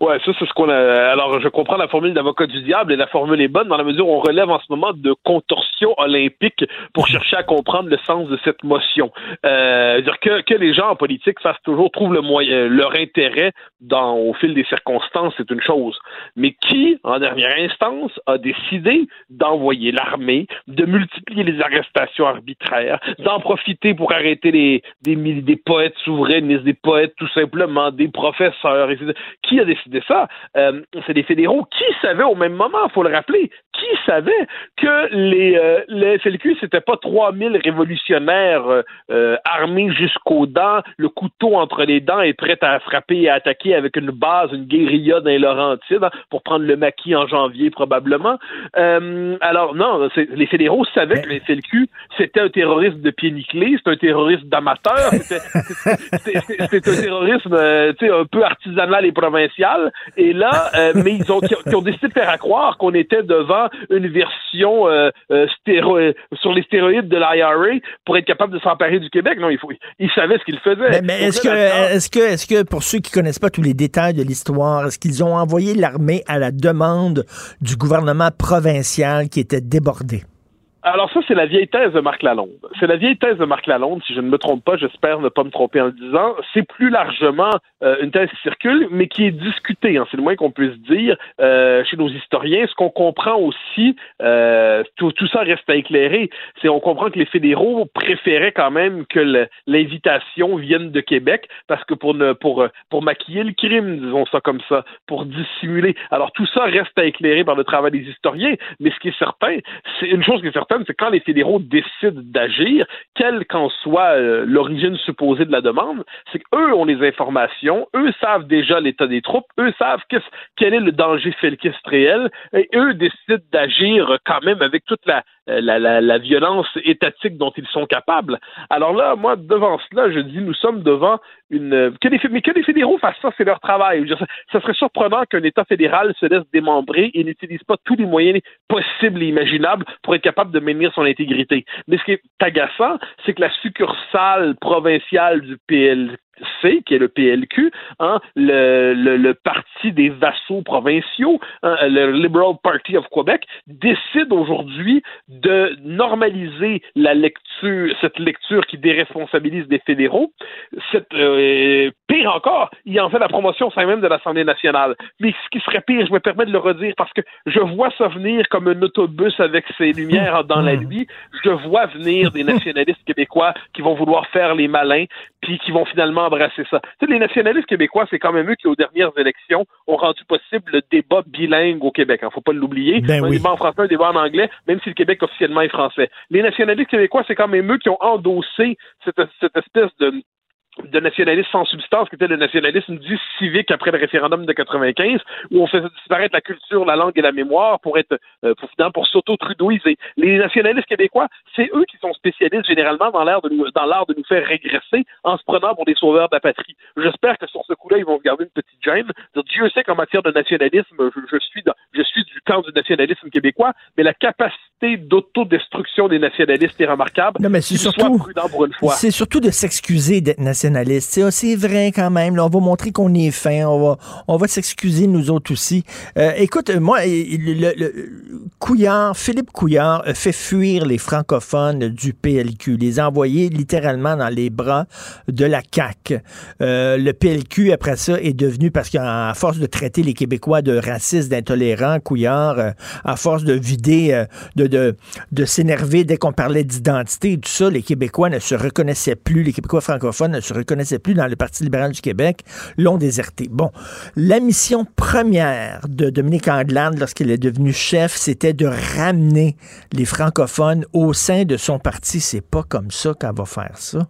Ouais, ça c'est ce qu'on a. Alors, je comprends la formule d'avocat du diable et la formule est bonne dans la mesure où on relève en ce moment de contorsion olympique pour chercher à comprendre le sens de cette motion. Euh, dire que, que les gens en politique fassent toujours trouvent le moyen, leur intérêt dans au fil des circonstances, c'est une chose. Mais qui, en dernière instance, a décidé d'envoyer l'armée, de multiplier les arrestations arbitraires, d'en profiter pour arrêter les des, des poètes souverainistes, des poètes tout simplement, des professeurs, etc. Qui a décidé de ça, euh, c'est des fédéraux qui savaient au même moment, il faut le rappeler, qui savait que les, euh, les FLQ, c'était pas 3000 révolutionnaires euh, armés jusqu'aux dents, le couteau entre les dents et prêts à frapper et à attaquer avec une base, une guérilla dans les Laurentides hein, pour prendre le maquis en janvier probablement. alors non, les fédéraux savaient que les FLQ, c'était un terroriste de pied nickelé, c'est un terroriste d'amateur, c'était un terrorisme un peu artisanal et provincial et là, euh, mais ils ont, qui ont décidé de faire à croire qu'on était devant une version euh, euh sur les stéroïdes de l'IRA pour être capable de s'emparer du Québec. Non, il faut, ils savaient ce qu'ils faisaient. Mais, est-ce que, est-ce que, est-ce que pour ceux qui connaissent pas tous les détails de l'histoire, est-ce qu'ils ont envoyé l'armée à la demande du gouvernement provincial qui était débordé? Alors ça, c'est la vieille thèse de Marc Lalonde. C'est la vieille thèse de Marc Lalonde, si je ne me trompe pas, j'espère ne pas me tromper en le disant. C'est plus largement euh, une thèse qui circule, mais qui est discutée, hein, c'est le moins qu'on puisse dire euh, chez nos historiens. Ce qu'on comprend aussi, euh, tout, ça reste à éclairer, c'est on comprend que les fédéraux préféraient quand même que l'invitation vienne de Québec, parce que pour, pour, pour maquiller le crime, disons ça comme ça, pour dissimuler. Alors tout ça reste à éclairer par le travail des historiens, mais ce qui est certain, c'est une chose qui est certaine, c'est quand les fédéraux décident d'agir, quelle qu'en soit euh, l'origine supposée de la demande, c'est qu'eux ont les informations, eux savent déjà l'état des troupes, eux savent quel est le danger felkiste réel, et eux décident d'agir quand même avec toute la, la, la, violence étatique dont ils sont capables. Alors là, moi, devant cela, je dis, nous sommes devant une... Que les, mais que les fédéraux fassent ça, c'est leur travail. ça, ça, serait surprenant qu'un État fédéral se laisse démembrer et n'utilise pas tous les moyens possibles et imaginables pour être capable de de maintenir son intégrité. Mais ce qui est agaçant, c'est que la succursale provinciale du PL, C, qui est le PLQ, hein, le, le, parti des vassaux provinciaux, hein, le Liberal Party of Quebec, décide aujourd'hui de normaliser la lecture, cette lecture qui déresponsabilise des fédéraux. Cette, euh, pire encore, il en fait la promotion au sein même de l'Assemblée nationale. Mais ce qui serait pire, je me permets de le redire parce que je vois ça venir comme un autobus avec ses lumières dans la nuit. Je vois venir des nationalistes québécois qui vont vouloir faire les malins, puis qui vont finalement embrasser ça. Tu sais, les nationalistes québécois, c'est quand même eux qui, aux dernières élections, ont rendu possible le débat bilingue au Québec. Il faut pas l'oublier. Ben un débat en français, un débat en anglais, même si le Québec officiellement est français. Les nationalistes québécois, c'est quand même eux qui ont endossé cette, cette espèce de de nationalisme sans substance, qui était le nationalisme dit civique après le référendum de 95, où on faisait disparaître la culture, la langue et la mémoire pour être euh, pour, pour s'auto-trudoiser. Les nationalistes québécois, c'est eux qui sont spécialistes généralement dans l'art de nous dans l'art de nous faire régresser en se prenant pour des sauveurs de la patrie. J'espère que sur ce coup-là, ils vont garder une petite gêne. Dieu sait qu'en matière de nationalisme, je, suis dans, je suis du camp du nationalisme québécois, mais la capacité d'autodestruction des nationalistes est remarquable. Non, mais c'est surtout. C'est surtout de s'excuser d'être nationaliste. C'est vrai quand même. on va montrer qu'on est fin. On va, on va s'excuser nous autres aussi. Euh, écoute, moi, le, le, Couillard, Philippe Couillard fait fuir les francophones du PLQ, les envoyer littéralement dans les bras de la CAQ. Euh, le PLQ, après ça, est devenu, parce qu'à force de traiter les Québécois de racistes, d'intolérants, Couillard, euh, à force de vider, euh, de, de, s'énerver dès qu'on parlait d'identité et tout ça, les Québécois ne se reconnaissaient plus, les Québécois francophones ne se reconnaissaient plus dans le Parti libéral du Québec, l'ont déserté. Bon, la mission première de Dominique Anglade, lorsqu'il est devenu chef, c'était de ramener les francophones au sein de son parti. C'est pas comme ça qu'elle va faire ça.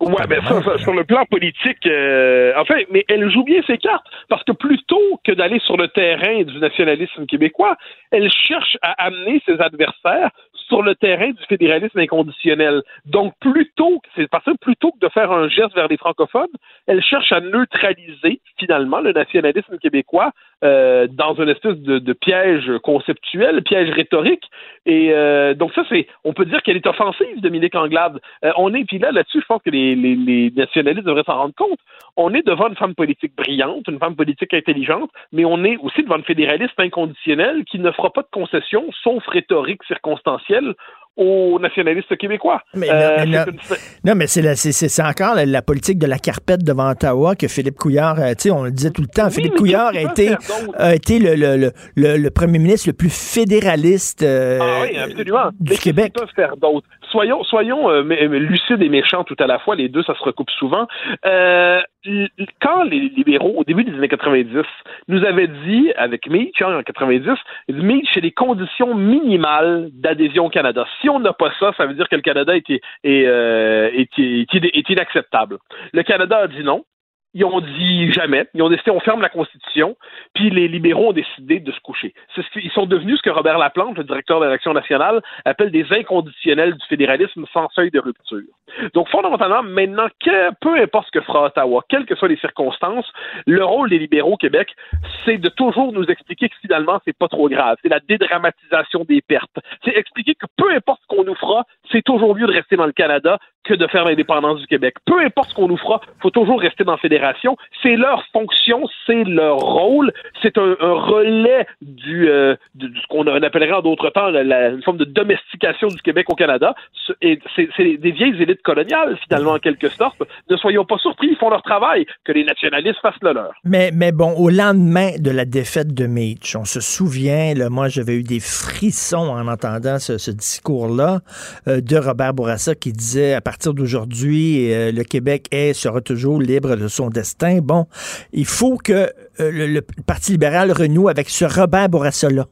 Ouais, ben ça, sur le plan politique, euh, enfin, mais elle joue bien ses cartes parce que plutôt que d'aller sur le terrain du nationalisme québécois, elle cherche à amener ses adversaires sur le terrain du fédéralisme inconditionnel. Donc, plutôt, c'est parce que plutôt que de faire un geste vers les francophones, elle cherche à neutraliser finalement le nationalisme québécois euh, dans une espèce de, piège conceptuel, piège rhétorique. Et euh, donc ça, c'est, on peut dire qu'elle est offensive, Dominique Anglade. Euh, on est, puis là, là-dessus, je pense que les, les, les nationalistes devraient s'en rendre compte. On est devant une femme politique brillante, une femme politique intelligente, mais on est aussi devant une fédéraliste inconditionnel qui ne fera pas de concessions, sauf rhétorique circonstancielle aux nationalistes québécois. Mais euh, non, mais c'est encore la, politique de la carpette devant Ottawa que Philippe Couillard, euh, tu sais, on le disait tout le temps, Philippe Couillard a été, a été le, le, le, le, premier ministre le plus fédéraliste euh, ah oui, absolument. du Québec. Peuvent faire d'autres. Soyons, soyons lucides et méchants tout à la fois, les deux, ça se recoupe souvent. quand les libéraux, au début des années 90, nous avaient dit, avec Meach en 90, Meach, c'est les conditions minimales d'adhésion au Canada si on n'a pas ça, ça veut dire que le Canada euh, est, est inacceptable. Le Canada a dit non ils ont dit jamais. Ils ont décidé, on ferme la Constitution, puis les libéraux ont décidé de se coucher. ils sont devenus ce que Robert Laplante, le directeur de l'Action nationale, appelle des inconditionnels du fédéralisme sans seuil de rupture. Donc, fondamentalement, maintenant, peu importe ce que fera Ottawa, quelles que soient les circonstances, le rôle des libéraux au Québec, c'est de toujours nous expliquer que finalement, c'est pas trop grave. C'est la dédramatisation des pertes. C'est expliquer que peu importe ce qu'on nous fera, c'est toujours mieux de rester dans le Canada que de faire l'indépendance du Québec. Peu importe ce qu'on nous fera, faut toujours rester dans la fédération. C'est leur fonction, c'est leur rôle. C'est un, relais du, euh, de, ce qu'on appellerait en d'autres temps la, une forme de domestication du Québec au Canada. Et c'est des vieilles élites coloniales, finalement, en quelque sorte. Ne soyons pas surpris, ils font leur travail, que les nationalistes fassent le leur. Mais, mais bon, au lendemain de la défaite de Meach, on se souvient, là, moi j'avais eu des frissons en entendant ce, ce discours-là euh, de Robert Bourassa qui disait à d'aujourd'hui, euh, le Québec est, sera toujours libre de son destin. Bon, il faut que euh, le, Parti libéral renoue avec ce Robert Bourassa-là.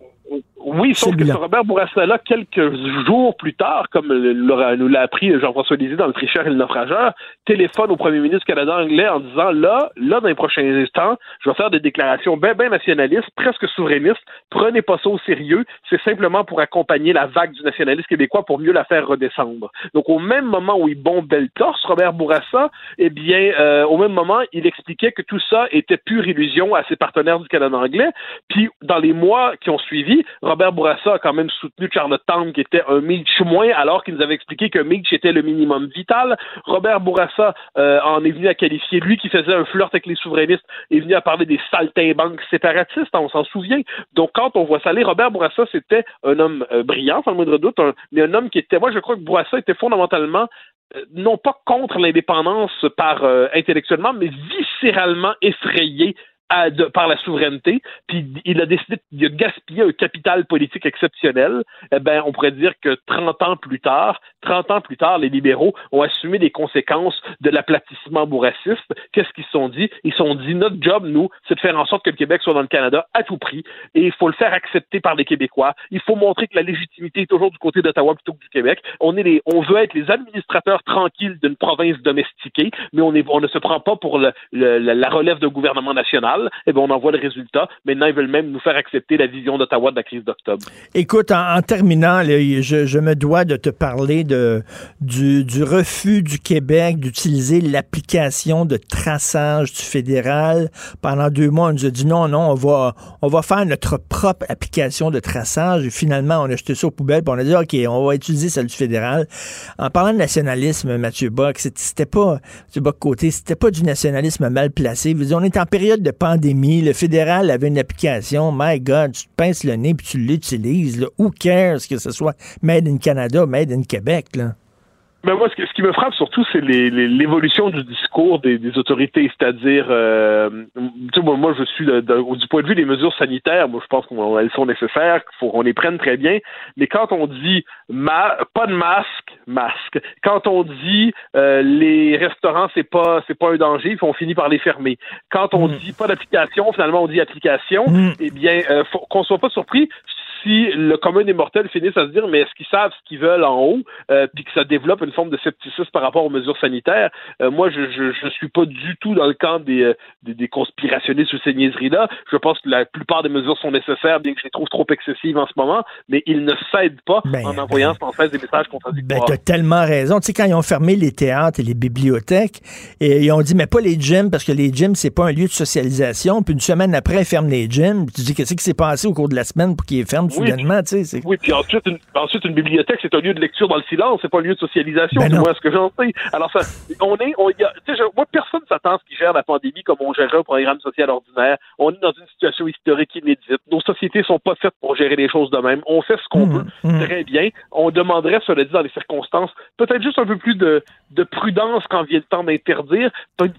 Oui, sauf que Robert Bourassa, quelques jours plus tard, comme nous l'a appris Jean-François Lisée dans Le Tricheur et le Naufrageur, téléphone au premier ministre canadien anglais en disant là, là, dans les prochains instants, je vais faire des déclarations bien, bien nationalistes, presque souverainistes. Prenez pas ça au sérieux. C'est simplement pour accompagner la vague du nationalisme québécois pour mieux la faire redescendre. Donc, au même moment où il bombait le torse, Robert Bourassa, eh bien, euh, au même moment, il expliquait que tout ça était pure illusion à ses partenaires du Canada anglais. Puis, dans les mois qui ont suivi, Robert Bourassa a quand même soutenu Charlottetown, qui était un Milch moins, alors qu'il nous avait expliqué que Milch était le minimum vital. Robert Bourassa euh, en est venu à qualifier, lui qui faisait un flirt avec les souverainistes, est venu à parler des saltimbanques séparatistes, on s'en souvient. Donc, quand on voit ça aller, Robert Bourassa, c'était un homme euh, brillant, sans le moindre doute, mais un homme qui était, moi, je crois que Bourassa était fondamentalement euh, non pas contre l'indépendance par intellectuellement, mais viscéralement effrayé par la souveraineté, puis il a décidé de gaspiller un capital politique exceptionnel, eh ben, on pourrait dire que 30 ans plus tard, 30 ans plus tard, les libéraux ont assumé les conséquences de l'aplatissement bourrassiste. Qu'est-ce qu'ils se sont dit? Ils se sont dit, notre job, nous, c'est de faire en sorte que le Québec soit dans le Canada à tout prix, et il faut le faire accepter par les Québécois. Il faut montrer que la légitimité est toujours du côté d'Ottawa plutôt que du Québec. On est les, on veut être les administrateurs tranquilles d'une province domestiquée, mais on, est, on ne se prend pas pour le, la relève d'un gouvernement national. Fédéral, eh bien, on en voit le résultat. Maintenant, ils veulent même nous faire accepter la vision d'Ottawa de la crise d'octobre. Écoute, en, terminant, je, me dois de te parler de, du, du refus du Québec d'utiliser l'application de traçage du fédéral. Pendant deux mois, on nous a dit non, non, on va, on va faire notre propre application de traçage. Finalement, on a jeté ça aux poubelles, puis on a dit, OK, on va utiliser celle du fédéral. En parlant de nationalisme, Mathieu Bock, c'était pas, Mathieu Bock côté, c'était pas du nationalisme mal placé. On est en période de pandémie. Le fédéral avait une application. My God, tu te pinces le nez puis tu l'utilises. Who cares que ce soit Made in Canada, Made in Québec, là? Mais moi, ce, qui me frappe surtout, c'est l'évolution du discours des, autorités, c'est-à-dire, euh, tu sais, moi, je suis du point de vue des mesures sanitaires, moi, je pense qu'elles sont nécessaires, qu'il faut qu'on les prenne très bien. Mais quand on dit pas de masque, masque. Quand on dit euh, les restaurants, c'est pas c'est pas un danger, on finit par les fermer. Quand on mm. dit pas d'application, finalement, on dit application. Mm. Eh bien, euh, qu'on soit pas surpris si le commun des mortels finissent à se dire mais est-ce qu'ils savent ce qu'ils veulent en haut, euh, puis que ça développe une forme de scepticisme par rapport aux mesures sanitaires. Euh, moi, je, je, je suis pas du tout dans le camp des, euh, des, des conspirationnistes sur ces niaiseries-là. Je pense que la plupart des mesures sont nécessaires, bien que je les trouve trop excessives en ce moment, mais ils ne cèdent pas ben, en envoyant sans cesse des messages contradictoires. Ben, as tellement raison. Tu sais, quand ils ont fermé les théâtres et les bibliothèques, et ils ont dit, mais pas les gyms, parce que les gyms, c'est pas un lieu de socialisation. Puis une semaine après, ils ferment les gyms. tu dis, qu'est-ce qui s'est passé au cours de la semaine pour qu'ils ferment? Oui, puis ensuite une, ensuite, une bibliothèque, c'est un lieu de lecture dans le silence, c'est pas un lieu de socialisation, ben moi, ce que j'en sais. Alors, ça, on est, on y a, je, moi, personne s'attend à ce qui gère la pandémie comme on gérerait un programme social ordinaire. On est dans une situation historique inédite. Nos sociétés sont pas faites pour gérer les choses de même. On fait ce qu'on mmh, veut, mmh. très bien. On demanderait, cela dit, dans les circonstances, peut-être juste un peu plus de, de prudence quand vient le temps d'interdire,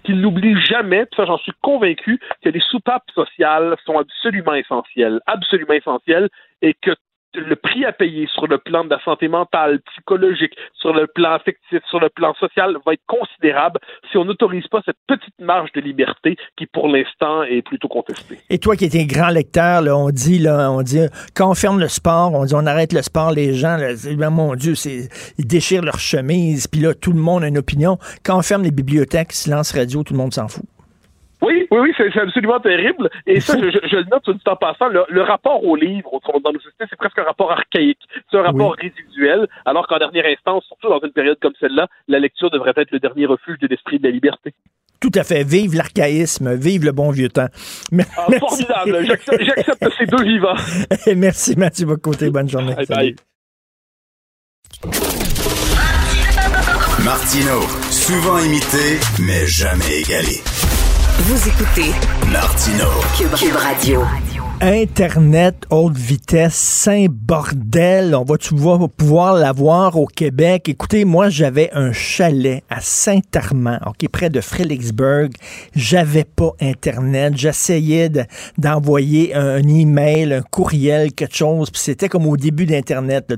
qu'il n'oublie jamais, puis ça, j'en suis convaincu, que les soupapes sociales sont absolument essentielles, absolument essentielles, et que le prix à payer sur le plan de la santé mentale, psychologique, sur le plan affectif, sur le plan social va être considérable si on n'autorise pas cette petite marge de liberté qui, pour l'instant, est plutôt contestée. Et toi qui es un grand lecteur, on dit, là, on dit, quand on ferme le sport, on dit on arrête le sport, les gens, ben, mon Dieu, ils déchirent leur chemise, puis là, tout le monde a une opinion. Quand on ferme les bibliothèques, silence radio, tout le monde s'en fout. Oui, oui, oui, c'est absolument terrible. Et ça, je, je, le note tout en passant. Le, rapport au livre, dans nos sociétés, c'est presque un rapport archaïque. C'est un rapport résiduel, alors qu'en dernière instance, surtout dans une période comme celle-là, la lecture devrait être le dernier refuge de l'esprit de la liberté. Tout à fait. Vive l'archaïsme, vive le bon vieux temps. Ah, formidable. J'accepte ces deux vivants. Merci Mathieu Bocoté. Bonne journée. Bye bye. Martino, souvent imité, mais jamais égalé. Vous écoutez Martino Cube, Radio. Internet haute vitesse, saint bordel. On va-tu pouvoir l'avoir au Québec? Écoutez, moi, j'avais un chalet à Saint-Armand, ok, près de Fredericksburg. J'avais pas Internet. J'essayais d'envoyer un, email, un courriel, quelque chose, puis c'était comme au début d'Internet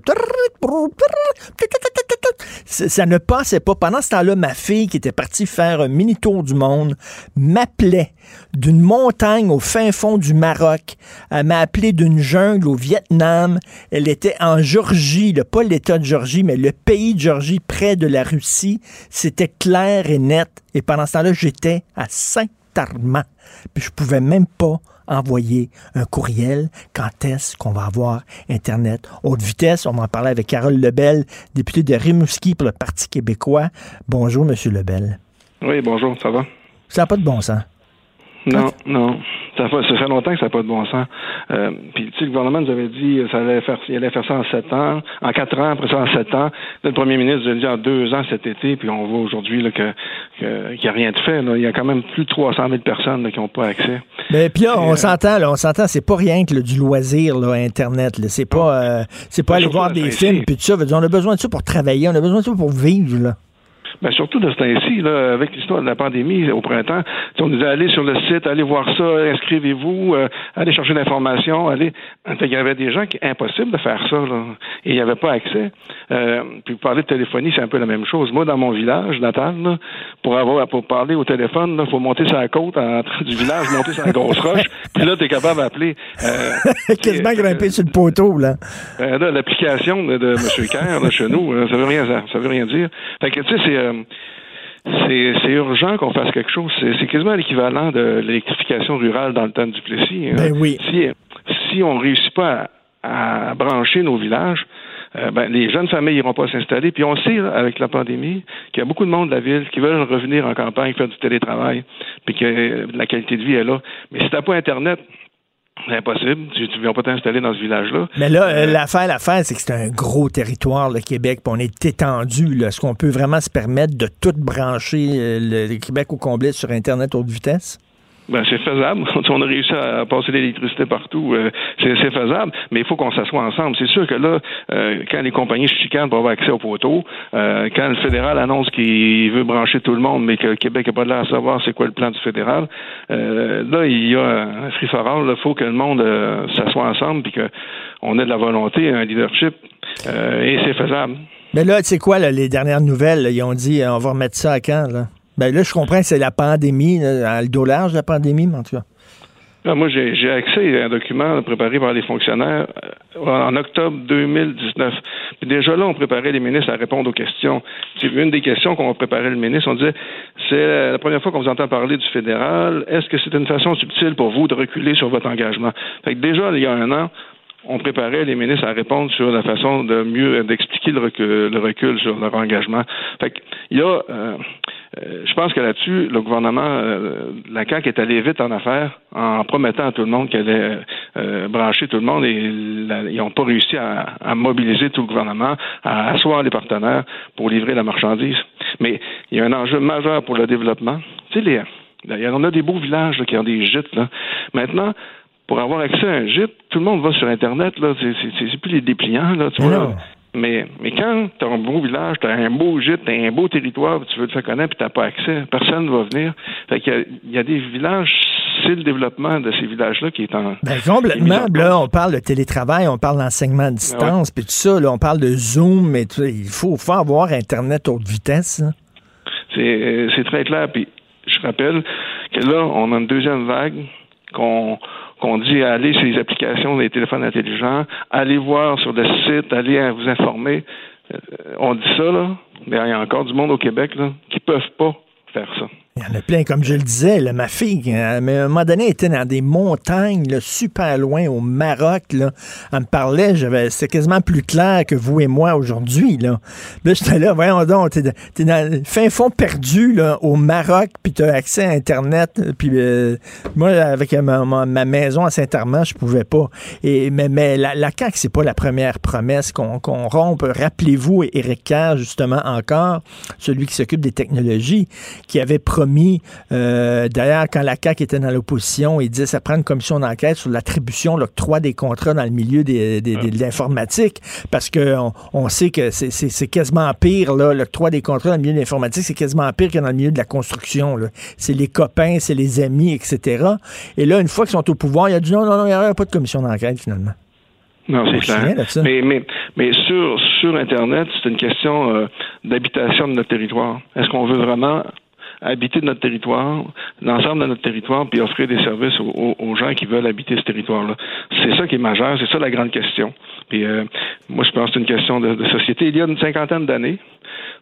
ça ne passait pas. Pendant ce temps-là, ma fille, qui était partie faire un mini tour du monde, m'appelait d'une montagne au fin fond du Maroc. Elle m'a appelé d'une jungle au Vietnam. Elle était en Georgie, pas l'État de Georgie, mais le pays de Georgie, près de la Russie. C'était clair et net. Et pendant ce temps-là, j'étais à Saint-Armand. Puis je pouvais même pas envoyer un courriel. Quand est-ce qu'on va avoir Internet? Haute vitesse? On va en parler avec Carole Lebel, députée de Rimouski pour le Parti québécois. Bonjour, Monsieur Lebel. Oui, bonjour, ça va? Ça n'a pas de bon sens. Non, non. Ça fait, ça fait longtemps que ça n'a pas de bon sens. Euh, puis, tu sais, le gouvernement nous avait dit ça allait faire, il allait faire ça en sept ans, en quatre ans, après ça en sept ans. le premier ministre nous a dit en deux ans cet été, puis on voit aujourd'hui là, que, qu'il n'y a rien de fait. Là. Il y a quand même plus de 300 000 personnes qui n'ont pas accès. Mais puis là, on euh, s'entend, là, on s'entend, c'est pas rien que du loisir, là, Internet. Là. C'est pas, euh, c'est pas aller voir des films, puis tout ça. On a besoin de ça pour travailler, on a besoin de ça pour vivre, là. Ben surtout de ce temps-ci, là, avec l'histoire de la pandémie au printemps, on nous a allé sur le site, allez voir ça, inscrivez-vous, euh, allez chercher l'information, allez. Il y avait des gens qui impossible de faire ça, là, et il n'y avait pas accès. Euh, puis parler de téléphonie, c'est un peu la même chose. Moi, dans mon village natal, là, pour avoir pour parler au téléphone, il faut monter sur la côte en, du village, monter sur la grosse roche, puis là, tu es capable d'appeler. Euh, Quasiment grimper sur le poteau, là. Euh, là l'application de, de M. Kerr, là, chez nous, ça veut rien ça veut rien dire. Fait que tu sais, c'est euh, c'est urgent qu'on fasse quelque chose. C'est quasiment l'équivalent de l'électrification rurale dans le temps du Plessis. Ben oui. Si, si on réussit pas à, brancher nos villages, euh, ben, les jeunes familles n'iront pas s'installer. Puis on sait, avec la pandémie, qu'il y a beaucoup de monde de la ville qui veulent revenir en campagne, faire du télétravail, puis que la qualité de vie est là. Mais si t'as pas Internet, c'est impossible. Tu ne viens pas t'installer dans ce village-là. Mais là, euh, l'affaire, l'affaire, c'est que c'est un gros territoire, le Québec, puis on est étendu. Est-ce qu'on peut vraiment se permettre de tout brancher euh, le Québec au complet sur Internet haute vitesse? Ben, c'est faisable. on a réussi à passer l'électricité partout. Euh, c'est faisable, mais il faut qu'on s'assoie ensemble. C'est sûr que là, euh, quand les compagnies chicanent pour avoir accès au poteau, euh, quand le fédéral annonce qu'il veut brancher tout le monde, mais que le Québec n'a pas l'air à savoir c'est quoi le plan du fédéral, là, il y a un free for all. Il faut que le monde s'assoie ensemble puis qu'on ait de la volonté, un leadership, et c'est faisable. Mais là, tu sais quoi, les dernières nouvelles, ils ont dit on va remettre ça à quand, là? Ben là, je comprends que c'est la pandémie, le dos large, la pandémie, mais en tout. Ah, moi, j'ai accès à un document préparé par les fonctionnaires euh, en octobre 2019. Puis déjà là, on préparait les ministres à répondre aux questions. C'est une des questions qu'on préparait le ministre. On disait, c'est la première fois qu'on vous entend parler du fédéral. Est-ce que c'est une façon subtile pour vous de reculer sur votre engagement? Fait que déjà, il y a un an, on préparait les ministres à répondre sur la façon de mieux d'expliquer le recul, sur leur engagement. Fait il y a, euh, je pense que là-dessus, le gouvernement, euh, la CAQ est allé vite en affaires en promettant à tout le monde qu'elle allait brancher tout le monde et ils n'ont pas réussi à, mobiliser tout le gouvernement, à asseoir les partenaires pour livrer la marchandise. Mais il y a un enjeu majeur pour le développement. Tu sais, les, on a des beaux villages qui ont des gîtes. Là. Maintenant, pour avoir accès à un gîte, tout le monde va sur Internet, là. C'est plus les dépliants, là, tu vois. Mais, mais quand tu as un beau village, tu as un beau gîte, tu as un beau territoire, tu veux te faire connaître, puis tu n'as pas accès, personne ne va venir. Fait qu'il y, y, a des villages, c'est le développement de ces villages-là qui est en. Ben, complètement. Là, on parle de télétravail, on parle d'enseignement à distance, puis tout ça, là, on parle de Zoom, mais il faut, faut avoir Internet haute vitesse. C'est très clair. Puis je rappelle que là, on a une deuxième vague qu'on qu'on dit aller sur les applications des téléphones intelligents, allez voir sur le site, allez vous informer. Euh, on dit ça, là, mais il y a encore du monde au Québec là, qui peuvent pas faire ça. Il y en a plein, comme je le disais, ma fille, euh, à un moment donné, était dans des montagnes super loin au Maroc. Là. Elle me parlait, c'était quasiment plus clair que vous et moi aujourd'hui. Là, là j'étais là, voyons donc, t'es, es dans le fin fond perdu là, au Maroc, puis tu as accès à Internet. Puis euh, moi, avec ma, maison à Saint-Armand, je pouvais pas. Et, mais, mais la, la CAQ, c'est pas la première promesse qu'on, rompe. Rappelez-vous, Éric Kerr, justement, encore, celui qui s'occupe des technologies, qui avait promis euh, d'ailleurs, quand la CAQ était dans l'opposition, il disait ça prend une commission d'enquête sur l'attribution, l'octroi des contrats dans le milieu des, de l'informatique, parce qu'on on sait que c'est quasiment pire, l'octroi des contrats dans le milieu de l'informatique, c'est quasiment pire que dans le milieu de la construction. C'est les copains, c'est les amis, etc. Et là, une fois qu'ils sont au pouvoir, il a dit non, non, non, il n'y aura pas de commission d'enquête finalement. Non, c'est clair. Mais, mais, mais sur, sur Internet, c'est une question euh, d'habitation de notre territoire. Est-ce qu'on veut vraiment habiter notre territoire, l'ensemble de notre territoire, puis offrir des services aux, gens qui veulent habiter ce territoire-là. C'est ça qui est majeur, c'est ça la grande question. Puis euh, moi, je pense que c'est une question de, société. Il y a une cinquantaine d'années,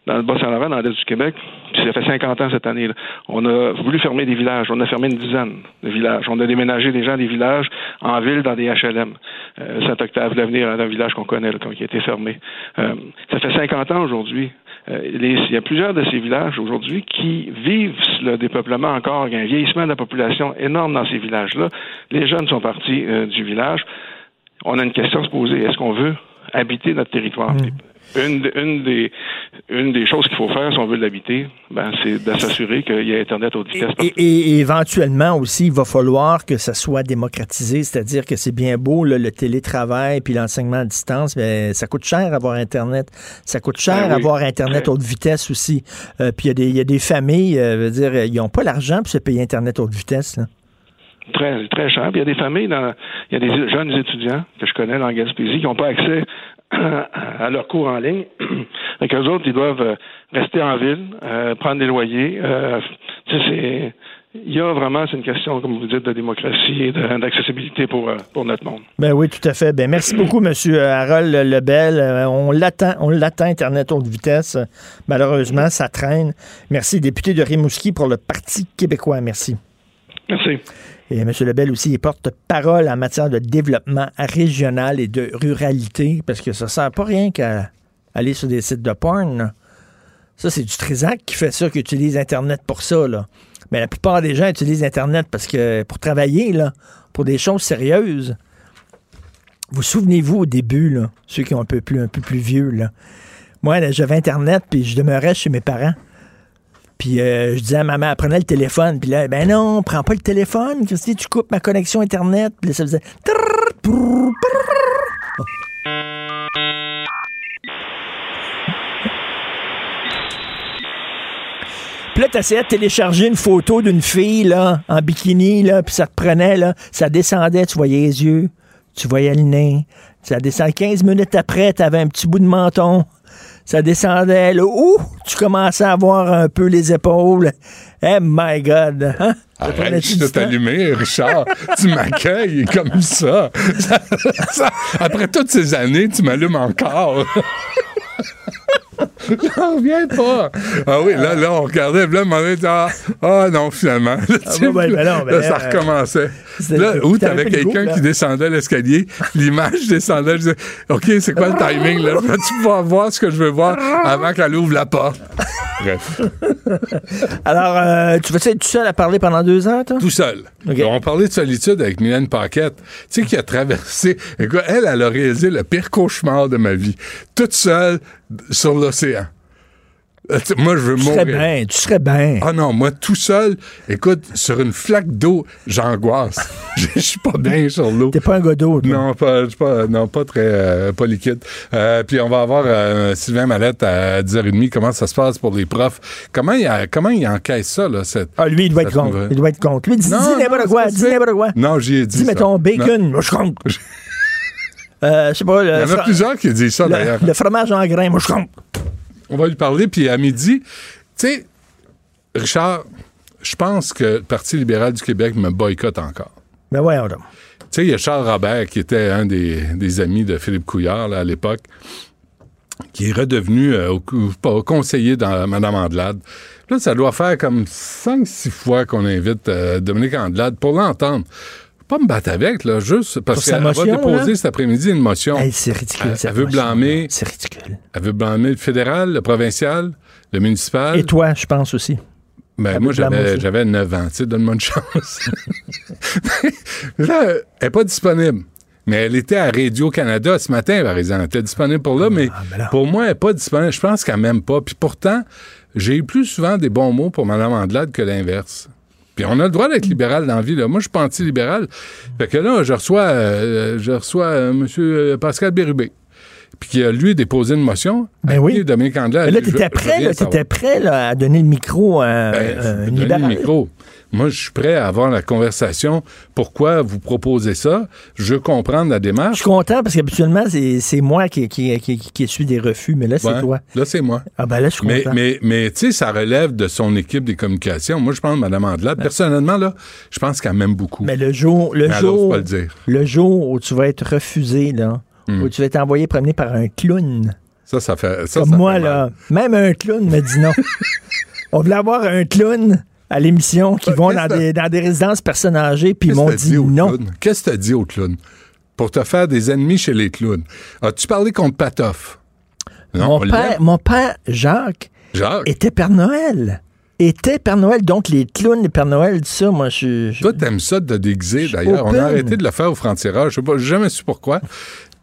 dans le Bas-Saint-Laurent, dans l'Est du Québec, puis ça fait 50 ans cette année, là, on a voulu fermer des villages. On a fermé une dizaine de villages. On a déménagé des gens des villages en ville dans des HLM. Euh, Saint-Octave, l'avenir, un village qu'on connaît, là, qui a été fermé. Euh, ça fait 50 ans aujourd'hui. Euh, il y a plusieurs de ces villages aujourd'hui qui vivent le dépeuplement encore. Il y a un vieillissement de la population énorme dans ces villages-là. Les jeunes sont partis euh, du village. On a une question à se poser. Est-ce qu'on veut habiter notre territoire? Mm. Une, une, des, une des choses qu'il faut faire si on veut l'habiter, ben, c'est de s'assurer qu'il y a Internet haute vitesse. Et, et, éventuellement aussi, il va falloir que ça soit démocratisé, c'est-à-dire que c'est bien beau le télétravail puis l'enseignement à distance, mais ça coûte cher avoir Internet. Ça coûte cher ben avoir Internet haute vitesse aussi. Euh, puis il y, y, a des familles, euh, veut dire, ils n'ont pas l'argent pour se payer Internet haute vitesse. Là. Très, très cher. Puis il y a des familles, dans, il y a des jeunes étudiants que je connais dans Gaspésie qui n'ont pas accès à leurs cours en ligne. Donc, eux autres, ils doivent euh, rester en ville, euh, prendre des loyers. Euh, il y a vraiment, c'est une question, comme vous dites, de démocratie et d'accessibilité pour, pour notre monde. Ben oui, tout à fait. Ben merci beaucoup, Monsieur Harold Lebel. On l'attend, on l'attend, Internet haute vitesse. Malheureusement, ça traîne. Merci, député de Rimouski pour le Parti québécois. Merci. Merci. Et M. Lebel aussi, il porte-parole en matière de développement régional et de ruralité, parce que ça ne sert pas rien qu'à aller sur des sites de porn. Ça, c'est du Trisac qui fait ça, qui utilise Internet pour ça. Mais la plupart des gens utilisent Internet parce que pour travailler, là, pour des choses sérieuses. Vous souvenez-vous au début, là, ceux qui ont un peu plus, un peu plus vieux, là. Moi, j'avais Internet, puis je demeurais chez mes parents. Puis euh, je disais à maman, prenez le téléphone. Puis là, ben non, prends pas le téléphone. Christy, tu coupes ma connexion Internet. Puis là, ça faisait... Puis là, t'essayais de télécharger une photo d'une fille, là, en bikini, là, puis ça te prenait, là, ça descendait, tu voyais les yeux, tu voyais le nez, ça descendait 15 minutes après, t'avais un petit bout de menton, ça descendait, là, ouh, tu commençais à voir un peu les épaules. Eh my God! Hein? Arrête, temps? allumé, Richard. tu m'accueilles comme ça. Ça- ça- Après toutes ces années, tu m'allumes encore. J'en reviens pas. Ah oui, là, là, on regardait, là, on dit, ah, ah, non, finalement. Là, tu ouais, ben non, ben là, là, ça recommençait. c'était- Là, où t'avais quelqu'un qui descendait l'escalier, l'image descendait, je disais, OK, c'est quoi le timing, là? Vas-tu pouvoir voir ce que je veux voir avant qu'elle ouvre la porte? Bref. Alors, euh, tu vas être tout seul à parler pendant deux heures, toi? Tout seul. On parlait de solitude avec Mylène Paquette. Tu sais, qui a traversé. Écoute, elle, elle a réalisé le pire cauchemar de ma vie. Toute seule sur l'océan. Euh, Moi, je veux Tu mourir. serais bien, tu serais bien. Ah non, moi, tout seul, écoute, sur une flaque d'eau, j'angoisse. Je suis pas bien sur l'eau. T'es pas un godeau, toi. Non, pas, non, pas très, euh, pas liquide. Euh, puis on va avoir euh, Sylvain Mallette à 10h30. Comment ça se passe pour les profs? Comment il, a- comment il encaisse ça, là? Cette, Ah, lui, il doit être contre. Il doit être contre. Lui, dis, n'importe quoi, dis n'importe quoi. Non, j'y ai dit. Dis, mettons, bacon, moi, je compte. Euh, je sais pas, le, Il y en a plusieurs qui disent ça, le- d'ailleurs. le fromage en grains, moi, je compte. On va lui parler, puis à midi, tu sais, Richard, je pense que le Parti libéral du Québec me boycotte encore. Mais ouais, on Tu sais, il y a Charles Robert, qui était un des, des amis de Philippe Couillard là, à l'époque, qui est redevenu euh, au- pas- conseiller dans Madame Andelade. Là, ça doit faire comme 5-6 fois qu'on invite euh, Dominique Andelade pour l'entendre. Pas me battre avec, là, juste parce qu'elle va déposer là? cet après-midi une motion. Hey, c'est ridicule, Elle, cette elle veut motion, blâmer. C'est ridicule. Elle veut blâmer le fédéral, le provincial, le municipal. Et toi, je pense aussi. Ben, moi, j'avais, aussi. j'avais 9 ans. Tu sais, donne-moi une chance. là, elle n'est pas disponible. Mais elle était à Radio-Canada ce matin, par exemple. Elle était disponible pour là, mais ben pour moi, elle n'est pas disponible. Je pense qu'elle m'aime pas. Puis pourtant, j'ai eu plus souvent des bons mots pour Mme Andelade que l'inverse. Puis on a le droit d'être libéral dans la vie. Là. Moi, je suis pas anti-libéral. Fait que là, je reçois, euh, je reçois euh, M. Pascal Bérubé. Puis qui a, lui, déposé une motion. Ben oui. Dominique Andelade. Mais là, t'étais prêt, là, prêt là, à donner le micro à un- Ben, donnez libéral. le micro. Moi, je suis prêt à avoir la conversation. Pourquoi vous proposez ça? Je veux comprendre la Je démarche. suis content parce qu'habituellement, c'est moi qui, qui, qui, qui suis des refus, mais là, c'est Ouais. toi. Là, c'est moi. Ah ben là, je suis Mais, content. mais, mais tu sais, ça relève de son équipe des communications. Moi, je pense que Mme Andelade, personnellement, là, je pense qu'elle m'aime beaucoup. Mais le jour, le Mais jour, pas le dire. le jour où tu vas être refusé, là, Hmm. où tu vas être envoyé promener par un clown, Ça, ça fait. Ça, comme ça moi, fait là, même un clown me dit non. On voulait avoir un clown à l'émission qui vont dans des, dans des résidences personnes âgées, puis ils m'ont dit non. Qu'est-ce que tu as dit au clown? Pour te faire des ennemis chez les clowns. As-tu parlé contre Patoff? Non, Mon on père, mon père, Jacques, Jacques, était Père Noël. Était Père Noël. Donc, les clowns de Père Noël, tout ça, moi, je. je- toi, t'aimes ça de déguiser, d'ailleurs. On a arrêté de le faire au franc-tirage. Je sais pas, jamais su pourquoi.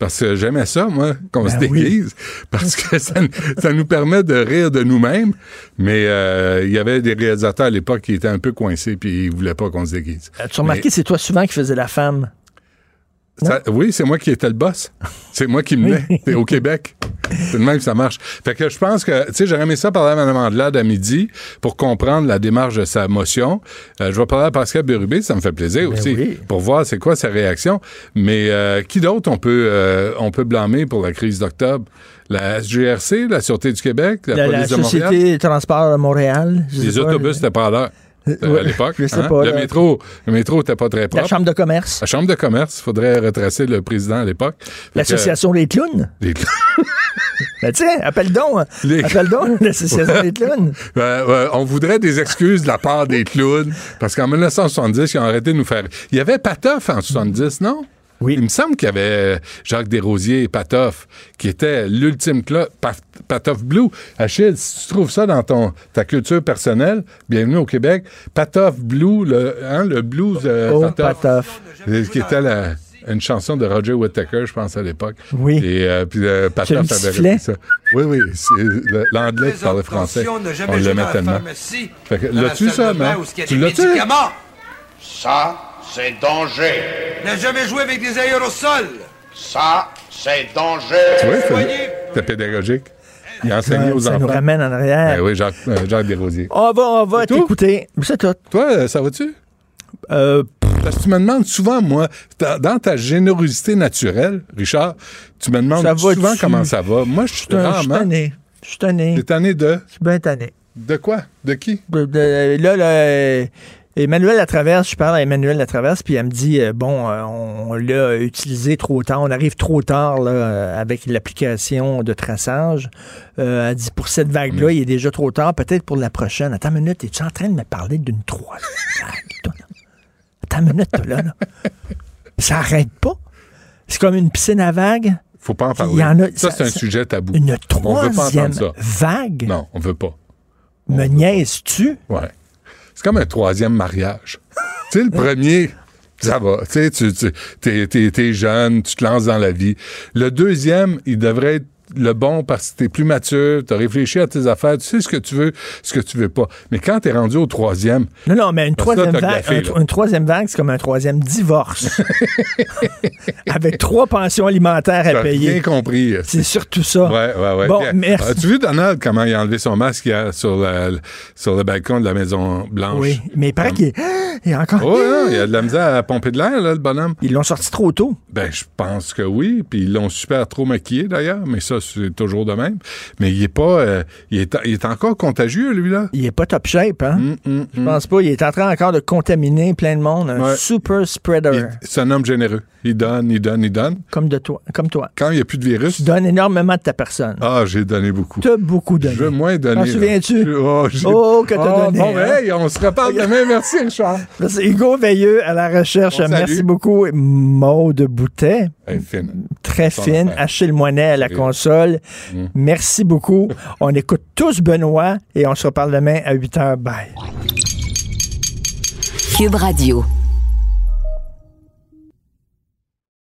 Parce que j'aimais ça, moi, qu'on se Ben oui. déguise. Parce que ça, ça nous permet de rire de nous-mêmes. Mais euh, il y avait des réalisateurs à l'époque qui étaient un peu coincés puis ils voulaient pas qu'on se déguise. As-tu remarqué, c'est toi souvent qui faisais la femme? Ça- oui, c'est moi qui étais le boss. C'est moi qui menais C'est au Québec. C'est de même que ça marche. Fait que je pense que, tu sais, j'aurais aimé ça parler à Mme Andelade à midi pour comprendre la démarche de sa motion. Euh, je vais parler à Pascal Bérubé, ça me fait plaisir aussi, oui. pour voir c'est quoi sa réaction. Mais euh, qui d'autre on peut, euh, on peut blâmer pour la crise d'octobre? La SGRC, la Sûreté du Québec, la, La, la Police de Montréal? Société de transport de Montréal. Les autobus, c'était pas à l'heure. Euh, à l'époque. je sais hein? pas, le là. métro, le métro n'était pas très propre. La chambre de commerce. La chambre de commerce, il faudrait retracer le président à l'époque. L'association des clowns? Des Ben tiens, appelle donc. Les- Appelle donc l'association des clowns. Ouais, ouais, on voudrait des excuses de la part des clowns, parce qu'en 1970, ils ont arrêté de nous faire. Il y avait Patoff en 70, non? Oui. Il me semble qu'il y avait Jacques Desrosiers et Patoff, qui était l'ultime club, Pa- Patoff Blue. Achille, si tu trouves ça dans ton, ta culture personnelle, bienvenue au Québec. Patoff Blue, le, hein, le blues euh, Oh, Patoff, euh, qui était la- une chanson de Roger Whittaker, je pense, à l'époque. Oui. Et euh, puis euh, Patoff avait ça. Oui, oui. L'anglais qui parlait français. On l'aimait tellement. Fait que, l'as-tu ça, a Tu l'as-tu? Ça, c'est danger. Ne jamais jouer avec des aérosols. Ça, c'est danger. Tu vois, c'est- pédagogique. Il enseignait aux ça enfants. nous ramène en arrière? Ben oui, Jacques, euh, Jacques Desrosiers. On va, on va t'écouter. C'est tout. Toi, euh, ça va-tu? Euh, Parce que tu me demandes souvent, moi, dans ta générosité naturelle, Richard, tu me demandes Ça va-tu? souvent comment ça va. Moi, je suis je suis tanné. Je suis tanné. T'es tanné de? Je suis bien tanné. De quoi? De qui? De- de- là, là, euh, Emmanuel Latraverse, je parle à Emmanuel Latraverse, puis elle me dit euh, bon, euh, on, on l'a utilisé trop tard, on arrive trop tard là, euh, avec l'application de traçage. Euh, elle dit pour cette vague-là, Mm. il est déjà trop tard, peut-être pour la prochaine. Attends une minute, es-tu en train de me parler d'une troisième vague? Attends une minute, toi, là, là. Ça arrête pas. C'est comme une piscine à vagues. Faut pas en parler. Il y en a- ça, ça- c'est un ça- sujet tabou. Une On veut pas troisième vague? Non, on veut pas. Me niaises-tu? Ouais. C'est comme un troisième mariage. tu sais, le premier, ça va. Tu sais, tu, tu t'es jeune, tu te lances dans la vie. Le deuxième, il devrait être le bon parce que t'es plus mature, t'as réfléchi à tes affaires, tu sais ce que tu veux, ce que tu veux pas. Mais quand t'es rendu au troisième, Non, non, mais une là, troisième, vague, gaffé, un- là. une troisième vague, c'est comme un troisième divorce. Avec trois pensions alimentaires à payer. rien compris. C'est surtout ça. Ouais, ouais, ouais. Bon, Puis, merci. As-tu vu Donald comment il a enlevé son masque hier sur, la- sur le balcon de la Maison Blanche? Oui, mais il paraît qu'il est, il est encore. Oh, non, il y a de la misère à pomper de l'air, là, le bonhomme. Ils l'ont sorti trop tôt. Ben, je pense que oui. Puis ils l'ont super trop maquillé, d'ailleurs. Mais ça, c'est toujours de même. Mais il est pas... euh, il, est, il est encore contagieux, lui, là. Il est pas top shape, hein? Mm, Je pense pas. Il est en train encore de contaminer plein de monde. Un Ouais. super spreader. C'est un homme généreux. Il donne, il donne, il donne. Comme de toi. Comme toi. Quand il n'y a plus de virus... Tu donnes énormément de ta personne. Ah, j'ai donné beaucoup. Tu as beaucoup donné. Je veux moins donner. T'en souviens-tu? Je- Oh, Oh, que t'as Ah, donné, Bon, hein? hey, on se reparle demain. Merci, Richard. Merci. Hugo Veilleux à la recherche. Bon, salut. Merci beaucoup. Maude Boutet. Hey, fine. Très fine. affaire. Achille Moinet à la Oui. console. Mm. Merci beaucoup. On écoute tous Benoît et on se reparle demain à 8 h. Bye. Cube Radio.